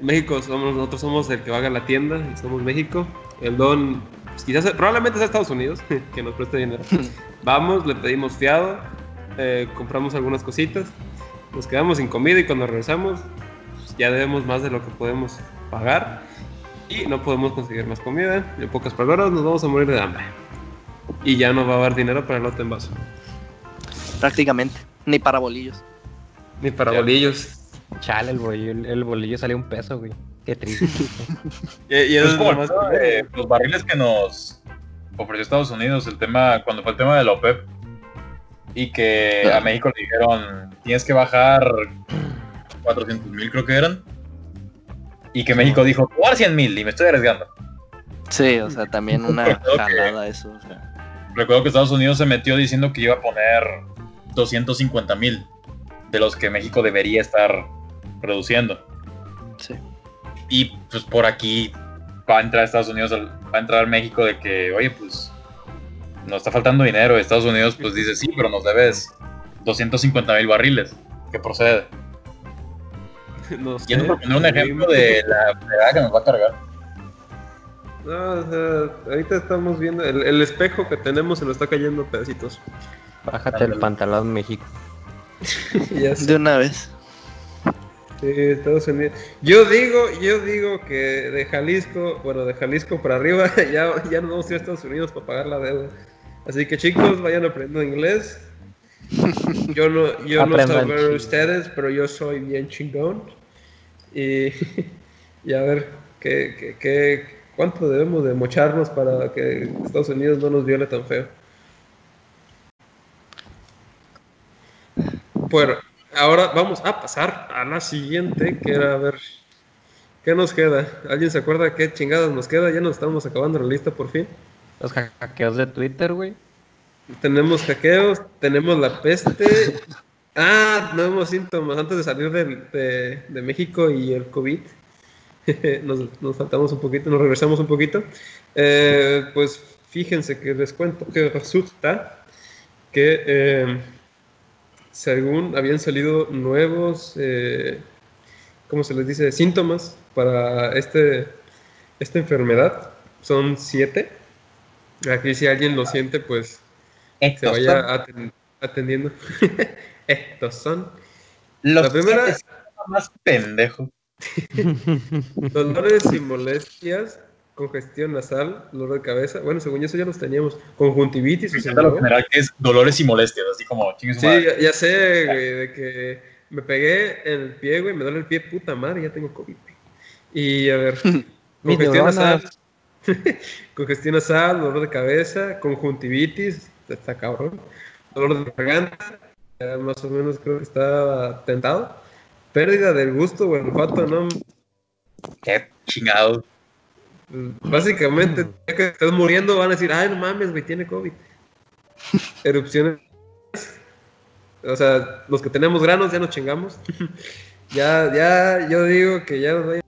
México somos nosotros somos el que va a la tienda, somos México. El don quizás probablemente sea Estados Unidos que nos preste dinero. Vamos, le pedimos fiado, eh, compramos algunas cositas, nos quedamos sin comida y cuando regresamos pues, ya debemos más de lo que podemos pagar y no podemos conseguir más comida. En pocas palabras, nos vamos a morir de hambre y ya no va a haber dinero para el lote en vaso. Prácticamente, ni para bolillos. Ni para ya. bolillos. Chale, el bolillo, el bolillo sale un peso, güey. Qué triste. y, y es pues más eh, los barriles que nos ofreció Estados Unidos, el tema, cuando fue el tema de la OPEP, y que a México le dijeron, tienes que bajar 400 mil, creo que eran, y que México dijo, a 100 mil y me estoy arriesgando. Sí, o sea, también una jalada eso. O sea. Recuerdo que Estados Unidos se metió diciendo que iba a poner 250 mil de los que México debería estar produciendo. Sí. Y pues por aquí va a entrar Estados Unidos, va a entrar México de que, oye, pues nos está faltando dinero. Estados Unidos pues dice, sí, pero nos debes 250 mil barriles. ¿Qué procede? No sé, Yendo por poner un ejemplo de la fregada que nos va a cargar. No, o sea, ahorita estamos viendo el, el, espejo que tenemos se lo está cayendo a pedacitos. Bájate el pantalón, México. ya de una vez. Sí, Estados Unidos. Yo digo, yo digo que de Jalisco, bueno, de Jalisco para arriba, ya, ya nos vamos a ir a Estados Unidos para pagar la deuda. Así que chicos, vayan aprendiendo inglés. Yo no, yo no sé ustedes, pero yo soy bien chingón. Y, y a ver, ¿qué, qué, qué, ¿cuánto debemos de mocharnos para que Estados Unidos no nos viole tan feo? Bueno, ahora vamos a pasar a la siguiente, que era a ver qué nos queda. ¿Alguien se acuerda qué chingadas nos queda? Ya nos estamos acabando la lista por fin. Los hackeos de Twitter, güey. Tenemos hackeos, tenemos la peste. Ah, nuevos síntomas antes de salir de, de, de México y el COVID. nos, nos, faltamos un poquito, nos regresamos un poquito. Eh, pues fíjense que les cuento que resulta que eh, según habían salido nuevos, eh, ¿cómo se les dice?, síntomas para este, esta enfermedad. son siete. Aquí si alguien lo siente, pues se vaya son atendiendo. Estos son los la primera- más pendejos. dolores y molestias, congestión nasal, dolor de cabeza. Bueno, según eso ya los teníamos. Conjuntivitis, o sea, Lo general que es dolores y molestias, así como Sí, ya, ya sé, güey, de que me pegué en el pie, güey, me duele el pie, puta madre, ya tengo COVID. güey. Y a ver, congestión nasal, congestión nasal, dolor de cabeza, conjuntivitis, está cabrón, dolor de garganta, ya más o menos creo que está tentado, pérdida del gusto o el olfato, ¿no? Qué chingado. Básicamente, ya que estás muriendo, van a decir, ay, no mames, güey, tiene COVID. Erupciones. O sea, los que tenemos granos ya nos chingamos. ya, ya, yo digo que ya nos hay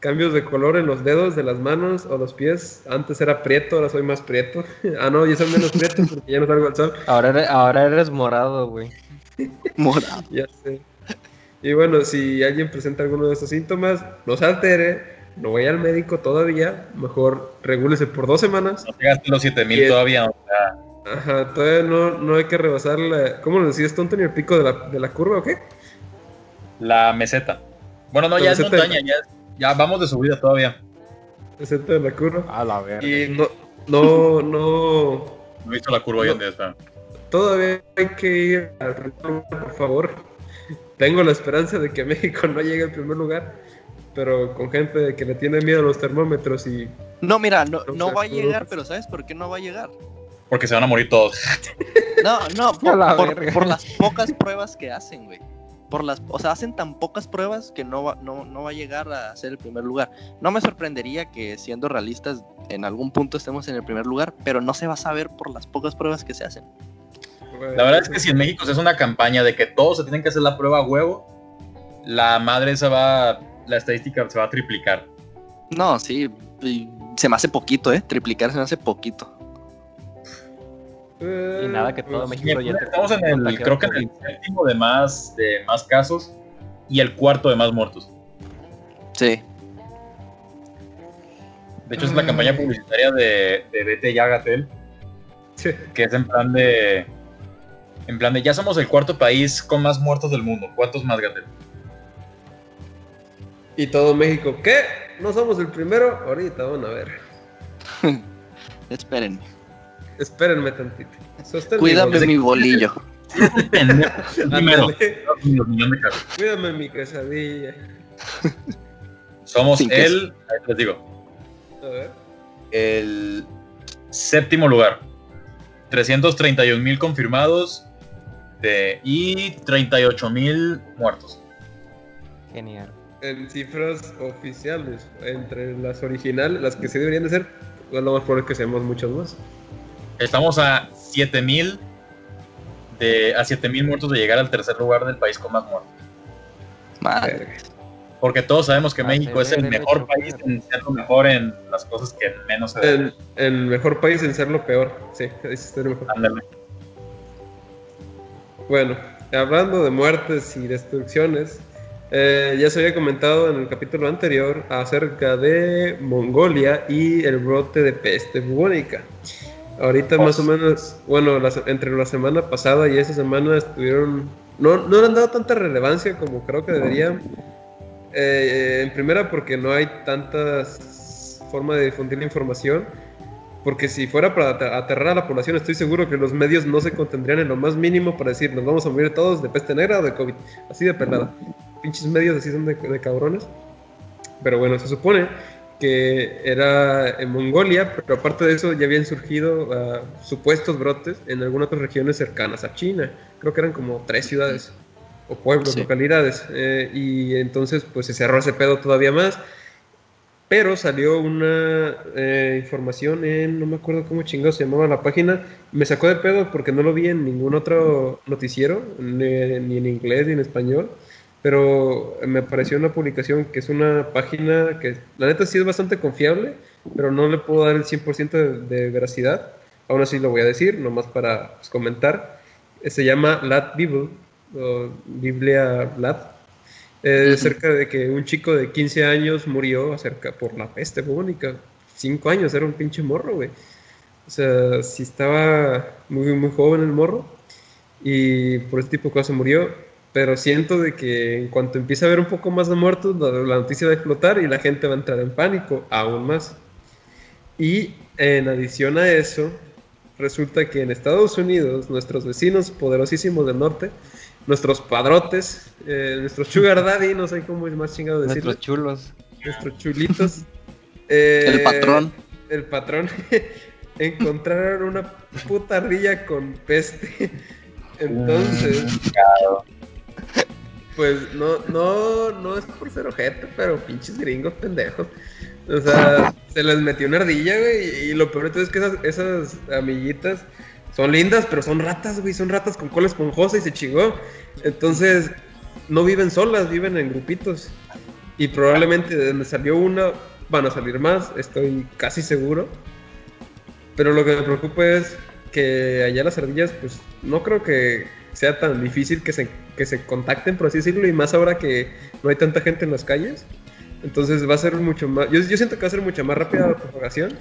cambios de color en los dedos de las manos o los pies. Antes era prieto, ahora soy más prieto. ah, no, yo soy menos prieto porque ya no salgo al sol. Ahora eres, ahora eres morado, güey. Morado. Ya sé. Y bueno, si alguien presenta alguno de estos síntomas, no se altere, no vaya al médico todavía, mejor regúlese por dos semanas. No llegaste los 7000 Y es- todavía. o sea, Ajá, todavía no, no hay que rebasar la... ¿Cómo lo decías, tonto, ni el pico de la, de la curva o qué? la meseta. Bueno, no, La ya es meseta. montaña, ya, ya vamos de subida todavía. Excepto de la curva. A la verga. Y no, no, no... No he visto la curva hoy No. en día. espera. Todavía hay que ir al lugar, por favor. Tengo la esperanza de que México no llegue al primer lugar, pero con gente que le tiene miedo a los termómetros y... No, mira, no, No va a llegar, pero ¿sabes por qué no va a llegar? Porque se van a morir todos. No, no, por, la por- verga. por las pocas pruebas que hacen, güey. Por las, o sea, hacen tan pocas pruebas que no va, no, no va a llegar a ser el primer lugar. No me sorprendería que, siendo realistas, en algún punto estemos en el primer lugar, pero no se va a saber por las pocas pruebas que se hacen. La verdad es que si en México se hace una campaña de que todos se tienen que hacer la prueba a huevo, la madre esa va, la estadística se va a triplicar. No, sí, y se me hace poquito, ¿eh? Triplicar se me hace poquito. Eh, Y nada que todo pues, México ya Estamos en el, creo que en el séptimo de más, de más casos y el cuarto de más muertos. Sí. De hecho, es la campaña publicitaria de, de Vete Gatel, sí. que es en plan de. En plan de ya somos el cuarto país con más muertos del mundo. ¿Cuántos más, Gatel? Y todo México, ¿qué? ¿No somos el primero? Ahorita van a ver. Espérenme. Espérenme tantito. Cuídame mi bolillo. Primero. Cuídame mi quesadilla. Somos Sin queso. el. ahí les digo. A ver. el séptimo lugar. 331 mil confirmados de, y 38 mil muertos. Genial. En cifras oficiales, entre las originales, las que se deberían de ser, lo más probable es que seamos muchos más. Estamos a 7 mil de a 7 mil muertos de llegar al tercer lugar del país con más muertos. Madre. Verga. Porque todos sabemos que México es el mejor hecho, país en ser lo mejor en las cosas que menos se En, en mejor país en ser lo peor. Sí, ahí sí está mejor. Ándale. Bueno, hablando de muertes y destrucciones, eh, ya se había comentado en el capítulo anterior acerca de Mongolia y el brote de peste bubónica. Ahorita más o menos, bueno, entre la semana pasada y esa semana estuvieron, no, no le han dado tanta relevancia como creo que deberían. Eh, en primera porque no hay tantas formas de difundir la información. Porque si fuera para ate- aterrar a la población, estoy seguro que los medios no se contendrían en lo más mínimo para decir nos vamos a morir todos de peste negra o de COVID. Así de pelada. Pinches medios así son de, de cabrones. Pero bueno, se supone que era en Mongolia, pero aparte de eso ya habían surgido ah, supuestos brotes en algunas otras regiones cercanas a China. Creo que eran como tres ciudades o pueblos, Sí. localidades. eh, y entonces pues se cerró ese pedo todavía más. Pero salió una eh, información en, no me acuerdo cómo chingados se llamaba la página, me sacó de pedo porque no lo vi en ningún otro noticiero, ni, en inglés ni en español, pero me apareció una publicación que es una página que la neta sí es bastante confiable, pero no le puedo dar el 100% de, de veracidad, aún así lo voy a decir, nomás para pues, comentar. Se llama Lat Bible, Biblia Lat, eh, acerca de que un chico de 15 años murió acerca por la peste bubónica. 5 años, era un pinche morro, güey. O sea, sí estaba muy, muy joven el morro y por ese tipo de cosas murió. Pero siento de que en cuanto empiece a haber un poco más de muertos, la, la noticia va a explotar y la gente va a entrar en pánico aún más. Y en adición a eso, resulta que en Estados Unidos, nuestros vecinos poderosísimos del norte, nuestros padrotes, eh, nuestros sugar daddy, no sé cómo es más chingado decirlo, Nuestros chulos. nuestros chulitos. eh, El patrón. El patrón. encontraron una puta ardilla con peste. Entonces, pues no, no, no es por ser ojete, pero pinches gringos pendejos. O sea, se les metió una ardilla, güey, y lo peor de todo es que esas, esas amiguitas son lindas, pero son ratas, güey, son ratas con cola esponjosa y se chingó. Entonces, no viven solas, viven en grupitos. Y probablemente de donde salió una, van a salir más, estoy casi seguro. Pero lo que me preocupa es que allá las ardillas, pues no creo que sea tan difícil que se, que se contacten, por así decirlo, y más ahora que no hay tanta gente en las calles. Entonces va a ser mucho más. Yo, yo siento que va a ser mucho más rápida la propagación.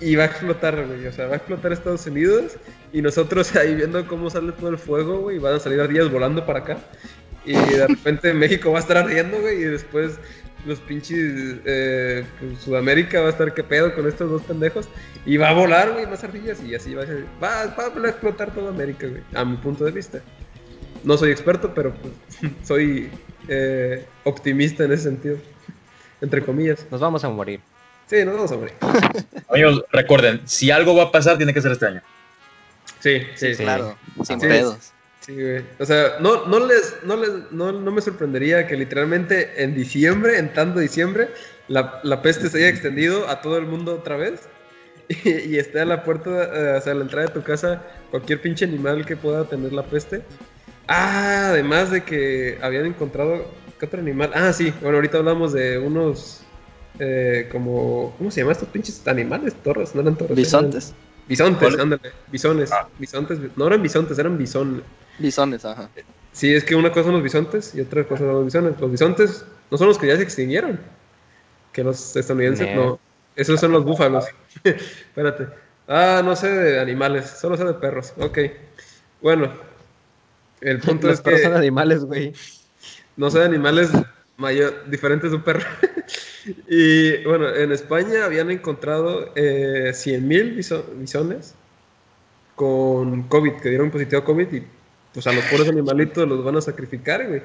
Y va a explotar, güey. O sea, va a explotar Estados Unidos. Y nosotros ahí viendo cómo sale todo el fuego, güey. Van a salir ardillas volando para acá. Y de repente México va a estar ardiendo, güey. Y después los pinches. eh, pues, Sudamérica va a estar qué pedo con estos dos pendejos. Y va a volar, güey, más ardillas. Y así va a explotar toda América, güey. A mi punto de vista. No soy experto, pero pues, soy eh, optimista en ese sentido. Entre comillas. Nos vamos a morir. Sí, nos vamos a morir. Amigos, recuerden, si algo va a pasar, tiene que ser este año. Sí, sí, sí. Claro, sin Sí. pedos. Sí, güey. O sea, no, no, les, no, les, no, no me sorprendería que literalmente en diciembre, en tanto diciembre, la, la peste se haya extendido a todo el mundo otra vez. Y, y esté a la puerta, eh, o sea, a la entrada de tu casa, cualquier pinche animal que pueda tener la peste. Ah, además de que habían encontrado. ¿Qué otro animal? Ah, sí. Bueno, ahorita hablamos de unos. Eh, como. ¿Cómo se llaman estos pinches animales? Torres, no eran torres. eran- Bisontes. Bisontes, ándale. Bisones. Ah. Bisontes. No eran bisontes, eran bison. Bisones, ajá. Sí, es que una cosa son los bisontes y otra cosa son los bisones. Los bisontes no son los que ya se extinguieron. Que los estadounidenses No. no. Esos son los búfalos. Espérate. Ah, no sé de animales, solo sé de perros. Ok. Bueno. El punto Los es perros que son animales, güey. no sé de animales mayor, diferentes de un perro. y bueno, en España habían encontrado eh, 100.000 biso- bisones con COVID, que dieron positivo a COVID y pues a los pobres animalitos los van a sacrificar, güey.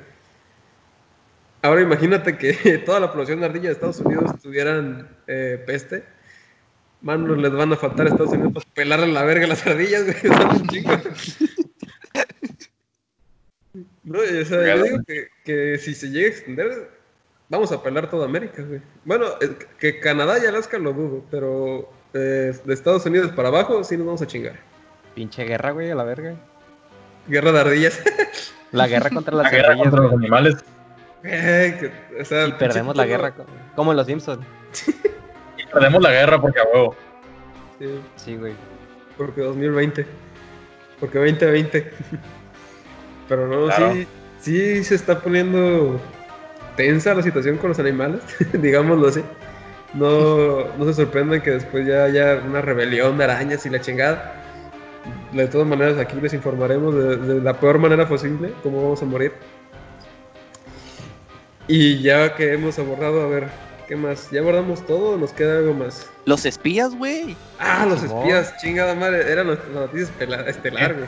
Ahora imagínate que toda la población de ardilla de Estados Unidos tuvieran eh, peste. Manos les van a faltar a Estados Unidos para pelarle la verga a las ardillas, güey. No, o sea, yo digo que, que si se llega a extender, vamos a pelar toda América, güey. Bueno, que Canadá y Alaska lo dudo, pero eh, de Estados Unidos para abajo sí nos vamos a chingar. Pinche guerra, güey, a la verga. Guerra de ardillas. La guerra contra La las guerra ardillas, contra los animales. Eh, que- o sea, Y perdemos la guerra, co- como en los Simpsons. Y perdemos la guerra porque a huevo. Sí, Sí, güey. porque 2020. Porque 2020. Pero no, Claro. sí, sí se está poniendo tensa la situación con los animales, digámoslo así. No, no se sorprendan que después ya haya una rebelión de arañas y la chingada. De todas maneras, aquí les informaremos de, de la peor manera posible cómo vamos a morir. Y ya que hemos abordado, a ver, ¿qué más? ¿Ya abordamos todo o nos queda algo más? Los espías, güey. Ah, los espías, chingada madre, era nuestra noticia estelar, güey.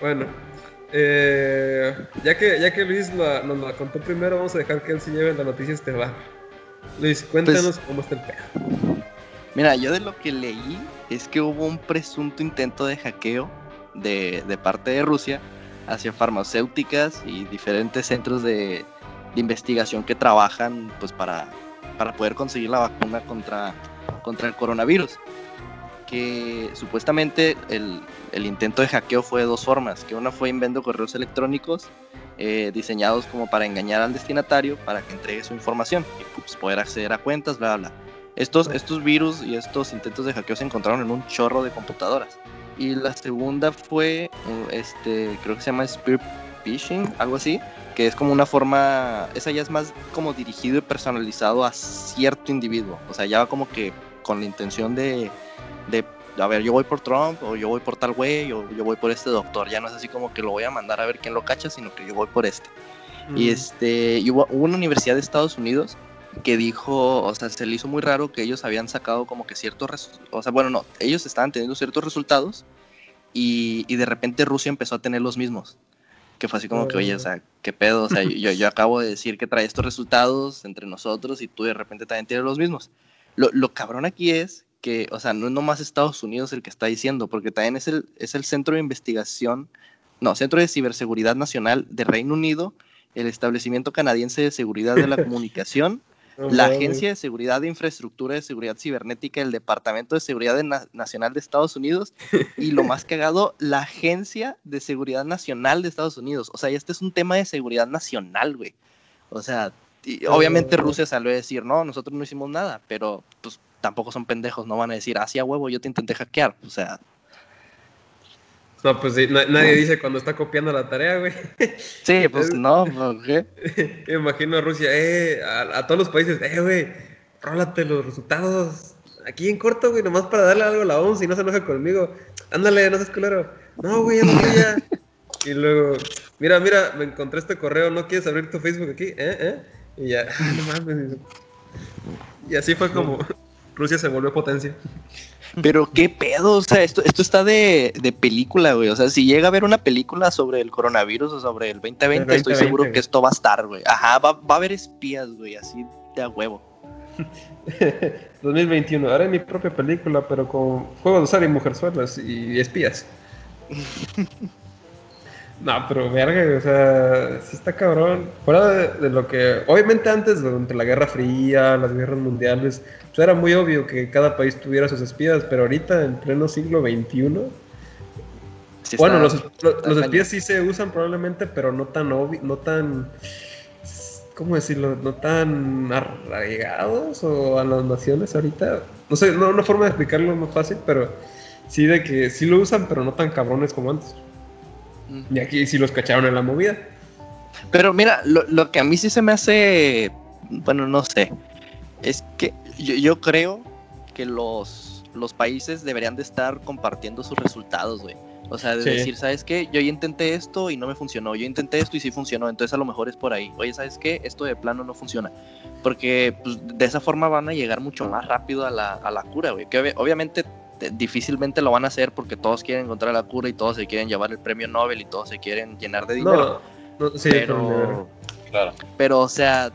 Bueno, eh, ya, que, ya que Luis la- nos la contó primero, vamos a dejar que él se lleve la noticia estelar. Luis, cuéntanos cómo está el pedo. Mira, yo de lo que leí es que hubo un presunto intento de hackeo de, de parte de Rusia hacia farmacéuticas y diferentes centros de, de investigación que trabajan pues para, para poder conseguir la vacuna contra, contra el coronavirus. Que supuestamente el, el intento de hackeo fue de dos formas, que una fue enviando correos electrónicos eh, diseñados como para engañar al destinatario para que entregue su información y pues, poder acceder a cuentas, bla, bla. Estos, estos virus y estos intentos de hackeo se encontraron en un chorro de computadoras. Y la segunda fue, uh, este, creo que se llama Spear Phishing, algo así, que es como una forma, esa ya es más como dirigido y personalizado a cierto individuo. O sea, ya va como que con la intención de, de, a ver, yo voy por Trump, o yo voy por tal güey, o yo voy por este doctor. Ya no es así como que lo voy a mandar a ver quién lo cacha, sino que yo voy por este. Y este, y hubo, hubo una universidad de Estados Unidos que dijo, o sea, se le hizo muy raro que ellos habían sacado como que ciertos, o sea, bueno, no, ellos estaban teniendo ciertos resultados y, y de repente Rusia empezó a tener los mismos. Que fue así como que, oye, o sea, ¿qué pedo? O sea, yo, yo acabo de decir que trae estos resultados entre nosotros y tú de repente también tienes los mismos. Lo, lo cabrón aquí es que, o sea, no es nomás Estados Unidos el que está diciendo, porque también es el, es el Centro de Investigación, no, Centro de Ciberseguridad Nacional de Reino Unido, el Establecimiento Canadiense de Seguridad de la Comunicación, la. Agencia de Seguridad de Infraestructura de Seguridad Cibernética, el Departamento de Seguridad de Na- Nacional de Estados Unidos y lo más cagado, la Agencia de Seguridad Nacional de Estados Unidos. O sea, este es un tema de seguridad nacional, güey. O sea, y obviamente Rusia salió a decir, no, nosotros no hicimos nada, pero pues tampoco son pendejos, no van a decir, ah, sí, a huevo, yo te intenté hackear. O sea, No, pues sí, na- nadie dice cuando está copiando la tarea, güey. sí, pues no, ¿por qué? Me imagino a Rusia, eh, a, a todos los países, eh, güey, rólate los resultados. Aquí en corto, güey, nomás para darle algo a la OMS y no se enoja conmigo. Ándale, no seas culero. No, güey, ya no ya. Y luego, mira, mira, me encontré este correo, ¿no quieres abrir tu Facebook aquí? ¿Eh? ¿Eh? Y ya, ah, no mames. Y así fue como Rusia se volvió potencia. Pero qué pedo, o sea, esto, esto está de, de película, güey. O sea, si llega a haber una película sobre el coronavirus o sobre el 2020, El estoy 2020, seguro que esto va a estar, güey. Ajá, va, va a haber espías, güey, así de a huevo. 2021, haré mi propia película, pero con juegos de azar y mujerzuelas y espías. No, pero verga, o sea, sí está cabrón. Fuera de, de lo que. Obviamente, antes, durante la Guerra Fría, las guerras mundiales, pues era muy obvio que cada país tuviera sus espías, pero ahorita, en pleno siglo XXI. Sí bueno, los, los- espías sí se usan probablemente, pero no tan obvio, no tan. ¿Cómo decirlo? No tan arraigados o a las naciones ahorita. No sé, no una forma de explicarlo más fácil, pero sí de que sí lo usan, pero no tan cabrones como antes. Y aquí sí los cacharon en la movida. Pero mira, lo, lo que a mí sí se me hace, bueno, no sé, es que yo, yo creo que los, los países deberían de estar compartiendo sus resultados, güey. O sea, de Sí. decir, ¿sabes qué? Yo ya intenté esto y no me funcionó. Yo intenté esto y sí funcionó. Entonces a lo mejor es por ahí. Oye, ¿sabes qué? Esto de plano no funciona. Porque pues, de esa forma van a llegar mucho más rápido a la, a la cura, güey. Que obvi- obviamente te- difícilmente lo van a hacer porque todos quieren encontrar la cura y todos se quieren llevar el premio Nobel y todos se quieren llenar de dinero. No, no sí, pero, pero, Claro. pero, o sea,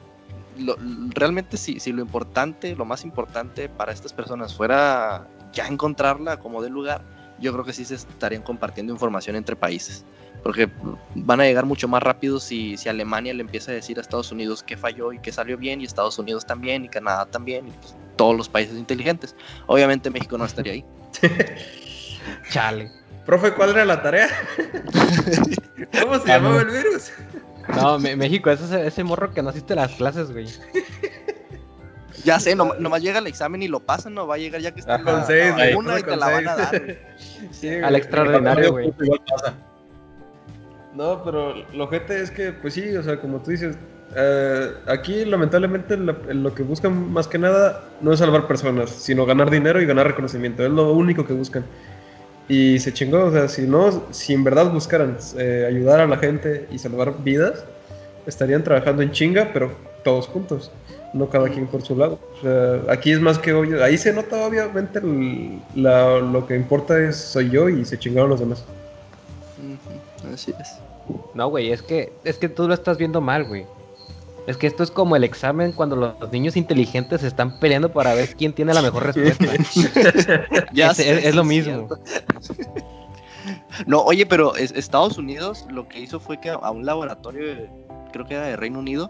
lo- realmente si, si lo importante, lo más importante para estas personas fuera ya encontrarla como de lugar, yo creo que sí se estarían compartiendo información entre países. Porque van a llegar mucho más rápido si, si Alemania le empieza a decir a Estados Unidos qué falló y qué salió bien, y Estados Unidos también, y Canadá también, y pues, todos los países inteligentes. Obviamente México no estaría ahí. Chale. Profe, ¿cuál era la tarea? ¿Cómo se Ah, llamaba el virus? No, Me- México, ese, ese- ese morro que no asiste a las clases, güey. Ya sé, nom- nomás llega el examen y lo pasan, no va a llegar ya que está en con seis, la vacuna y te la van a dar. güey. Sí, Al extraordinario, güey. No, pero lo gente es que, pues sí, o sea, como tú dices, eh, aquí lamentablemente lo, lo que buscan más que nada no es salvar personas, sino ganar dinero y ganar reconocimiento. Es lo único que buscan. Y se chingó, o sea, si no, si en verdad buscaran eh, ayudar a la gente y salvar vidas, estarían trabajando en chinga, pero todos juntos, no cada quien por su lado. O sea, aquí es más que obvio, ahí se nota obviamente el- la- lo que importa es soy yo y se chingaron los demás. Así es. No, güey, es que, es que tú lo estás viendo mal, güey. Es que esto es como el examen cuando los niños inteligentes están peleando para ver quién tiene la mejor respuesta. Ya Es- sé, es- es lo mismo. No, oye, pero es- Estados Unidos lo que hizo fue que a- un laboratorio, creo que era de Reino Unido,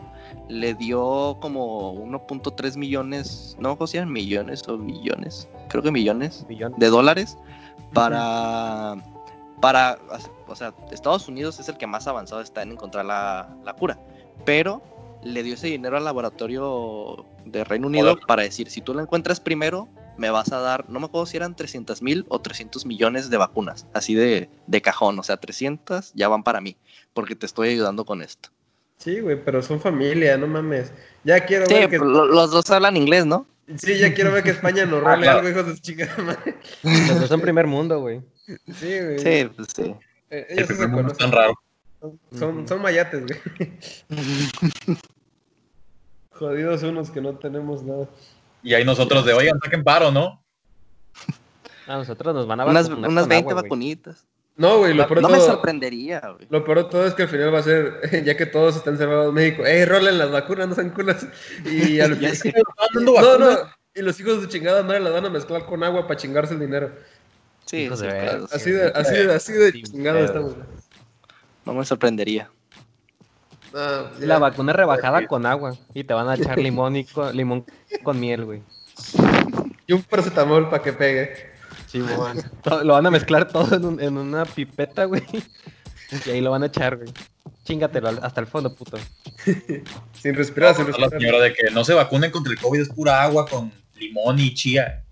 le dio como 1.3 millones, no, ¿cómo se llaman? Millones o billones, creo que millones Millón. de dólares para, para, o sea, Estados Unidos es el que más avanzado está en encontrar la, la cura, pero le dio ese dinero al laboratorio de Reino Unido para decir, si tú la encuentras primero, me vas a dar, no me acuerdo si eran 300 mil o 300 millones de vacunas, así de, de cajón, o sea, 300 ya van para mí, porque te estoy ayudando con esto. Sí, güey, pero son familia, no mames. Ya quiero Sí, ver que... los dos hablan inglés, ¿no? Sí, ya quiero ver que España nos Ah, role claro. algo, hijos de su chingada madre. Los dos son primer mundo, güey. Sí, güey. Sí, pues sí. Eh, El se primer mundo es tan raro. Son, son mayates, güey. Jodidos unos que no tenemos nada. Y ahí nosotros de, oigan, saquen paro, ¿no? A nosotros nos van a Unas, vacunar unas con 20 agua, güey. vacunitas. No, güey, lo peor, No me sorprendería, güey. lo peor de todo es que al final va a ser, ya que todos están cerrados en México, ¡ey, rolen las vacunas, no sean culas! Y al No, no, y los hijos de su chingada madre las van a mezclar con agua para chingarse el dinero. Sí. Así de, así de, así de Sin chingado pedo. No me sorprendería. Ah, ya. La vacuna rebajada con agua y te van a echar limón y con, limón con miel, güey. Y un paracetamol para que pegue. Sí, Lo van a mezclar todo en, un- en una pipeta, güey. Y ahí lo van a echar, güey. Chingatelo hasta el fondo, puto. Sin respirar, sin La respirar. señora de que no se vacunen contra el COVID es pura agua con limón y chía.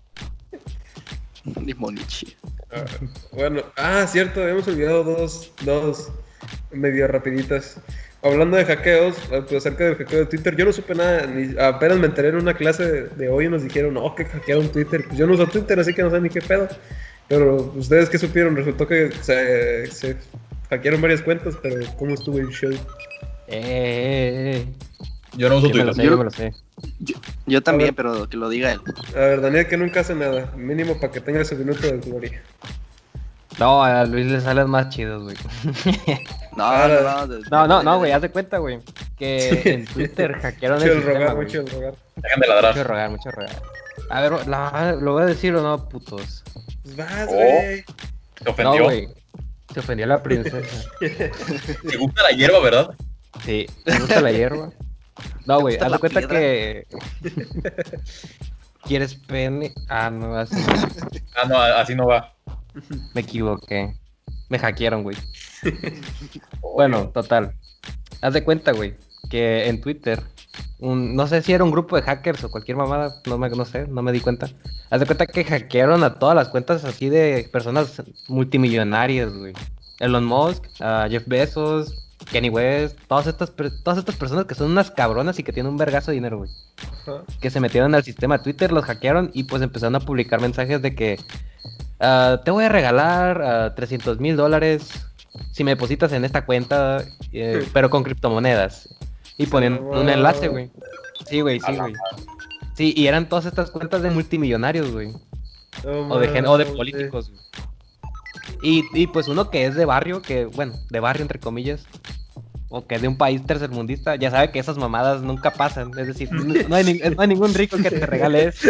Limonichi. Ah, Bueno, ah, cierto, habíamos olvidado dos, dos medio rapiditas. Hablando de hackeos, eh, pues acerca del hackeo de Twitter, yo no supe nada, ni, apenas me enteré en una clase de, de hoy y nos dijeron, no, que hackearon Twitter. Pues yo no uso Twitter, así que no sé ni qué pedo. Pero ustedes qué supieron, resultó que se, se hackearon varias cuentas, pero ¿cómo estuvo el show? Eh, eh, eh. Yo no uso Yo me lo Twitter. sé, yo me lo sé. Yo también, ver. pero que lo diga él. A ver, Daniel que nunca hace nada, mínimo para que tenga su minuto de gloria. No, a Luis le salen más chidos, güey. No, no, no. No, no, no, güey, haz de cuenta, güey. Que en Twitter hackearon Mucho el sistema, rogar, güey. mucho rogar. Dejen de Mucho ladrar. rogar, mucho rogar. A ver, la- ¿lo voy a decir o no, putos? Pues vas, Oh. güey. Se No, ofendió. güey. Se ofendió la princesa. Te gusta la hierba, ¿verdad? Sí, ¿te gusta la hierba? No, güey, haz de cuenta piedra? que... ¿Quieres pene? Ah, no, así Ah, no, así no va. Me equivoqué. Me hackearon, güey. Bueno, total. Haz de cuenta, güey, que en Twitter, un- no sé si era un grupo de hackers o cualquier mamada, no, me, no sé, no me di cuenta. Haz de cuenta que hackearon a todas las cuentas así de personas multimillonarias, güey. Elon Musk, Jeff Bezos, Kenny West, todas estas, todas estas personas que son unas cabronas y que tienen un vergazo de dinero, güey. Ajá. Que se metieron al sistema Twitter, los hackearon y pues empezaron a publicar mensajes de que ah, te voy a regalar ah, 300 mil dólares si me depositas en esta cuenta, eh, pero con criptomonedas. Y ponen un Wow. enlace, güey. Sí, güey, sí, güey. Sí, y eran todas estas cuentas de multimillonarios, güey. O de, gen- o de políticos. güey. Y, y pues uno que es de barrio, que, bueno, de barrio entre comillas, o que es de un país tercermundista, ya sabe que esas mamadas nunca pasan. Es decir, no, no hay, ni- no hay ningún rico que te regale eso.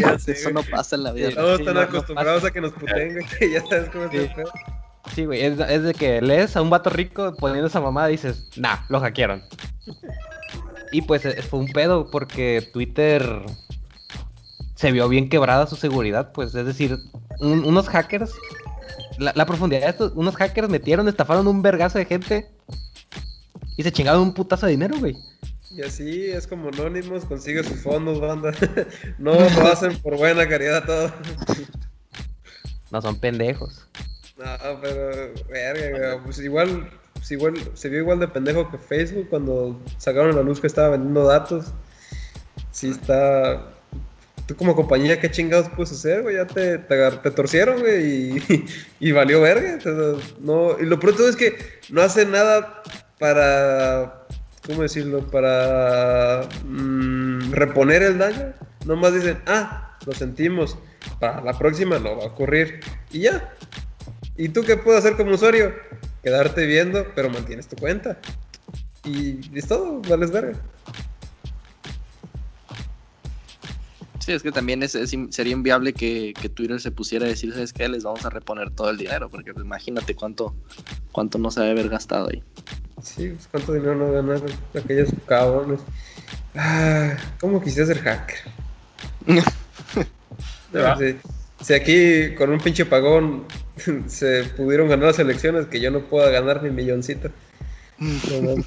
Ya sé, Eso güey. no pasa en la vida. Sí. Están no, no acostumbrados a que nos puteen, güey, que ya sabes cómo es Sí. el pedo. Sí, güey, es, es de que lees a un vato rico poniendo esa mamada y dices, nah, lo hackearon. Y pues eh, fue un pedo porque Twitter se vio bien quebrada su seguridad, pues es decir, un- unos hackers, la, la profundidad de estos, unos hackers metieron, estafaron un vergazo de gente y se chingaron un putazo de dinero, güey. Y así es como Anonymous consigue sus fondos, banda. No lo hacen por buena caridad todo. No son pendejos. No, pero, verga, güey, pues igual, pues igual, se vio igual de pendejo que Facebook cuando sacaron la luz que estaba vendiendo datos. Sí está... Tú como compañía, ¿qué chingados puedes hacer, güey? Ya te, te, torcieron, güey, y, y valió verga. Entonces, no, y lo pronto es que no hacen nada para... ¿Cómo decirlo? Para mm, reponer el daño. Nomás dicen, ah, lo sentimos. Para la próxima no va a ocurrir. Y ya. ¿Y tú qué puedes hacer como usuario? Quedarte viendo, pero mantienes tu cuenta. Y es todo, vales verga. Sí, es que también es, sería inviable que, que Twitter se pusiera a decir, ¿sabes qué? Les vamos a reponer todo el dinero, porque imagínate cuánto, cuánto no se debe haber gastado ahí. Sí, pues cuánto dinero no ganaron aquellos cabrones. Ah, ¿Cómo quisiera ser hacker? Si, si aquí con un pinche pagón se pudieron ganar las elecciones, que yo no pueda ganar ni milloncito. No.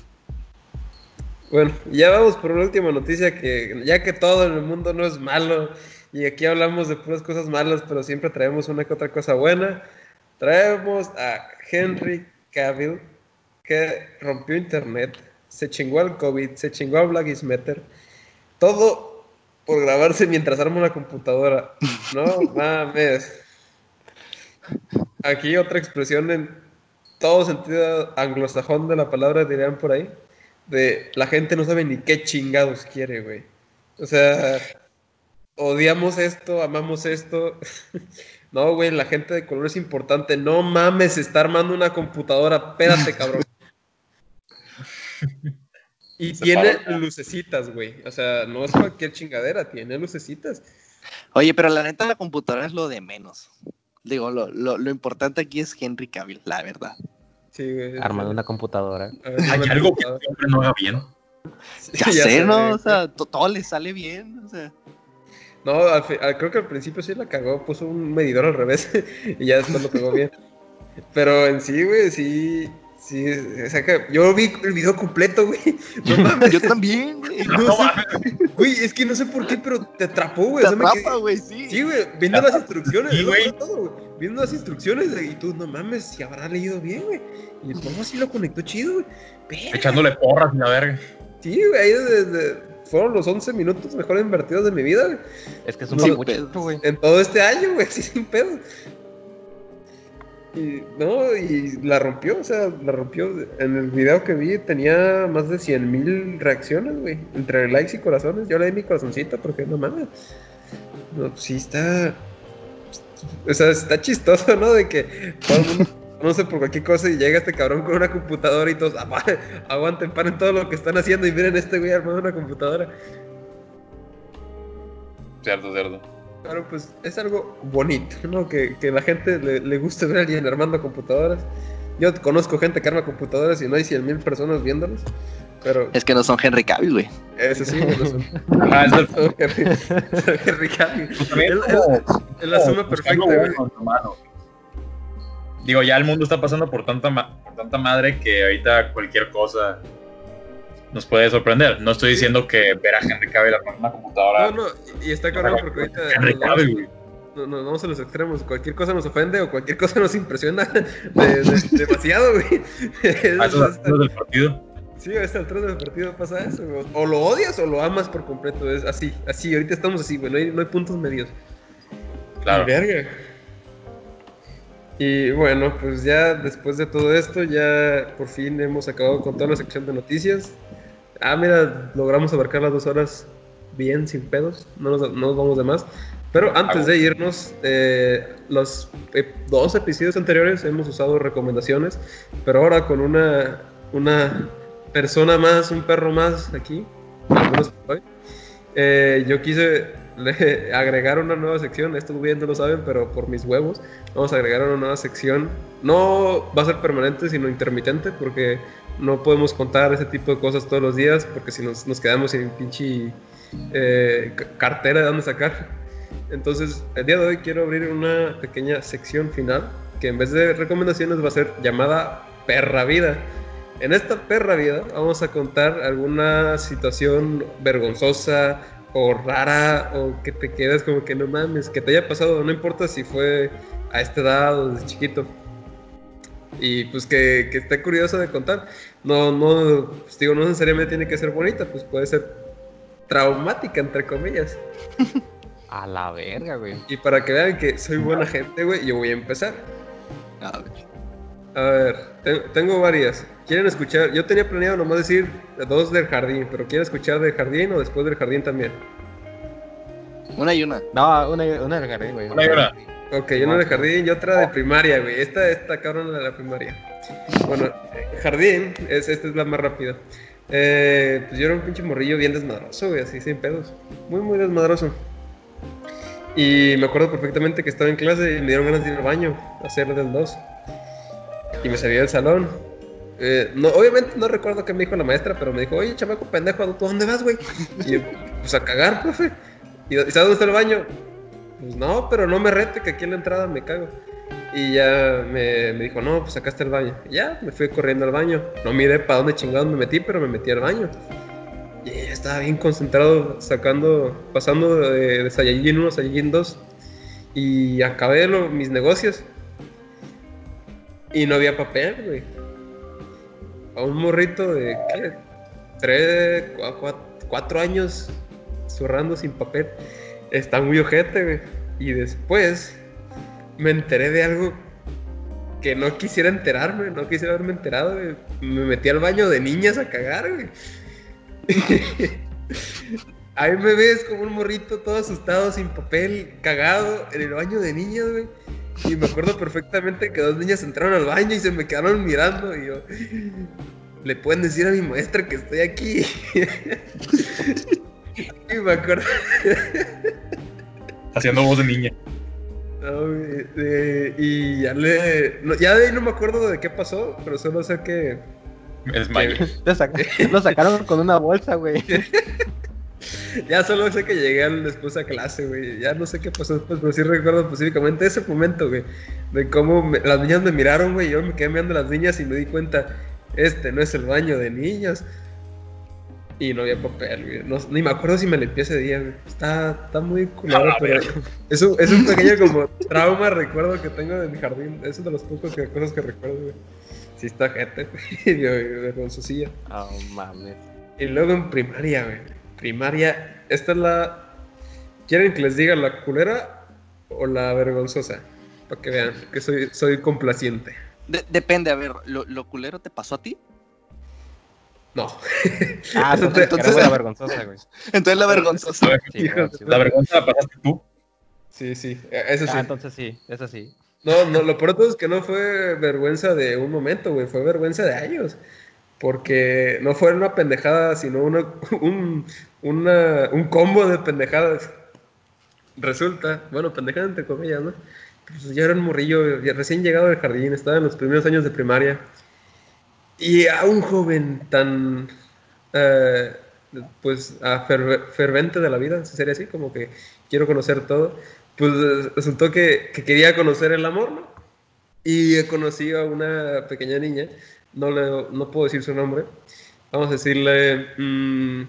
Bueno, ya vamos por una última noticia que ya que todo en el mundo no es malo y aquí hablamos de puras cosas malas, pero siempre traemos una que otra cosa buena. Traemos a Henry Cavill que rompió internet, se chingó al COVID, se chingó a Black Matter. Todo por grabarse mientras armo la computadora. No mames. Aquí otra expresión en todo sentido anglosajón de la palabra, dirían por ahí. De la gente no sabe ni qué chingados quiere, güey. O sea, odiamos esto, amamos esto. No, güey, la gente de color es importante. No mames, está armando una computadora. Espérate, cabrón. Y Se tiene lucecitas, güey. O sea, no es cualquier chingadera, tiene lucecitas. Oye, pero la neta la computadora es lo de menos. Digo, lo, lo, lo importante aquí es Henry Cavill, la verdad. Sí, güey. Armando una computadora. Ver, Hay una algo que computadora. hombre no haga bien. Sí, Ya, sé, ¿no? güey. O sea, to- todo le sale bien. O sea, No, al- creo que al principio sí la cagó, puso un medidor al revés y ya después lo pegó bien. Pero en sí, güey, sí, sí, o sea que yo vi el video completo, güey. No mames, yo también, güey. no No sé, güey, es que no sé por qué, pero te atrapó, güey. Te o sea, me atrapa, quedé- güey, sí. Sí, güey, viendo las instrucciones, Sí, güey. todo, güey. Viendo las instrucciones y tú, no mames, si habrá leído bien, güey. Y no, sí lo conectó chido, güey. Verga. Echándole porras y la verga. Sí, güey, ahí desde, fueron los 11 minutos mejor invertidos de mi vida, güey. Es que es un Sí, pedos. güey. En todo este año, güey, así sin pedo. Y, no, y la rompió, o sea, la rompió. En el video que vi tenía más de 100 mil reacciones, güey. Entre likes y corazones. Yo le di mi corazoncito porque no mames. No, sí está. O sea, está chistoso, ¿no? De que todo el mundo conoce por cualquier cosa y llega este cabrón con una computadora y todos "Apa, aguanten, paren todo lo que están haciendo y miren este güey armando una computadora. Cierto, cierto. Claro, pues es algo bonito, ¿no? Que, que la gente le, le guste ver a alguien armando computadoras. Yo conozco gente que arma computadoras y no hay 100 mil personas viéndolos. Pero Es que no son Henry Cavill, güey. ese sí, no son- es el son Henry- son Henry Cavill. pues, es como- Es la suma buscando perfecta, bueno. Digo, ya el mundo está pasando por tanta, ma- por tanta madre que ahorita cualquier cosa nos puede sorprender. No estoy diciendo que ver a Henry Cavill armando una computadora. No, no, y está cabrón porque ahorita Henry Cavill, güey. no- nos vamos a los extremos. Cualquier cosa nos ofende o cualquier cosa nos impresiona de- de- demasiado, güey. A del partido. Sí, a esta altura del partido pasa eso, güey. O lo odias o lo amas por completo. Es así, así. Ahorita estamos así, güey. No hay, no hay puntos medios. Claro. Y verga. Y bueno, pues ya después de todo esto, ya por fin hemos acabado con toda la sección de noticias. Ah, mira, logramos abarcar las dos horas bien, sin pedos. No nos, no nos vamos de más. Pero antes de irnos, eh, los eh, dos episodios anteriores hemos usado recomendaciones, pero ahora con una, una persona más, un perro más aquí, eh, yo quise le- agregar una nueva sección, esto bien no lo saben, pero por mis huevos, vamos a agregar una nueva sección. No va a ser permanente, sino intermitente, porque no podemos contar ese tipo de cosas todos los días, porque si nos, quedamos sin pinche eh, ca- cartera de dónde sacar. Entonces, el día de hoy quiero abrir una pequeña sección final, que en vez de recomendaciones va a ser llamada Perra Vida. En esta perra vida vamos a contar alguna situación vergonzosa o rara o que te quedas como que no mames, que te haya pasado, no importa si fue a esta edad o desde chiquito. Y pues que, que esté curioso de contar. No, no, pues digo, no necesariamente tiene que ser bonita, pues puede ser traumática, entre comillas. A la verga, güey. Y para que vean que soy buena gente, güey, yo voy a empezar. A ver. A ver, te- tengo varias. ¿Quieren escuchar? Yo tenía planeado nomás decir dos del jardín, pero ¿quieren escuchar del jardín o después del jardín también? Una y una. No, una, una del jardín, güey. Una y una. Ok, una de jardín y otra de primaria, güey. Esta está cabrón la de la primaria. Bueno, jardín, es, esta es la más rápida. Eh, pues yo era un pinche morrillo bien desmadroso, güey, así sin pedos. Muy, muy desmadroso. Y me acuerdo perfectamente que estaba en clase y me dieron ganas de ir al baño, a hacer del 2. Y me salí del salón. Eh, obviamente no recuerdo qué me dijo la maestra, pero me dijo, oye, chamaco pendejo, ¿tú dónde vas, güey? Y pues a cagar, profe. ¿Y sabes dónde está el baño? Pues no, pero no me rete que aquí en la entrada me cago. Y ya me, me dijo, no, pues acá está el baño. Ya me fui corriendo al baño. No miré para dónde chingados me metí, pero me metí al baño. Y estaba bien concentrado, sacando, pasando de, de Saiyajin 1 a Saiyajin 2. Y acabé lo- mis negocios. Y no había papel, güey. A un morrito de, ¿qué? Tres, cua- cua- cuatro años, zurrando sin papel. Está muy ojete, güey. Y después me enteré de algo que no quisiera enterarme, no quisiera haberme enterado, güey. Me metí al baño de niñas a cagar, güey. Ahí me ves como un morrito todo asustado, sin papel, cagado, en el baño de niñas, güey. Y me acuerdo perfectamente que dos niñas entraron al baño y se me quedaron mirando y yo... Le pueden decir a mi maestra que estoy aquí. y me acuerdo... Haciendo voz de niña. No, güey, eh, y ya le... no, ya de ahí no me acuerdo de qué pasó, pero solo sé que... Es mayo. Lo, saca- lo sacaron con una bolsa, güey. Ya solo sé que llegué al- después a clase, güey. Ya no sé qué pasó después, pero sí recuerdo específicamente ese momento, güey. De cómo me- las niñas me miraron, güey. Yo me quedé mirando a las niñas y me di cuenta, este no es el baño de niños. Y no había papel, güey. No- ni me acuerdo si me limpié ese día, güey. Está, está muy culero, A pero es un, es un pequeño como trauma, recuerdo que tengo de mi jardín. Es de los pocos que, cosas que recuerdo, güey. Sí está gente, güey. y vergonzosilla. Oh, mames. Y luego en primaria, güey. Primaria, esta es la. ¿Quieren que les diga la culera o la vergonzosa? Para que vean que soy, soy complaciente. De- depende, a ver, ¿lo, lo culero te pasó a ti? No. Ah, entonces, entonces la vergonzosa, güey. Entonces la vergonzosa. Sí, güey, sí, La vergüenza la pasaste tú. Sí, sí. Eso sí. Ah, entonces sí, eso sí. No, no, lo peor de todo es que no fue vergüenza de un momento, güey. Fue vergüenza de años. Porque no fue una pendejada, sino una, un, una- un combo de pendejadas. Resulta, bueno, pendejada entre comillas, ¿no? Pues yo era un morrillo, recién llegado del jardín, estaba en los primeros años de primaria. Y a un joven tan, eh, pues, ferve- fervente de la vida, si sería así, como que quiero conocer todo, pues resultó que, que quería conocer el amor, ¿no? Y conocí a una pequeña niña, no, le, no puedo decir su nombre, vamos a decirle mm,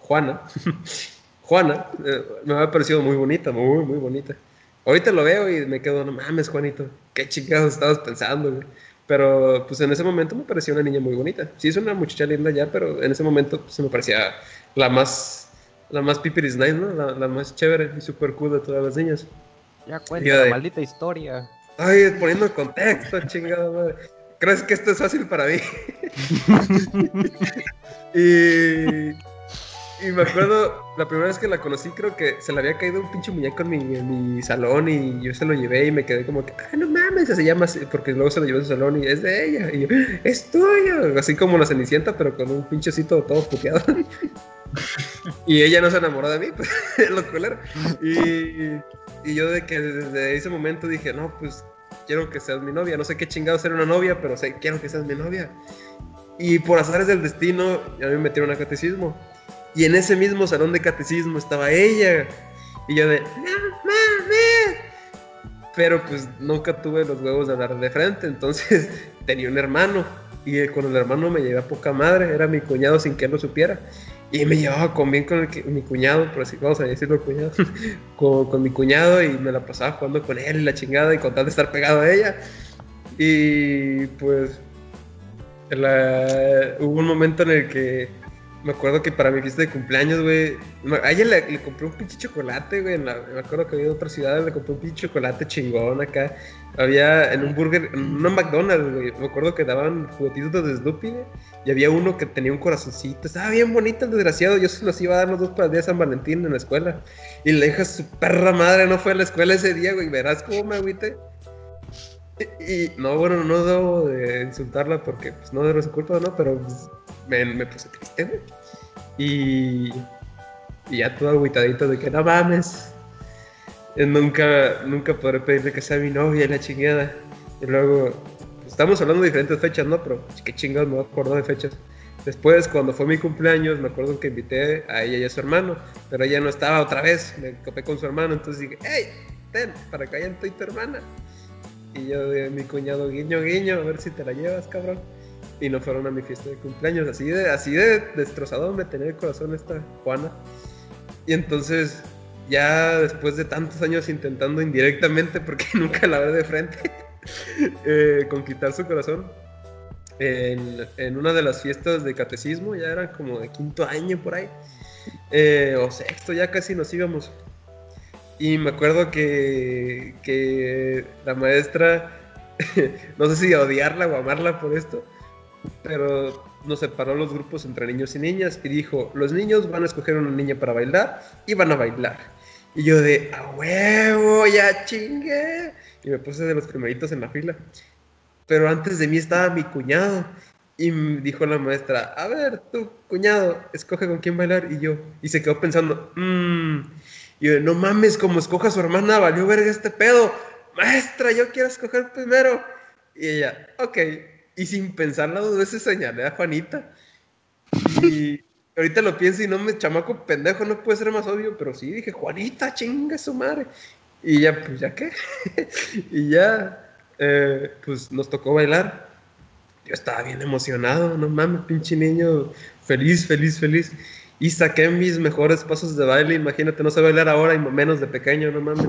Juana. Juana, eh, me ha parecido muy bonita, muy, muy bonita. Ahorita lo veo y me quedo, no mames, Juanito, qué chingados estabas pensando, güey. Pero pues en ese momento me parecía una niña muy bonita. Sí, es una muchacha linda ya, pero en ese momento pues, se me parecía la más, la más pipiris nice, ¿no? La, la más chévere y super cool de todas las niñas. Ya cuenta la de- maldita historia. Ay, poniendo en contexto, chingada madre. ¿Crees que esto es fácil para mí? y, y me acuerdo, la primera vez que la conocí, creo que se le había caído un pinche muñeco en mi, en mi salón y yo se lo llevé y me quedé como que, ah, no mames, se llama así, porque luego se lo llevé a su salón y es de ella. Y yo, es tuyo. Así como la cenicienta, pero con un pinchecito todo puteado. y ella no se enamoró de mí, pues, es lo culero. Y, y yo de que desde ese momento dije, no, pues quiero que seas mi novia. No sé qué chingado ser una novia, pero sé, quiero que seas mi novia. Y por azares del destino, ya me metieron a catecismo. Y en ese mismo salón de catecismo estaba ella. Y yo de, no. Pero pues nunca tuve los huevos de dar de frente. Entonces tenía un hermano. Y con el hermano me llevé a poca madre. Era mi cuñado sin que él lo supiera. Y me llevaba con bien con mi cuñado, por así vamos a decirlo, cuñado, con, con mi cuñado y me la pasaba jugando con él y la chingada y con tal de estar pegado a ella. Y pues hubo un momento en el que me acuerdo que para mi fiesta de cumpleaños, güey, a ella le, le compré un pinche chocolate, güey. la- me acuerdo que había en otra ciudad, le compré un pinche chocolate chingón acá. Había en un burger, en una McDonald's, güey. Me acuerdo que daban juguetitos de Snoopy, güey. Y había uno que tenía un corazoncito. Estaba bien bonito el desgraciado. Yo se los iba a dar los dos para el día de San Valentín en la escuela. Y le dije a su perra madre, no fue a la escuela ese día, güey. Verás cómo me agüité. Y, no, bueno, no debo de insultarla porque pues, no era su culpa, ¿no? Pero pues, me, puse triste, güey. Y, y ya todo agüitadito de que no mames. eh, Nunca, nunca podré pedirle que sea mi novia la chingada. Y luego, pues, estamos hablando de diferentes fechas, ¿no? Pero qué chingados me voy a acordar de fechas. Después, cuando fue mi cumpleaños, me acuerdo que invité a ella y a su hermano, pero ella no estaba otra vez, me copé con su hermano, entonces dije, hey, ten, para que vayan tú y tu hermana. Y yo mi cuñado, guiño, guiño, a ver si te la llevas, cabrón. Y no fueron a mi fiesta de cumpleaños, así de, así de destrozado me tenía el corazón esta Juana. Y entonces, ya después de tantos años intentando indirectamente, porque nunca la ve de frente, eh, conquistar su corazón, en, en una de las fiestas de catecismo, ya era como de quinto año por ahí, eh, o sexto, ya casi nos íbamos. Y me acuerdo que, que la maestra, no sé si odiarla o amarla por esto, pero nos separó los grupos entre niños y niñas y dijo, los niños van a escoger una niña para bailar y van a bailar. Y yo de, a huevo, ya chingue. Y me puse de los primeritos en la fila. Pero antes de mí estaba mi cuñado. Y dijo la maestra, a ver, tu cuñado, escoge con quién bailar. Y yo, y se quedó pensando, mmm. Y yo, no mames, como escoja a su hermana, valió verga este pedo. Maestra, yo quiero escoger primero. Y ella, ok. Y sin pensarla dos veces señalé a Juanita. Y ahorita lo pienso y no me chamaco pendejo, no puede ser más obvio, pero sí dije, Juanita, chinga su madre. Y ya, pues ya qué. y ya, eh, pues nos tocó bailar. Yo estaba bien emocionado, no mames, pinche niño, feliz, feliz, feliz. Y saqué mis mejores pasos de baile, imagínate, no sé bailar ahora y menos de pequeño, no mames.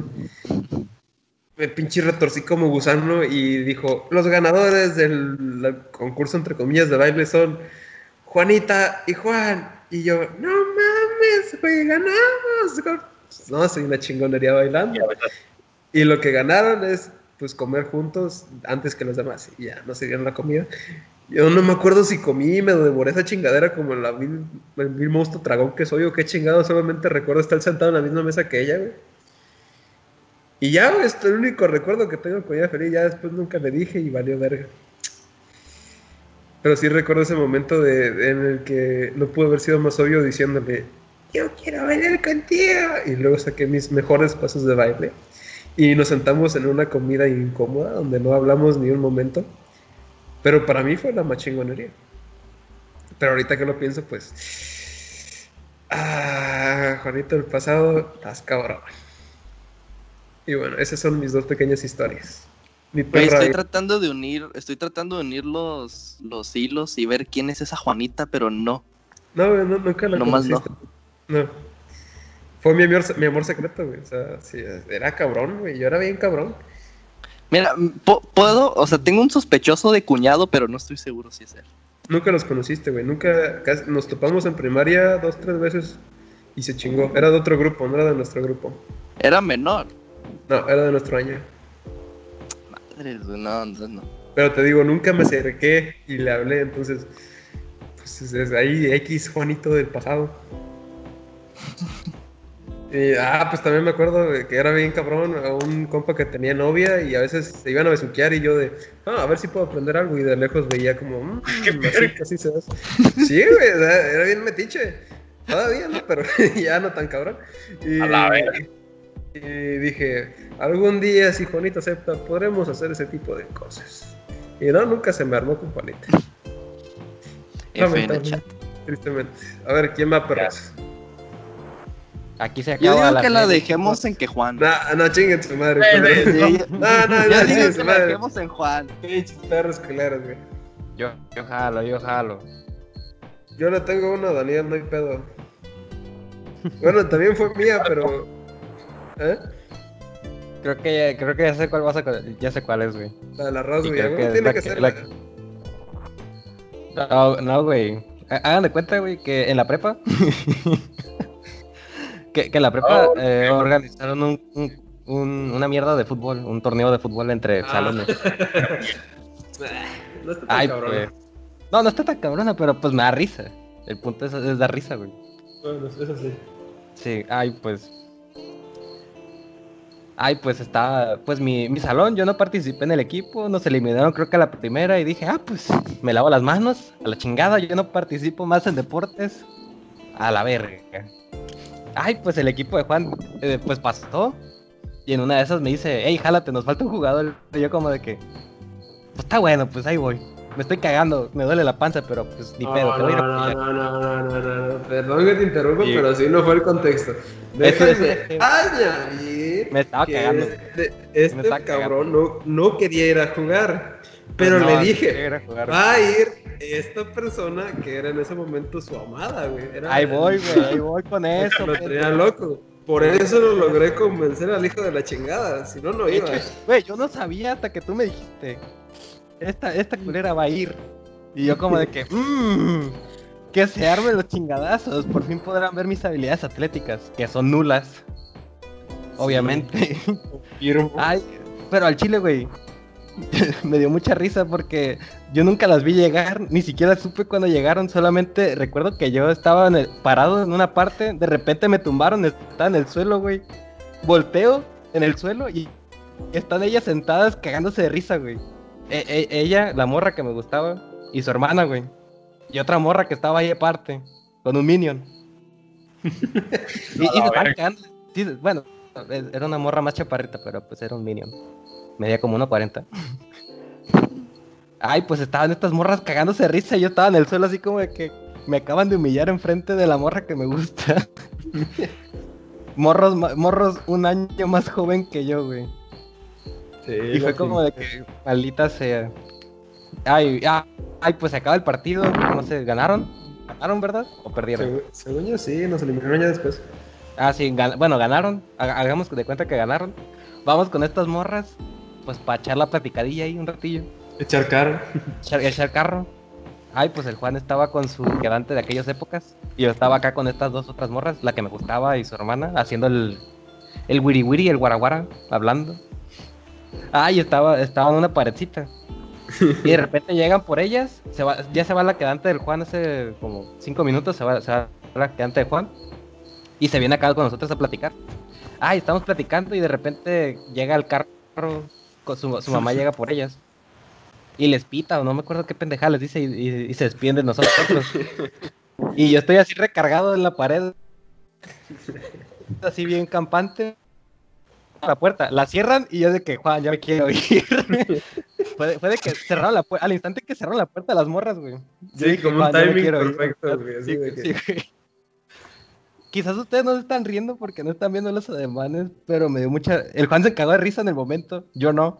Me pinche retorcí como gusano y dijo, los ganadores del concurso entre comillas de baile son Juanita y Juan. Y yo, no mames, güey, ganamos. No, soy una chingonería bailando. Y lo que ganaron es, pues, comer juntos antes que los demás. Y ya, no se dieron la comida. Yo no me acuerdo si comí y me devoré esa chingadera como la el vil monstruo dragón que soy o qué chingado. Solamente recuerdo estar sentado en la misma mesa que ella, güey. Y ya, güey, es el único recuerdo que tengo con ella feliz. Ya después nunca le dije y valió verga. Pero sí recuerdo ese momento de, en el que no pudo haber sido más obvio diciéndole, yo quiero bailar contigo. Y luego saqué mis mejores pasos de baile. Y nos sentamos en una comida incómoda donde no hablamos ni un momento. Pero para mí fue la machingonería. Pero ahorita que lo pienso, pues... Ah, Juanito, el pasado, estás cabrón. Y bueno, esas son mis dos pequeñas historias. Mi estoy tratando de unir, estoy tratando de unir los, los hilos y ver quién es esa Juanita, pero no. No, no nunca la no más no. no. Fue mi amor, mi amor secreto, güey. O sea, sí, era cabrón, güey. Yo era bien cabrón. Mira, puedo, o sea, tengo un sospechoso de cuñado, pero no estoy seguro si es él. Nunca los conociste, güey. Nunca, nos topamos en primaria dos, tres veces y se chingó. Era de otro grupo, no era de nuestro grupo. Era menor. No, era de nuestro año. Madre, no, entonces no. Pero te digo, nunca me acerqué y le hablé, entonces, pues desde ahí X Juanito del pasado. Y, ah, pues también me acuerdo que era bien cabrón, a un compa que tenía novia y a veces se iban a besuquear y yo de, ah, a ver si puedo aprender algo y de lejos veía como, mmm, así, se hace. Sí, güey, era bien metiche. Todavía, ¿no? Pero ya no tan cabrón. Y, a la vez. Y dije, algún día si Juanito acepta, podremos hacer ese tipo de cosas. Y no, nunca se me armó con Juanita. Tristemente. A ver, ¿quién va perros? Aquí se acaba Yo digo que la dejemos en que Juan. No, no chinguen su madre. no, no, no, Yo digo que la dejemos en Juan. Pinches perros culeros, güey. Yo, yo jalo, yo jalo. Yo le tengo una a Daniel, no hay pedo. Bueno, también fue mía, pero ¿Eh? Creo que, creo que ya sé cuál vas a, ya sé cuál es, güey. La de la Ross, güey. tiene que, ser la... No, güey. Hagan de cuenta, güey, que en la prepa. que, que, en la prepa oh, eh, organizaron un, un, una mierda de fútbol, un torneo de fútbol entre ah. salones. no está tan Ay, cabrona. No, no está tan cabrona, pero pues me da risa. El punto es, es dar risa, güey. Bueno, eso sí. Sí, ay, pues ay, pues está, pues mi, mi, salón, yo no participé en el equipo, nos eliminaron creo que a la primera y dije, ah, pues me lavo las manos, a la chingada, yo no participo más en deportes, a la verga. Ay, pues el equipo de Juan, eh, pues pasó, y en una de esas me dice, hey, jálate, nos falta un jugador, y yo como de que, pues está bueno, pues ahí voy me estoy cagando, me duele la panza, pero pues ni pedo. No, no, no, no, no, no, no, perdón que te interrumpa, pero así no fue el contexto. Déjame me estaba cagando. Este, este cabrón No, no quería ir a jugar, pero le dije, va a ir esta persona que era en ese momento su amada, güey. ahí voy, güey, ahí voy con eso. Lo tenía loco. Por eso lo logré convencer al hijo de la chingada, si no, no iba. Güey, yo no sabía hasta que tú me dijiste esta, esta culera va a ir. Y yo como de que, mmm, que se armen los chingadazos. Por fin podrán ver mis habilidades atléticas, que son nulas. Obviamente. Ay, pero al chile, güey. me dio mucha risa porque yo nunca las vi llegar, ni siquiera supe cuando llegaron, solamente recuerdo que yo estaba en el- parado en una parte, de repente me tumbaron, estaba en el suelo, güey. Volteo en el suelo y están ellas sentadas cagándose de risa, güey. E- e- ella, la morra que me gustaba, y su hermana, güey. Y otra morra que estaba ahí aparte, con un minion. y, y se verga. cagando. Sí, bueno, era una morra más chaparrita, pero pues era un minion. Medía como 1.40. Ay, pues estaban estas morras cagándose de risa y yo estaba en el suelo así como de que me acaban de humillar enfrente de la morra que me gusta. morros, morros un año más joven que yo, güey. Sí, Y fue como de que maldita sea. Ay, ah, ay, pues se acaba el partido, no sé, ¿ganaron? ¿Ganaron, verdad? ¿O perdieron? Según, según yo sí, nos eliminaron ya después. Ah, sí, gan- bueno, ganaron. Ha- Hagamos de cuenta que ganaron. Vamos con estas morras, pues para echar la platicadilla ahí un ratillo. Echar cara. Echar, echar carro. Ay, pues el Juan estaba con su quedante de aquellas épocas. Y yo estaba acá con estas dos otras morras, la que me gustaba y su hermana, haciendo el, el wiri wiri, el guaraguara, hablando. Ay, estaba, estaba en una paredcita. Y de repente llegan por ellas, se va, ya se va la quedante del Juan hace como cinco minutos, se va, se va la quedante de Juan. Y se viene acá con nosotros a platicar. Ay, estamos platicando y de repente llega el carro, con su, su mamá llega por ellas. Y les pita, o no me acuerdo qué pendejada les dice, y, y- y se despiden de nosotros. y yo estoy así recargado en la pared, así bien campante. La puerta, la cierran y yo de que, Juan, ya me quiero ir. fue, de, fue de que cerraron la puerta, al instante que cerraron la puerta las morras, güey. Sí, como un "Juan, ya me timing quiero ir". perfecto, güey, sí, güey. Quizás ustedes no se están riendo porque no están viendo los ademanes, pero me dio mucha... El Juan se cagó de risa en el momento, yo no.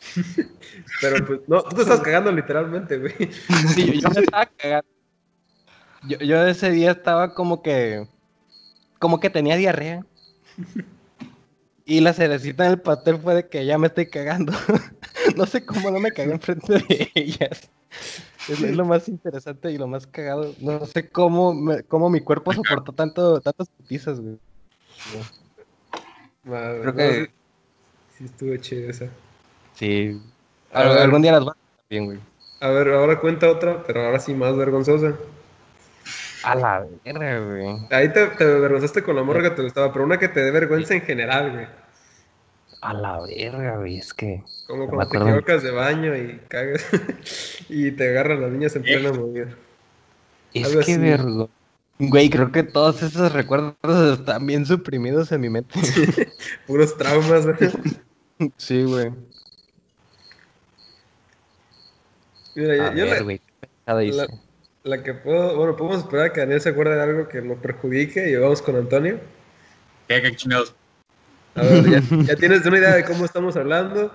Pero pues, no, tú te estás cagando literalmente, güey. Sí, yo, yo me estaba cagando. Yo, yo ese día estaba como que. Como que tenía diarrea. Y la cerecita en el pastel fue de que ya me estoy cagando. no sé cómo no me cagué enfrente de ellas. Es, es lo más interesante y lo más cagado. No sé cómo, me- cómo mi cuerpo soportó tanto, tantas putizas, güey. Madre, Creo no, que- sí, sí estuvo chido esa. Sí. A Al- ver. algún día las hacer bien, güey. A ver, ahora cuenta otra, pero ahora sí más vergonzosa. A la verga, güey. Ahí te, te avergonzaste con la morra que te gustaba, pero una que te dé vergüenza en general, güey. A la verga, güey. Es que. Como cuando te equivocas de baño y cagas y te agarran las niñas en plena movida. Es Algo que vergo. Güey, creo que todos esos recuerdos están bien suprimidos en mi mente. Puros traumas, güey. sí, güey. Mira, A yo, yo ver, la- la que puedo, bueno, podemos esperar a que Daniel se acuerde de algo que nos perjudique y vamos con Antonio. ¿Qué, qué chingados? A ver, ya, ya tienes una idea de cómo estamos hablando.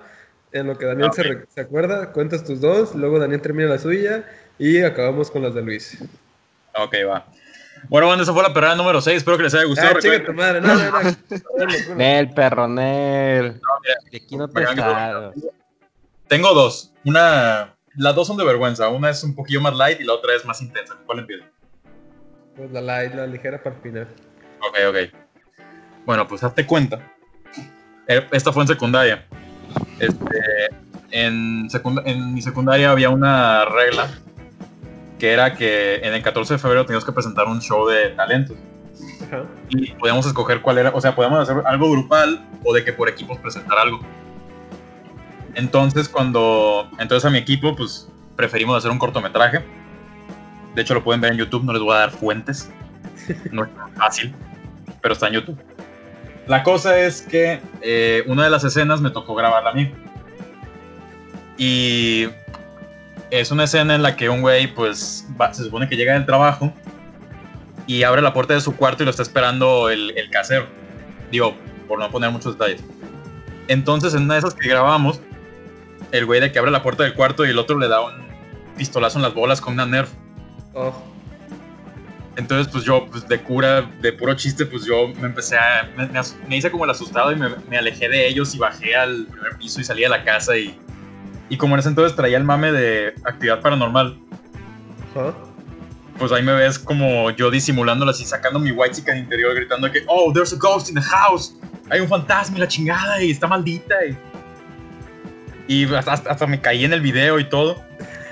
En lo que Daniel se, se acuerda, cuentas tus dos, luego Daniel termina la suya y acabamos con las de Luis. Ok, va. Bueno, bueno, esa fue la perrada número 6. Espero que les haya gustado. Ah, chica tu madre, no, no, no. Ponlo, ponlo. Nel, perro, Nel. mira, De aquí no te. Tengo dos. Una. Las dos son de vergüenza. Una es un poquillo más light y la otra es más intensa. ¿Cuál empiezo? Pues la light, la ligera para el final. Ok, ok. Bueno, pues hazte cuenta. Eh, Esta fue en secundaria. Este, en, mi secundaria había una regla que era que en el 14 de febrero teníamos que presentar un show de talentos. Ajá. y podíamos escoger cuál era, o sea, podíamos hacer algo grupal o de que por equipos presentar algo. Entonces, cuando, entonces a mi equipo, pues preferimos hacer un cortometraje. De hecho, lo pueden ver en YouTube, no les voy a dar fuentes. No es tan fácil, pero está en YouTube. La cosa es que eh, una de las escenas me tocó grabarla a mí. Y es una escena en la que un güey, pues, se supone que llega del trabajo y abre la puerta de su cuarto y lo está esperando el, el casero. Digo, por no poner muchos detalles. Entonces, en una de esas que grabamos, el güey de que abre la puerta del cuarto y el otro le da un pistolazo en las bolas con una Nerf. Oh, Entonces, pues yo, pues de cura, de puro chiste, pues yo me empecé a. Me, me hice como el asustado y me, me alejé de ellos y bajé al primer piso y salí a la casa. Y, y como en ese entonces traía el mame de actividad paranormal, ajá. pues ahí me ves como yo disimulándolo así, sacando mi white chicken interior, gritando que, oh, there's a ghost in the house. Hay un fantasma y la chingada y está maldita. Y, y hasta, hasta me caí en el video y todo.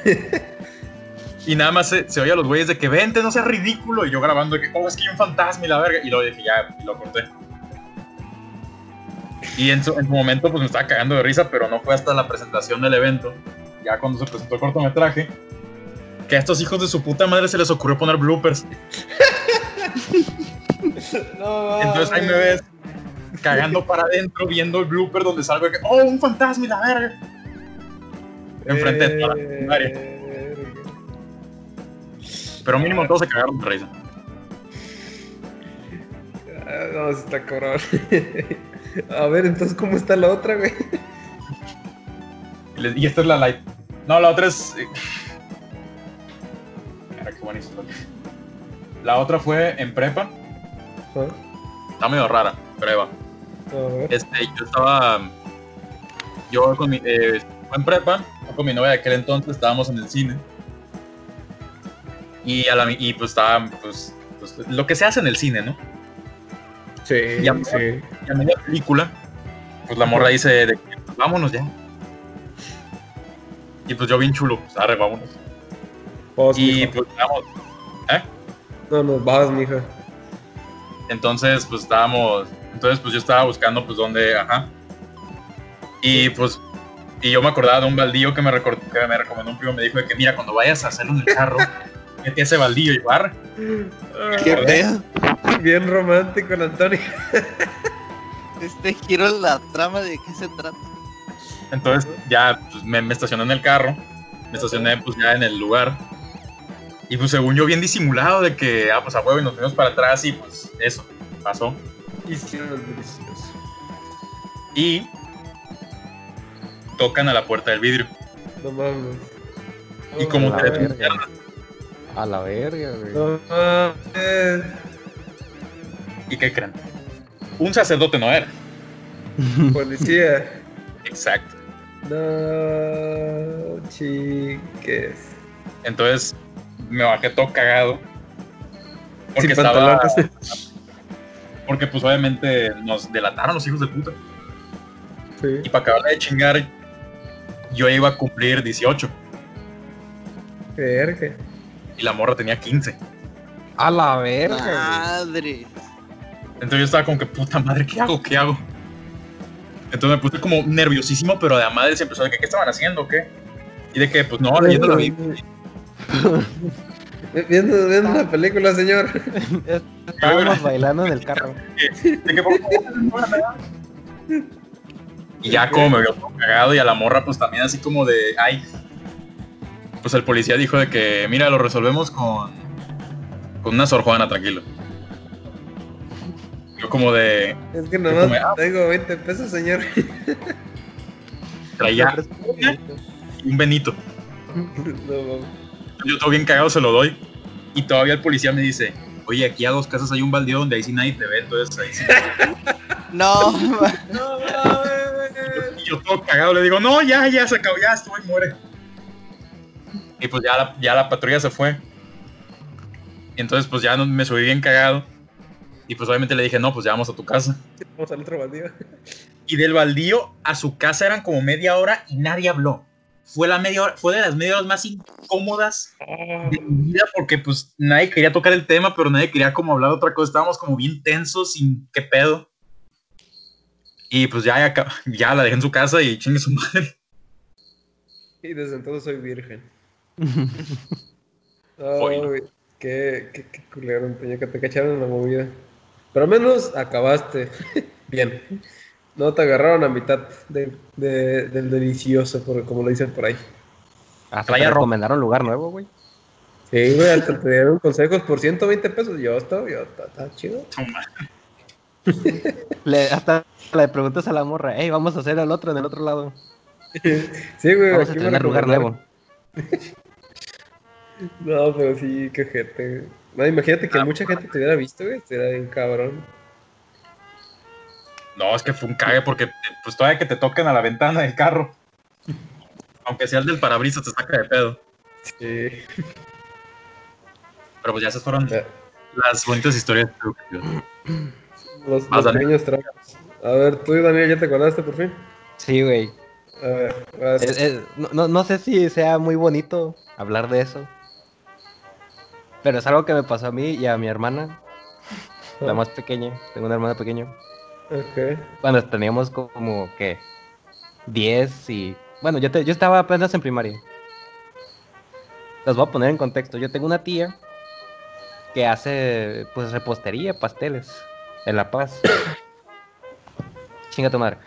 y nada más se, se oye a los güeyes de que vente, no seas ridículo. Y yo grabando de que, oh, es que hay un fantasma y la verga. Y luego dije, ya, y lo corté. Y en su, en su momento pues me estaba cagando de risa, pero no fue hasta la presentación del evento, ya cuando se presentó el cortometraje, que a estos hijos de su puta madre se les ocurrió poner bloopers. No, Entonces ahí me ves cagando para adentro, viendo el blooper donde salgo de que, oh, un fantasma y la verga. Enfrente de toda la secundaria. Pero mínimo todos se cagaron de risa. Ah, No, está cabrón. A ver, entonces, ¿cómo está la otra, güey? Y esta es la light. No, la otra es. eh, Cara, qué buenísimo. La otra fue en prepa. Ah, Está medio rara, pero ahí va. A ver. Este, yo estaba. Yo con mi. Eh, en prepa, con mi novia de aquel entonces estábamos en el cine. Y, a la, y pues estaba. Pues, pues, lo que se hace en el cine, ¿no? Sí, Ya. sí. Y a media película, pues la morra dice de pues, vámonos ya. Y pues yo bien chulo, pues arre, vámonos. Y pues vamos. ¿Eh? No, no, vas, mija. Entonces, pues estábamos. Entonces, pues yo estaba buscando, pues, dónde. Ajá. Y pues. Y yo me acordaba de un baldío que me, que me recomendó un primo. Me dijo de que, mira, cuando vayas a hacerlo en el carro, mete ese baldío y barra. Qué Ah, feo. Bien romántico Antonio. Este giro en la trama de qué se trata. Entonces, ya pues, me, me estacioné en el carro. Me estacioné, pues, ya en el lugar. Y pues, según yo, bien disimulado de que, ah, pues a huevo, y nos fuimos para atrás y pues eso pasó. Delicioso. Y tocan a la puerta del vidrio. No mames. Y como No A la verga, güey. No mames. ¿Y qué creen? Un sacerdote no era. Policía. Exacto. No, chiques. Entonces me bajé todo cagado. Porque Sin estaba. pantalones. Porque pues obviamente nos delataron los hijos de puta. Sí. Y para acabar de chingar, yo iba a cumplir 18 Verga. Y la morra tenía 15. A la verga. Madre. Entonces yo estaba como que puta madre, ¿qué hago? ¿Qué hago? Entonces me puse como nerviosísimo, pero de a madre se empezó de que ¿qué estaban haciendo qué? Y de que, pues no, leyendo la Biblia. Viendo, viendo una película, señor. Estábamos bailando en el carro. De que, por favor. Y ya como me vio todo cagado y a la morra pues también así como de, ay. Pues el policía dijo de que, mira, lo resolvemos con, con una Sor Juana, tranquilo. Yo como de, Es que como, nomás ah. tengo 20 pesos, señor. traía un Benito. No. Yo todo bien cagado se lo doy. Y todavía el policía me dice, oye, aquí a dos casas hay un baldío donde ahí sí nadie te ve, entonces ahí sí. No, No mames. Y yo todo cagado le digo, no, ya, ya se acabó, ya estuvo y muere. Y pues ya la, ya la patrulla se fue. Y entonces pues ya no, me subí bien cagado. Y pues obviamente le dije, no, pues ya vamos a tu casa. Vamos al otro baldío. Y del baldío a su casa eran como media hora y nadie habló. Fue, la media hora, fue de las media horas más incómodas de mi vida porque pues nadie quería tocar el tema, pero nadie quería como hablar de otra cosa. Estábamos como bien tensos, sin qué pedo. Y pues ya, ya, ya la dejé en su casa y chingue su madre. Y desde entonces soy virgen. Ay, qué, qué, qué culero, Antonio, que te cacharon en la movida. Pero al menos acabaste bien. No te agarraron a mitad de- de- del delicioso, por, como lo dicen por ahí. Hasta Traía te recomendaron lugar nuevo, güey. Sí, güey, hasta te dieron consejos por 120 pesos. Yo estoy, yo, está, chido. Le, hasta le preguntas a la morra, hey, vamos a hacer el otro en el otro lado. Sí, güey, Vamos a tener lugar nuevo. No, pero sí, qué gente. No, imagínate que mucha gente te hubiera visto, güey. Sería bien cabrón. No, es que fue un cague porque pues todavía que te toquen a la ventana del carro. Aunque sea el del parabrisas te saca de pedo. Sí. Pero pues ya esas fueron las bonitas historias. Los, Vas, los Daniel. pequeños tramos. A ver, tú, Daniel, ¿ya te acordaste por fin? Sí, güey. A ver. Es- es- no, no- no sé si sea muy bonito hablar de eso. Pero es algo que me pasó a mí y a mi hermana, la más pequeña. Tengo una hermana pequeña. Ok. Cuando teníamos como que 10 y... Bueno, yo, te- yo estaba apenas en primaria. Los voy a poner en contexto. Yo tengo una tía que hace pues repostería, pasteles en La Paz. Chinga tu madre.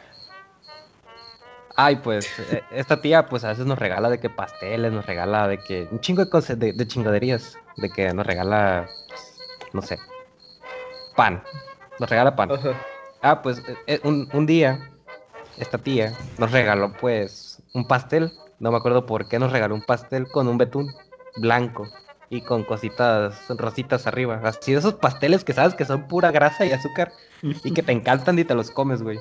Ay, pues eh, esta tía pues a veces nos regala de que pasteles, nos regala de que un chingo de cosas, de, de chingaderías, de que nos regala, pues, no sé, pan, nos regala pan. Ajá. Ah, pues eh, eh, un, un día, esta tía nos regaló pues un pastel. No me acuerdo por qué nos regaló un pastel con un betún blanco y con cositas rositas arriba. Así de esos pasteles que sabes que son pura grasa y azúcar y que te encantan y te los comes, güey.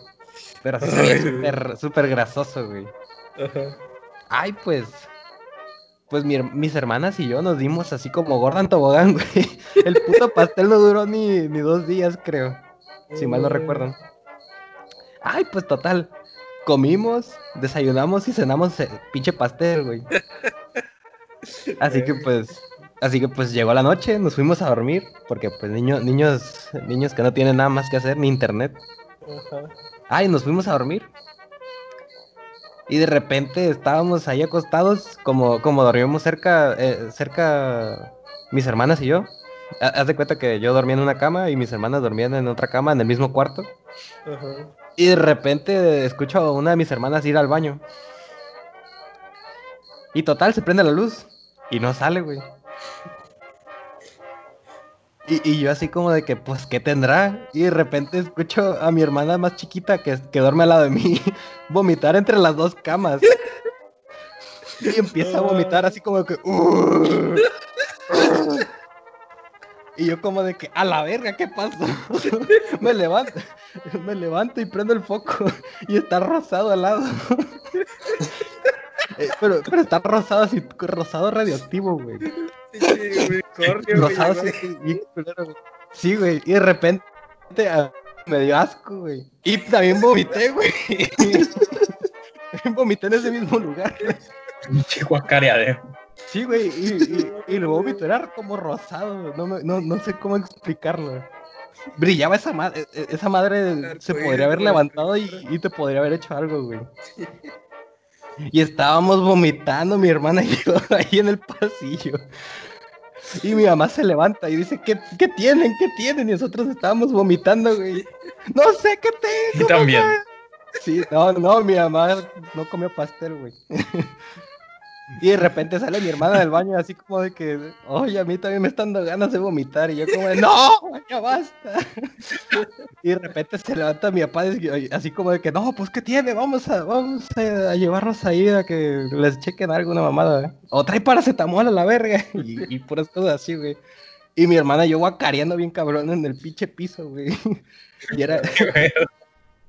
Pero así se ve Ay, güey. súper, súper grasoso, güey. Ajá. Ay, pues. Pues mi mis hermanas y yo nos dimos así como Gordon Tobogán, güey. El puto pastel no duró ni, ni dos días, creo. Si mal no recuerdo. Ay, pues total. Comimos, desayunamos y cenamos eh, pinche pastel, güey. Así que pues. Así que pues llegó la noche, nos fuimos a dormir. Porque pues niños, niños, niños que no tienen nada más que hacer, ni internet. Ajá. Ay, nos fuimos a dormir. Y de repente estábamos ahí acostados, como, como dormíamos cerca, eh, cerca mis hermanas y yo. Ha- Haz de cuenta que yo dormía en una cama y mis hermanas dormían en otra cama, en el mismo cuarto. Y de repente escucho a una de mis hermanas ir al baño. Y total, se prende la luz. Y no sale, güey. Y, yo así como de que, pues, ¿qué tendrá? Y de repente escucho a mi hermana más chiquita que, que duerme al lado de mí vomitar entre las dos camas. Y empieza a vomitar así como que... "Uh". Y yo como de que, a la verga, ¿qué pasó? me levanto, me levanto y prendo el foco y está rosado al lado. Eh, pero, pero está rosado así, rosado radioactivo, güey. Sí, unicornio, güey, Rosado. Sí, y de repente ah, me dio asco, güey. Y también vomité, güey. Vomité en ese mismo lugar. Pinche guacareadero. Sí, güey, y, y, y el vómito era como rosado, no, me- no, no sé cómo explicarlo. Brillaba esa madre, esa madre se podría haber levantado y, y te podría haber hecho algo, güey. Y estábamos vomitando mi hermana y yo ahí en el pasillo. Y mi mamá se levanta y dice, ¿qué, qué tienen? ¿Qué tienen? Y nosotros estábamos vomitando, güey. No sé qué tengo. Y también. mamá". Sí, no, no, mi mamá no comió pastel, güey. Y de repente sale mi hermana del baño así como de que, oye, a mí también me están dando ganas de vomitar. Y yo como de, no, ya basta. Y de repente se levanta mi papá así como de que, no, pues ¿qué tiene? Vamos a, vamos a, llevarnos ahí a que les chequen alguna mamada. O trae paracetamol a la verga. Y, y puras cosas así, güey. Y mi hermana yo guacareando bien cabrón en el pinche piso, güey. Y era,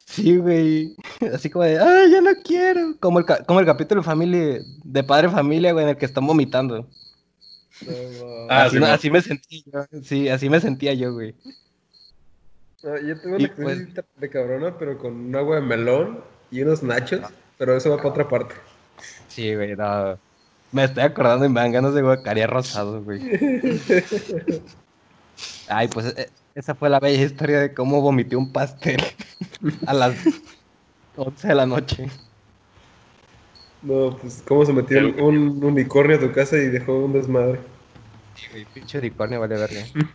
Sí, güey. Así como de, ay, ya no quiero. Como el, como el capítulo de familia, de padre familia, güey, en el que están vomitando. No, no. Ah, así, sí, no- no. así me sentí yo. Sí, así me sentía yo, güey. No, yo tengo una pues- crisis de cabrona, pero con un agua de melón y unos nachos, pero eso va para otra parte. Sí, güey, no. Me estoy acordando y me dan ganas de guacarear rosados, güey. Ay, pues e- esa fue la bella historia de cómo vomité un pastel a las 11 de la noche. No, pues cómo se metió un, un unicornio a tu casa y dejó un desmadre. Sí, güey, pinche unicornio, vale verga.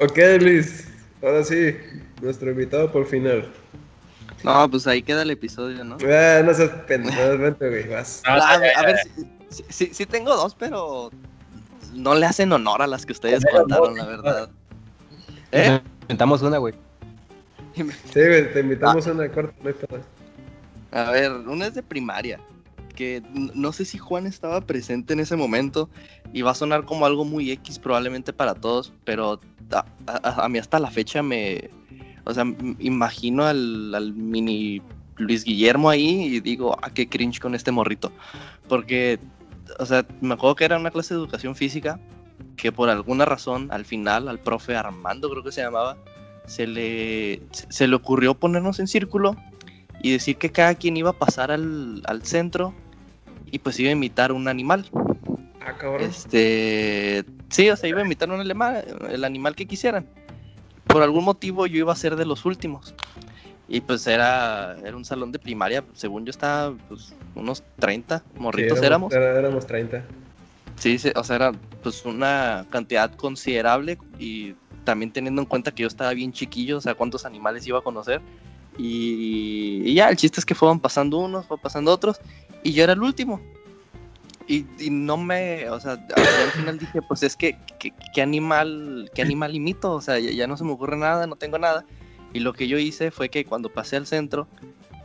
Ok, Luis, ahora sí, nuestro invitado por final. No, pues ahí queda el episodio, ¿no? Ah, no seas pendejo, vente, güey, vas. No, Ah, ya, a ver, sí, sí- sí- sí tengo dos, pero no le hacen honor a las que ustedes contaron, la verdad. ¿Eh? Inventamos una, güey. Sí, güey, te invitamos a una corta, no. A ver, una es de primaria, que no sé si Juan estaba presente en ese momento y va a sonar como algo muy X probablemente para todos, pero a, a- a mí hasta la fecha me, o sea, imagino al, al mini Luis Guillermo ahí y digo, ah, qué cringe con este morrito, porque, o sea, me acuerdo que era una clase de educación física que por alguna razón al final al profe Armando creo que se llamaba se le se le ocurrió ponernos en círculo y decir que cada quien iba a pasar al, al centro y pues iba a imitar un animal Ah, cabrón. este sí o sea iba a imitar un animal el animal que quisieran por algún motivo yo iba a ser de los últimos y pues era, era un salón de primaria, según yo estaba pues, unos 30 morritos Sí, éramos. era- éramos 30. Sí, sí, o sea, era pues una cantidad considerable y también teniendo en cuenta que yo estaba bien chiquillo, o sea, cuántos animales iba a conocer. Y, y ya, el chiste es que fueron pasando unos, fueron pasando otros, y yo era el último. Y, y no me, o sea, al final dije, pues es que, que- ¿qué animal, qué animal imito? O sea, ya, ya no se me ocurre nada, no tengo nada. Y lo que yo hice fue que cuando pasé al centro,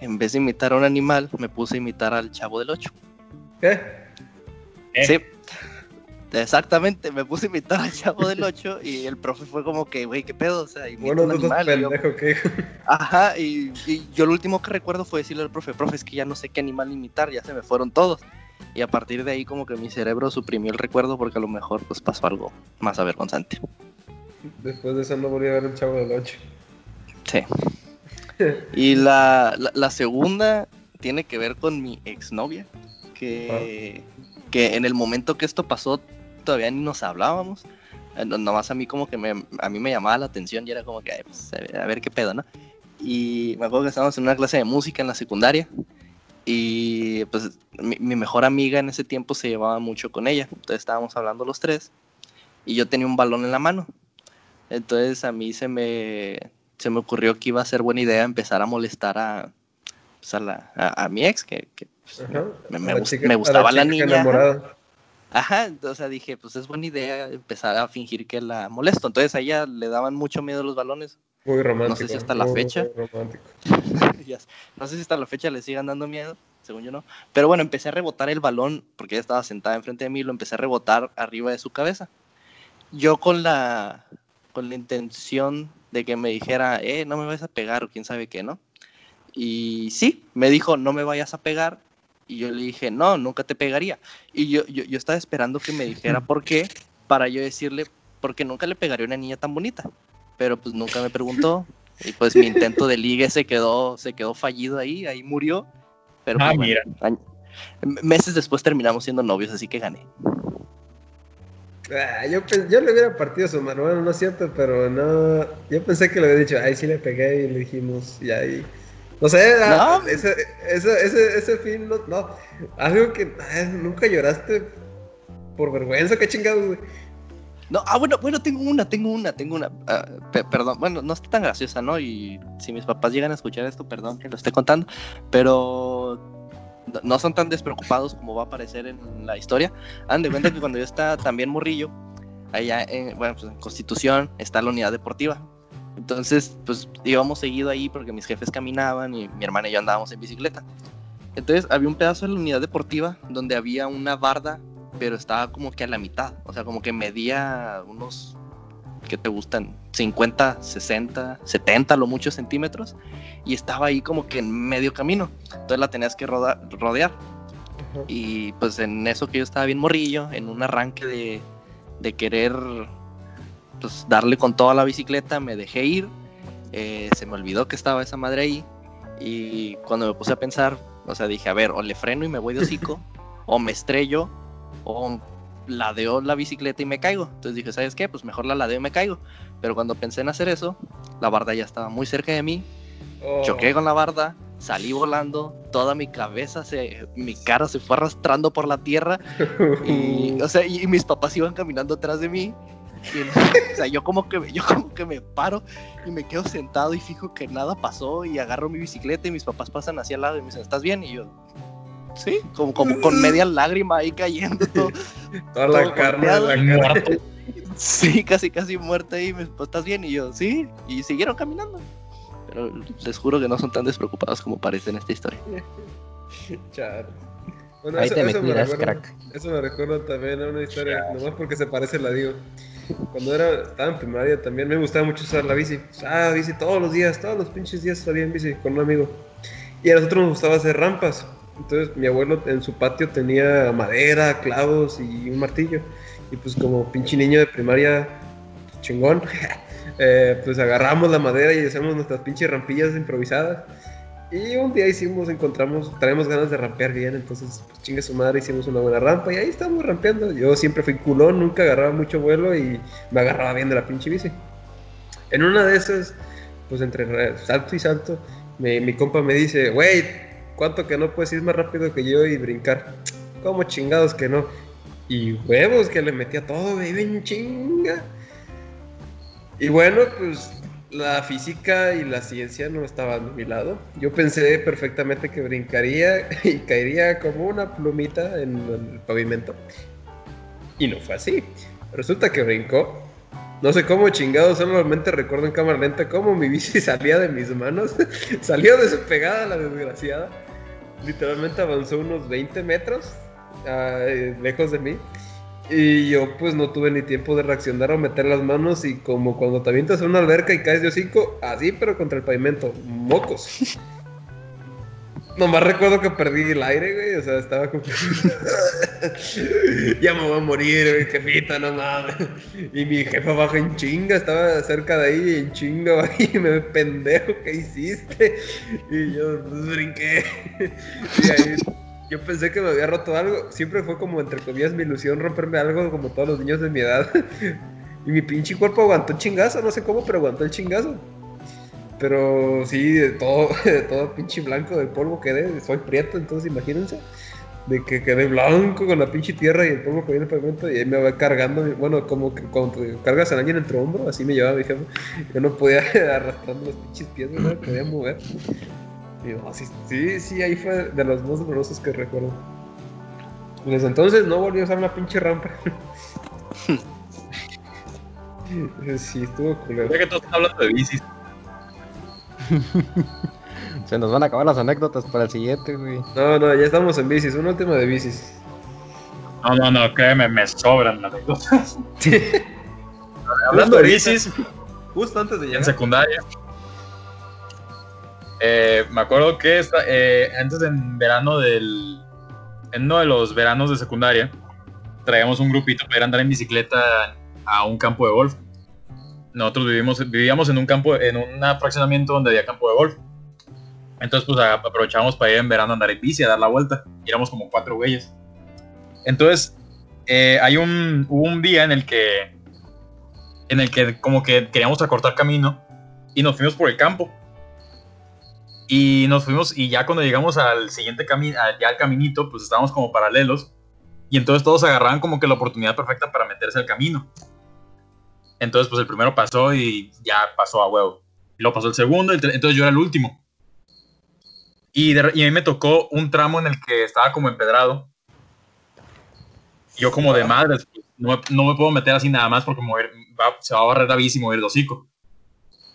en vez de imitar a un animal, me puse a imitar al chavo del 8. ¿Qué? ¿Eh? Sí. Exactamente, me puse a imitar al chavo del 8 y el profe fue como que, güey, ¿qué pedo? O sea, Bueno, un animal. Pendejo, ¿qué? Ajá, y, y yo lo último que recuerdo fue decirle al profe, profe, es que ya no sé qué animal imitar, ya se me fueron todos. Y a partir de ahí como que mi cerebro suprimió el recuerdo porque a lo mejor pues pasó algo más avergonzante. Después de eso no volví a ver el chavo del 8. Sí. Y la, la, la segunda tiene que ver con mi exnovia, que, que en el momento que esto pasó todavía ni nos hablábamos. Eh, no- Nomás a mí como que me, a mí me llamaba la atención y era como que, pues, a ver, qué pedo, ¿no? Y me acuerdo que estábamos en una clase de música en la secundaria y pues mi, mi mejor amiga en ese tiempo se llevaba mucho con ella. Entonces estábamos hablando los tres y yo tenía un balón en la mano. Entonces a mí se me, se me ocurrió que iba a ser buena idea empezar a molestar a, pues, a, la- a- a mi ex, que, que, pues, Ajá. me, me la gust- chica- me gustaba la, chica niña. enamorada. Ajá, entonces o sea, dije, pues es buena idea empezar a fingir que la molesto. Entonces a ella le daban mucho miedo los balones. Muy romántico. si hasta la muy, fecha. muy romántico. Ya sé. no sé si hasta la fecha le sigan dando miedo, según yo no. Pero bueno, empecé a rebotar el balón, porque ella estaba sentada enfrente de mí, lo empecé a rebotar arriba de su cabeza. Yo con la, con la intención de que me dijera, eh, no me vayas a pegar o quién sabe qué, ¿no? Y sí, me dijo, no me vayas a pegar. Y yo le dije, no, nunca te pegaría. Y yo, yo, yo estaba esperando que me dijera por qué, para yo decirle, porque nunca le pegaría a una niña tan bonita. Pero pues nunca me preguntó. Y pues mi intento de ligue se quedó, se quedó fallido ahí, ahí murió. Pero Ah, pues, mira. meses después terminamos siendo novios, así que gané. Ah, yo, yo le hubiera partido su mano, bueno, no es cierto, pero no. Yo pensé que le había dicho, ay, sí le pegué y le dijimos, y ahí. No sé, No. ese, ese, ese, ese fin, no, no. Algo que ay, nunca lloraste por vergüenza, qué chingados, güey. No, ah, bueno, bueno, tengo una, tengo una, tengo una. ah, pe- perdón, bueno, no está tan graciosa, ¿no? Y si mis papás llegan a escuchar esto, perdón que lo esté contando, pero no- no son tan despreocupados como va a aparecer en la historia. Han de cuenta que cuando yo estaba también morrillo, allá en, bueno, pues en Constitución está la unidad deportiva. Entonces, pues íbamos seguido ahí porque mis jefes caminaban y mi hermana y yo andábamos en bicicleta. Entonces había un pedazo de la unidad deportiva donde había una barda, pero estaba como que a la mitad. O sea, como que medía unos, ¿qué te gustan? 50, 60, 70, lo mucho centímetros. Y estaba ahí como que en medio camino. Entonces la tenías que roda- rodear. Y pues en eso que yo estaba bien morrillo, en un arranque de, de querer pues darle con toda la bicicleta, me dejé ir. eh, se me olvidó que estaba esa madre ahí. Y cuando me puse a pensar, o sea, dije, a ver, o le freno y me voy de hocico, o me estrello, o ladeo la bicicleta y me caigo. Entonces dije, ¿sabes qué? Pues mejor la ladeo y me caigo. Pero cuando pensé en hacer eso, la barda ya estaba muy cerca de mí, Oh. choqué con la barda, salí volando, toda mi cabeza, se, mi cara se fue arrastrando por la tierra y, o sea, y, y mis papás iban caminando atrás de mí. Y, o sea, yo como que me- yo como que me paro y me quedo sentado y fijo que nada pasó y agarro mi bicicleta y mis papás pasan hacia al lado y me dicen, ¿estás bien? Y yo, sí, como, como con media lágrima ahí cayendo todo. Toda la todo carne de la. Muerto. Sí, casi casi muerta y me pues, ¿estás bien? Y yo, sí, y siguieron caminando. Pero les juro que no son tan despreocupados como parece en esta historia. Chale. Bueno, Ahí eso, te me recuerda- crack. Eso me recuerda también a una historia, nomás porque se parece la digo. Cuando era, estaba en primaria también me gustaba mucho usar la bici. Ah, bici todos los días, todos los pinches días salía en bici con un amigo. Y a nosotros nos gustaba hacer rampas. Entonces mi abuelo en su patio tenía madera, clavos y un martillo. Y pues como pinche niño de primaria chingón, eh, pues agarramos la madera y hacemos nuestras pinches rampillas improvisadas. Y un día hicimos, encontramos, traemos ganas de rampear bien, entonces pues, chingue su madre, hicimos una buena rampa y ahí estamos rampeando. Yo siempre fui culón, nunca agarraba mucho vuelo y me agarraba bien de la pinche bici. En una de esas, pues entre salto y salto, mi, compa me dice, wey, ¿cuánto que no puedes ir más rápido que yo y brincar? ¿Cómo chingados que no? Y huevos que le metía todo, güey, bien chinga. Y bueno, pues la física y la ciencia no estaban a mi lado. Yo pensé perfectamente que brincaría y caería como una plumita en el pavimento. Y no fue así. Resulta que brincó. No sé cómo chingado, solamente recuerdo en cámara lenta cómo mi bici salía de mis manos. Salió despegada la desgraciada. Literalmente avanzó unos 20 metros ah, eh, lejos de mí. Y yo pues no tuve ni tiempo de reaccionar o meter las manos y como cuando te avientas a una alberca y caes de hocico, así pero contra el pavimento, mocos. Nomás recuerdo que perdí el aire, güey, o sea, estaba como... ya me voy a morir, güey, jefita, no mames. Y mi jefa baja en chinga, estaba cerca de ahí en chinga, y me pendejo, ¿qué hiciste? Y yo pues, brinqué. y ahí yo pensé que me había roto algo. Siempre fue como, entre comillas, mi ilusión romperme algo como todos los niños de mi edad. y mi pinche cuerpo aguantó el chingazo, no sé cómo, pero aguantó el chingazo. Pero sí, de todo, de todo pinche blanco del polvo quedé. Soy prieto, entonces imagínense. De que quedé blanco con la pinche tierra y el polvo que viene el pavimento y ahí me va cargando. Bueno, como que cuando cargas a alguien en tu hombro, así me llevaba mi jefe. Yo no podía arrastrando los pinches pies, no podía mover. Y no, sí, sí, sí, ahí fue de los más dolorosos que recuerdo. Y desde entonces no volví a usar una pinche rampa. sí, estuvo culero. Ya que todos están hablando de bicis. Se nos van a acabar las anécdotas para el siguiente, güey. No, no, ya estamos en bicis, una última de bicis. No, no, no, créeme, me sobran las anécdotas. Hablando de bicis, Justo antes de en llegar. secundaria. Eh, me acuerdo que esta, eh, antes en verano del. En uno de los veranos de secundaria, traíamos un grupito para ir a andar en bicicleta a un campo de golf. Nosotros vivimos, vivíamos en un campo, en un fraccionamiento donde había campo de golf. Entonces, pues aprovechábamos para ir en verano a andar en bici, a dar la vuelta. Y éramos como cuatro güeyes. Entonces, eh, hay un, hubo un día en el que, en el que como que queríamos acortar camino y nos fuimos por el campo. Y nos fuimos, y ya cuando llegamos al siguiente camino, ya al caminito, pues estábamos como paralelos. Y entonces todos agarraban como que la oportunidad perfecta para meterse al camino. Entonces, pues el primero pasó y ya pasó a huevo. Y luego pasó el segundo, el entonces yo era el último. Y, de y a mí me tocó un tramo en el que estaba como empedrado. Yo como de madre, pues, no, me- no me puedo meter así nada más porque ir- va- se va a barrer la bici y ir de hocico.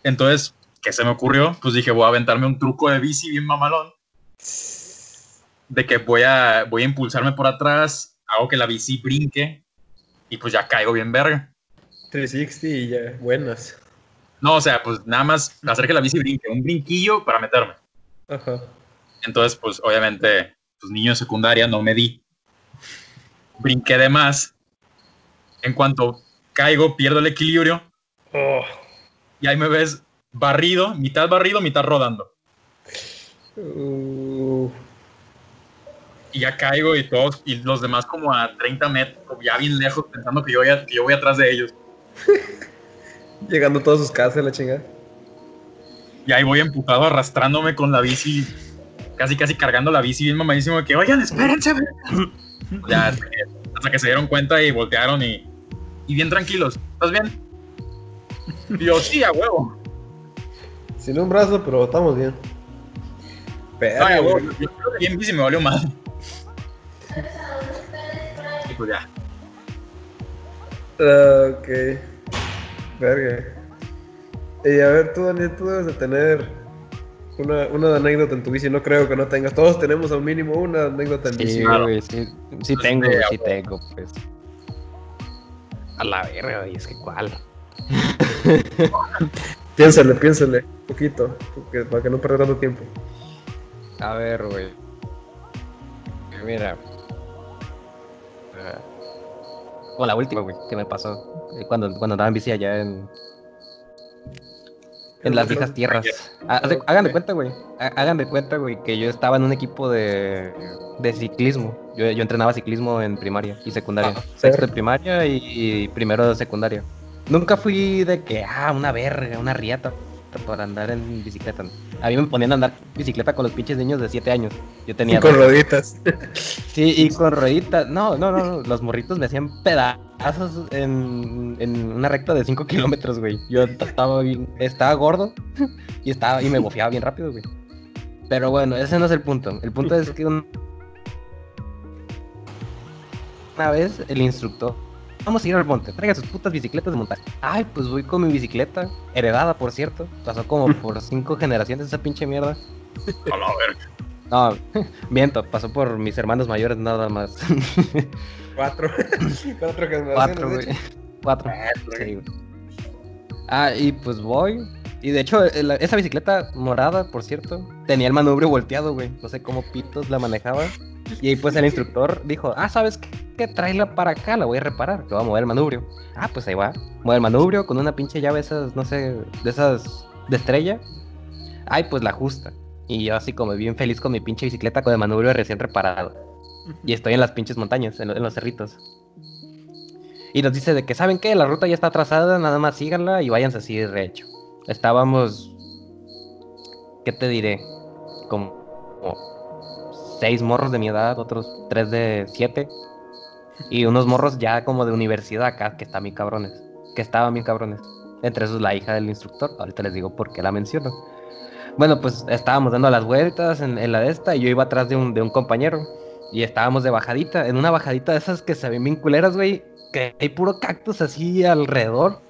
Entonces, ¿qué se me ocurrió? Pues dije, voy a aventarme un truco de bici bien mamalón. De que voy a, voy a impulsarme por atrás, hago que la bici brinque y pues ya caigo bien verga. 360 y ya, buenas. No, o sea, pues nada más hacer que la bici brinque, un brinquillo para meterme. Ajá. Entonces, pues obviamente, pues niño de secundaria no me di. Brinqué de más. En cuanto caigo, pierdo el equilibrio Oh. y ahí me ves barrido, mitad barrido, mitad rodando. Uh, Y ya caigo y todos, y los demás como a 30 metros, ya bien lejos, pensando que yo que yo voy atrás de ellos. llegando a todas sus casas, la chingada. Y ahí voy empujado, arrastrándome con la bici, casi casi cargando la bici bien mamadísimo de que, oigan, espérense. güey". ya, hasta que, hasta que se dieron cuenta y voltearon y, y bien tranquilos. ¿Estás bien? Y yo, sí, a huevo. Sin un brazo, pero estamos bien. Pero, Ay, huevo. Yo, creo que bici me valió mal. Y pues ya. Ah, ok. Verga. Y a ver, tú, Daniel, tú debes de tener una, una anécdota en tu bici. No creo que no tengas. Todos tenemos al mínimo una anécdota en bici. Sí, claro. güey, sí, sí tengo, sí tengo, pues. A la verga, güey, es que cuál. Piénsale, piénsale. Un poquito. porque- para que no pierda tanto tiempo. A ver, güey. Mira. O la última, güey, que me pasó. eh, Cuando, cuando andaba en bici allá en. En las viejas tierras. Ah, Hagan de cuenta, güey. ha- Hagan de cuenta, güey, que yo estaba en un equipo de, de ciclismo. Yo, yo entrenaba ciclismo en primaria y secundaria. Ah, Sexto de primaria y, y primero de secundaria. Nunca fui de que, ah, una verga, una riata para andar en bicicleta. A mí me ponían a andar bicicleta con los pinches niños de 7 años. Yo tenía Y con rueditas. Sí, y con rueditas. No, no, no, no, Los morritos me hacían pedazos en, en una recta de 5 kilómetros, güey. Yo estaba, bien- estaba gordo y, estaba, y me bofeaba bien rápido, güey. Pero bueno, ese no es el punto. El punto es que un- una vez el instructor. Vamos a ir al monte, traiga sus putas bicicletas de montaña. Ay, pues voy con mi bicicleta, heredada por cierto. Pasó como por cinco generaciones esa pinche mierda. A la verga. No, miento, pasó por mis hermanos mayores nada más. Cuatro. Cuatro generaciones. Cuatro, güey. Cuatro. Sí, güey. Ah, y pues voy. Y de hecho, esa bicicleta morada, por cierto, tenía el manubrio volteado, güey. No sé cómo pitos la manejaba. Y ahí pues el instructor dijo, ah, ¿sabes qué? Que tráela para acá, la voy a reparar, que voy a mover el manubrio. Ah, pues ahí va. Mueve el manubrio con una pinche llave esas, no sé, de esas de estrella. Ay, pues la ajusta. Y yo así como bien feliz con mi pinche bicicleta con el manubrio recién reparado. Y estoy en las pinches montañas, en, lo- en los cerritos. Y nos dice de que, ¿saben qué? La ruta ya está trazada, nada más síganla y váyanse así de recho. Estábamos, ¿qué te diré? Como, seis morros de mi edad, otros tres de siete. Y unos morros ya como de universidad acá, que están bien cabrones. Que estaban bien cabrones. Entre esos la hija del instructor. Ahorita les digo por qué la menciono. Bueno, pues estábamos dando las vueltas en, en la de esta y yo iba atrás de un, de un compañero. Y estábamos de bajadita, en una bajadita de esas que se ven bien culeras, güey. Que hay puro cactus así alrededor.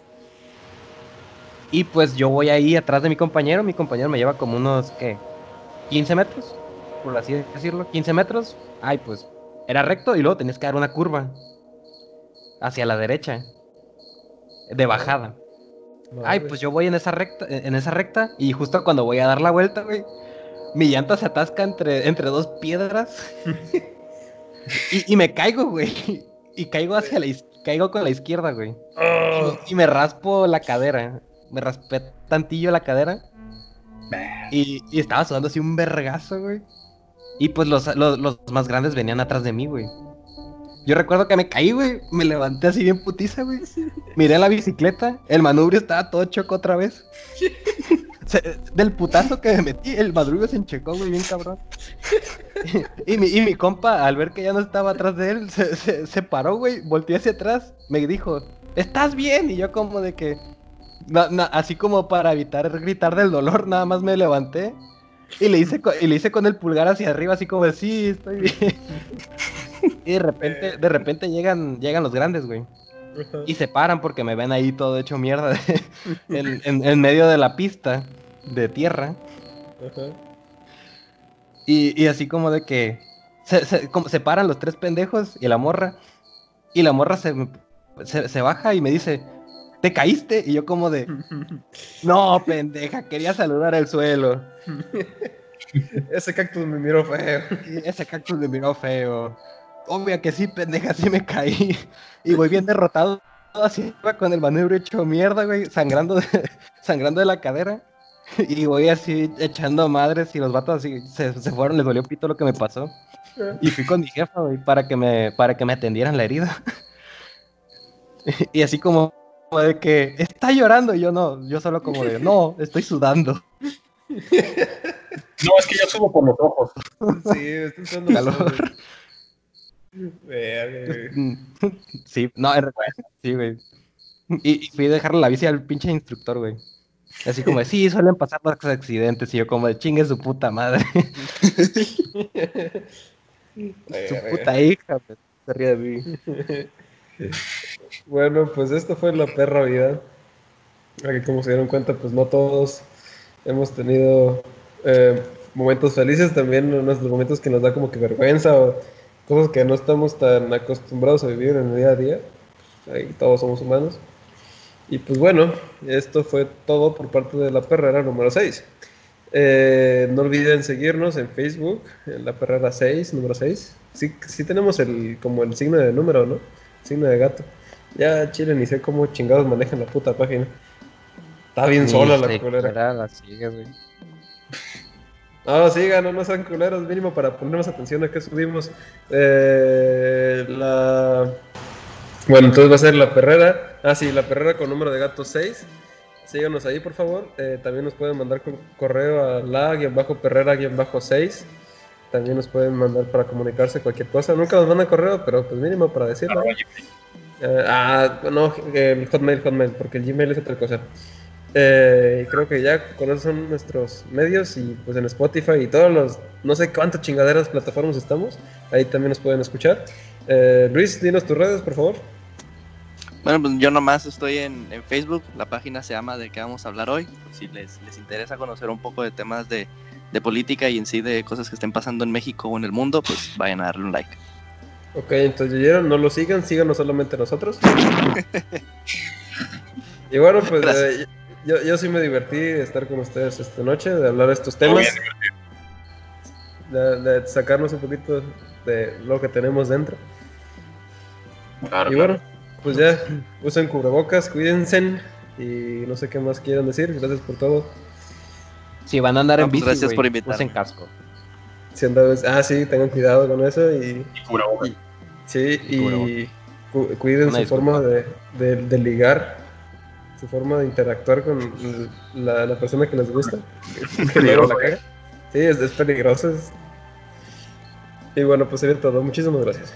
Y pues yo voy ahí atrás de mi compañero. Mi compañero me lleva como unos, ¿qué? 15 metros, por así decirlo. 15 metros. Ay, pues era recto y luego tenías que dar una curva. Hacia la derecha. De bajada. Ay, pues yo voy en esa recta, en esa recta y justo cuando voy a dar la vuelta, güey, mi llanta se atasca entre, entre dos piedras y, y me caigo, güey, y caigo hacia la caigo con la izquierda, güey, Oh, y, y me raspo la cadera, me raspé tantillo la cadera y, y estaba sudando así un vergazo, güey, y pues los, los, los más grandes venían atrás de mí, güey. Yo recuerdo que me caí, güey. Me levanté así bien putiza, güey. Miré la bicicleta. El manubrio estaba todo choco otra vez. Se- del putazo que me metí, el manubrio se enchecó, güey, bien cabrón. y, mi, y mi compa, al ver que ya no estaba atrás de él, se, se, se paró, güey. Volteé hacia atrás. Me dijo, ¿estás bien? Y yo como de que... na- na- así como para evitar gritar del dolor, nada más me levanté. Y le hice, y le hice con el pulgar hacia arriba, así como de, sí, estoy bien. y de repente, de repente llegan, llegan los grandes, güey. Y se paran porque me ven ahí todo hecho mierda en, en- en medio de la pista de tierra. ajá. Y, y así como de que se, se- como se paran los tres pendejos y la morra. Y la morra se, se, se baja y me dice, ¿te caíste? Y yo como de, no, pendeja, quería saludar al suelo. Ese cactus me miró feo. Ese cactus me miró feo. Obvio que sí, pendeja, sí me caí. Y voy bien derrotado arriba con el manubrio hecho mierda, güey, sangrando de, sangrando de la cadera. Y voy así echando madres y los vatos así se, se fueron, les dolió pito lo que me pasó. Y fui con mi jefa, güey, para que me, para que me atendieran la herida. Y así como de que está llorando, y yo no, yo solo como de no, estoy sudando. No, es que yo subo por los ojos. Sí, me estoy usando Calor. Güey. Sí, no, en realidad, sí, güey. Y, y fui a dejarle la bici al pinche instructor, güey. Así como de, sí, suelen pasar los accidentes. Y yo como de, chingue su puta madre. su puta hija, pues, se ríe de mí. Bueno, pues esto fue la perra vida. Aquí como se dieron cuenta, pues no todos hemos tenido eh, momentos felices, también unos momentos que nos da como que vergüenza o cosas que no estamos tan acostumbrados a vivir en el día a día. Ahí todos somos humanos. Y pues bueno, esto fue todo por parte de la perrera número 6. Eh, no olviden seguirnos en Facebook, en la perrera 6, número 6. Sí, sí tenemos el, como el signo de número, ¿no? signo de gato. Ya Chile ni sé cómo chingados manejan la puta página. Está bien sola la culera. La sigues, güey. No, sigan, no, no sean culeros, mínimo para poner más atención a qué subimos. Eh, la... Bueno, entonces va a ser la perrera. Ah, sí, la perrera con número de gato 6. Síganos ahí, por favor. Eh, también nos pueden mandar co- correo a la-perrera-6. También nos pueden mandar para comunicarse cualquier cosa. Nunca nos mandan correo, pero pues mínimo para decirlo. Eh, ah, no, el Hotmail, Hotmail, porque el Gmail es otra cosa. Eh, creo que ya con esos son nuestros medios y pues en Spotify y todos los, no sé cuántas chingaderas plataformas estamos, ahí también nos pueden escuchar. Eh, Luis, dinos tus redes, por favor. Bueno, pues yo nomás estoy en, en Facebook, la página se llama De qué vamos a hablar hoy. Por si les, les interesa conocer un poco de temas de, de política y en sí de cosas que estén pasando en México o en el mundo, pues vayan a darle un like. Ok, entonces ya oyeron, no lo sigan, síganos solamente nosotros. y bueno, pues eh, yo, yo sí me divertí de estar con ustedes esta noche, de hablar de estos temas, de, de sacarnos un poquito de lo que tenemos dentro. Claro, Y bueno, pues ya, usen cubrebocas, cuídense y no sé qué más quieran decir. Gracias por todo. Si van a andar No, en pues, bici, gracias por invitarme. usen casco. Si andan- ah, sí, tengan cuidado con eso y Y cubrebocas. Sí, Y y cu- cuiden Una su disculpa. forma de, de- de ligar, su forma de interactuar con la, la persona que les gusta. Que luego la caga. Sí, es, es peligroso. es- Y bueno, pues sería todo. Muchísimas gracias.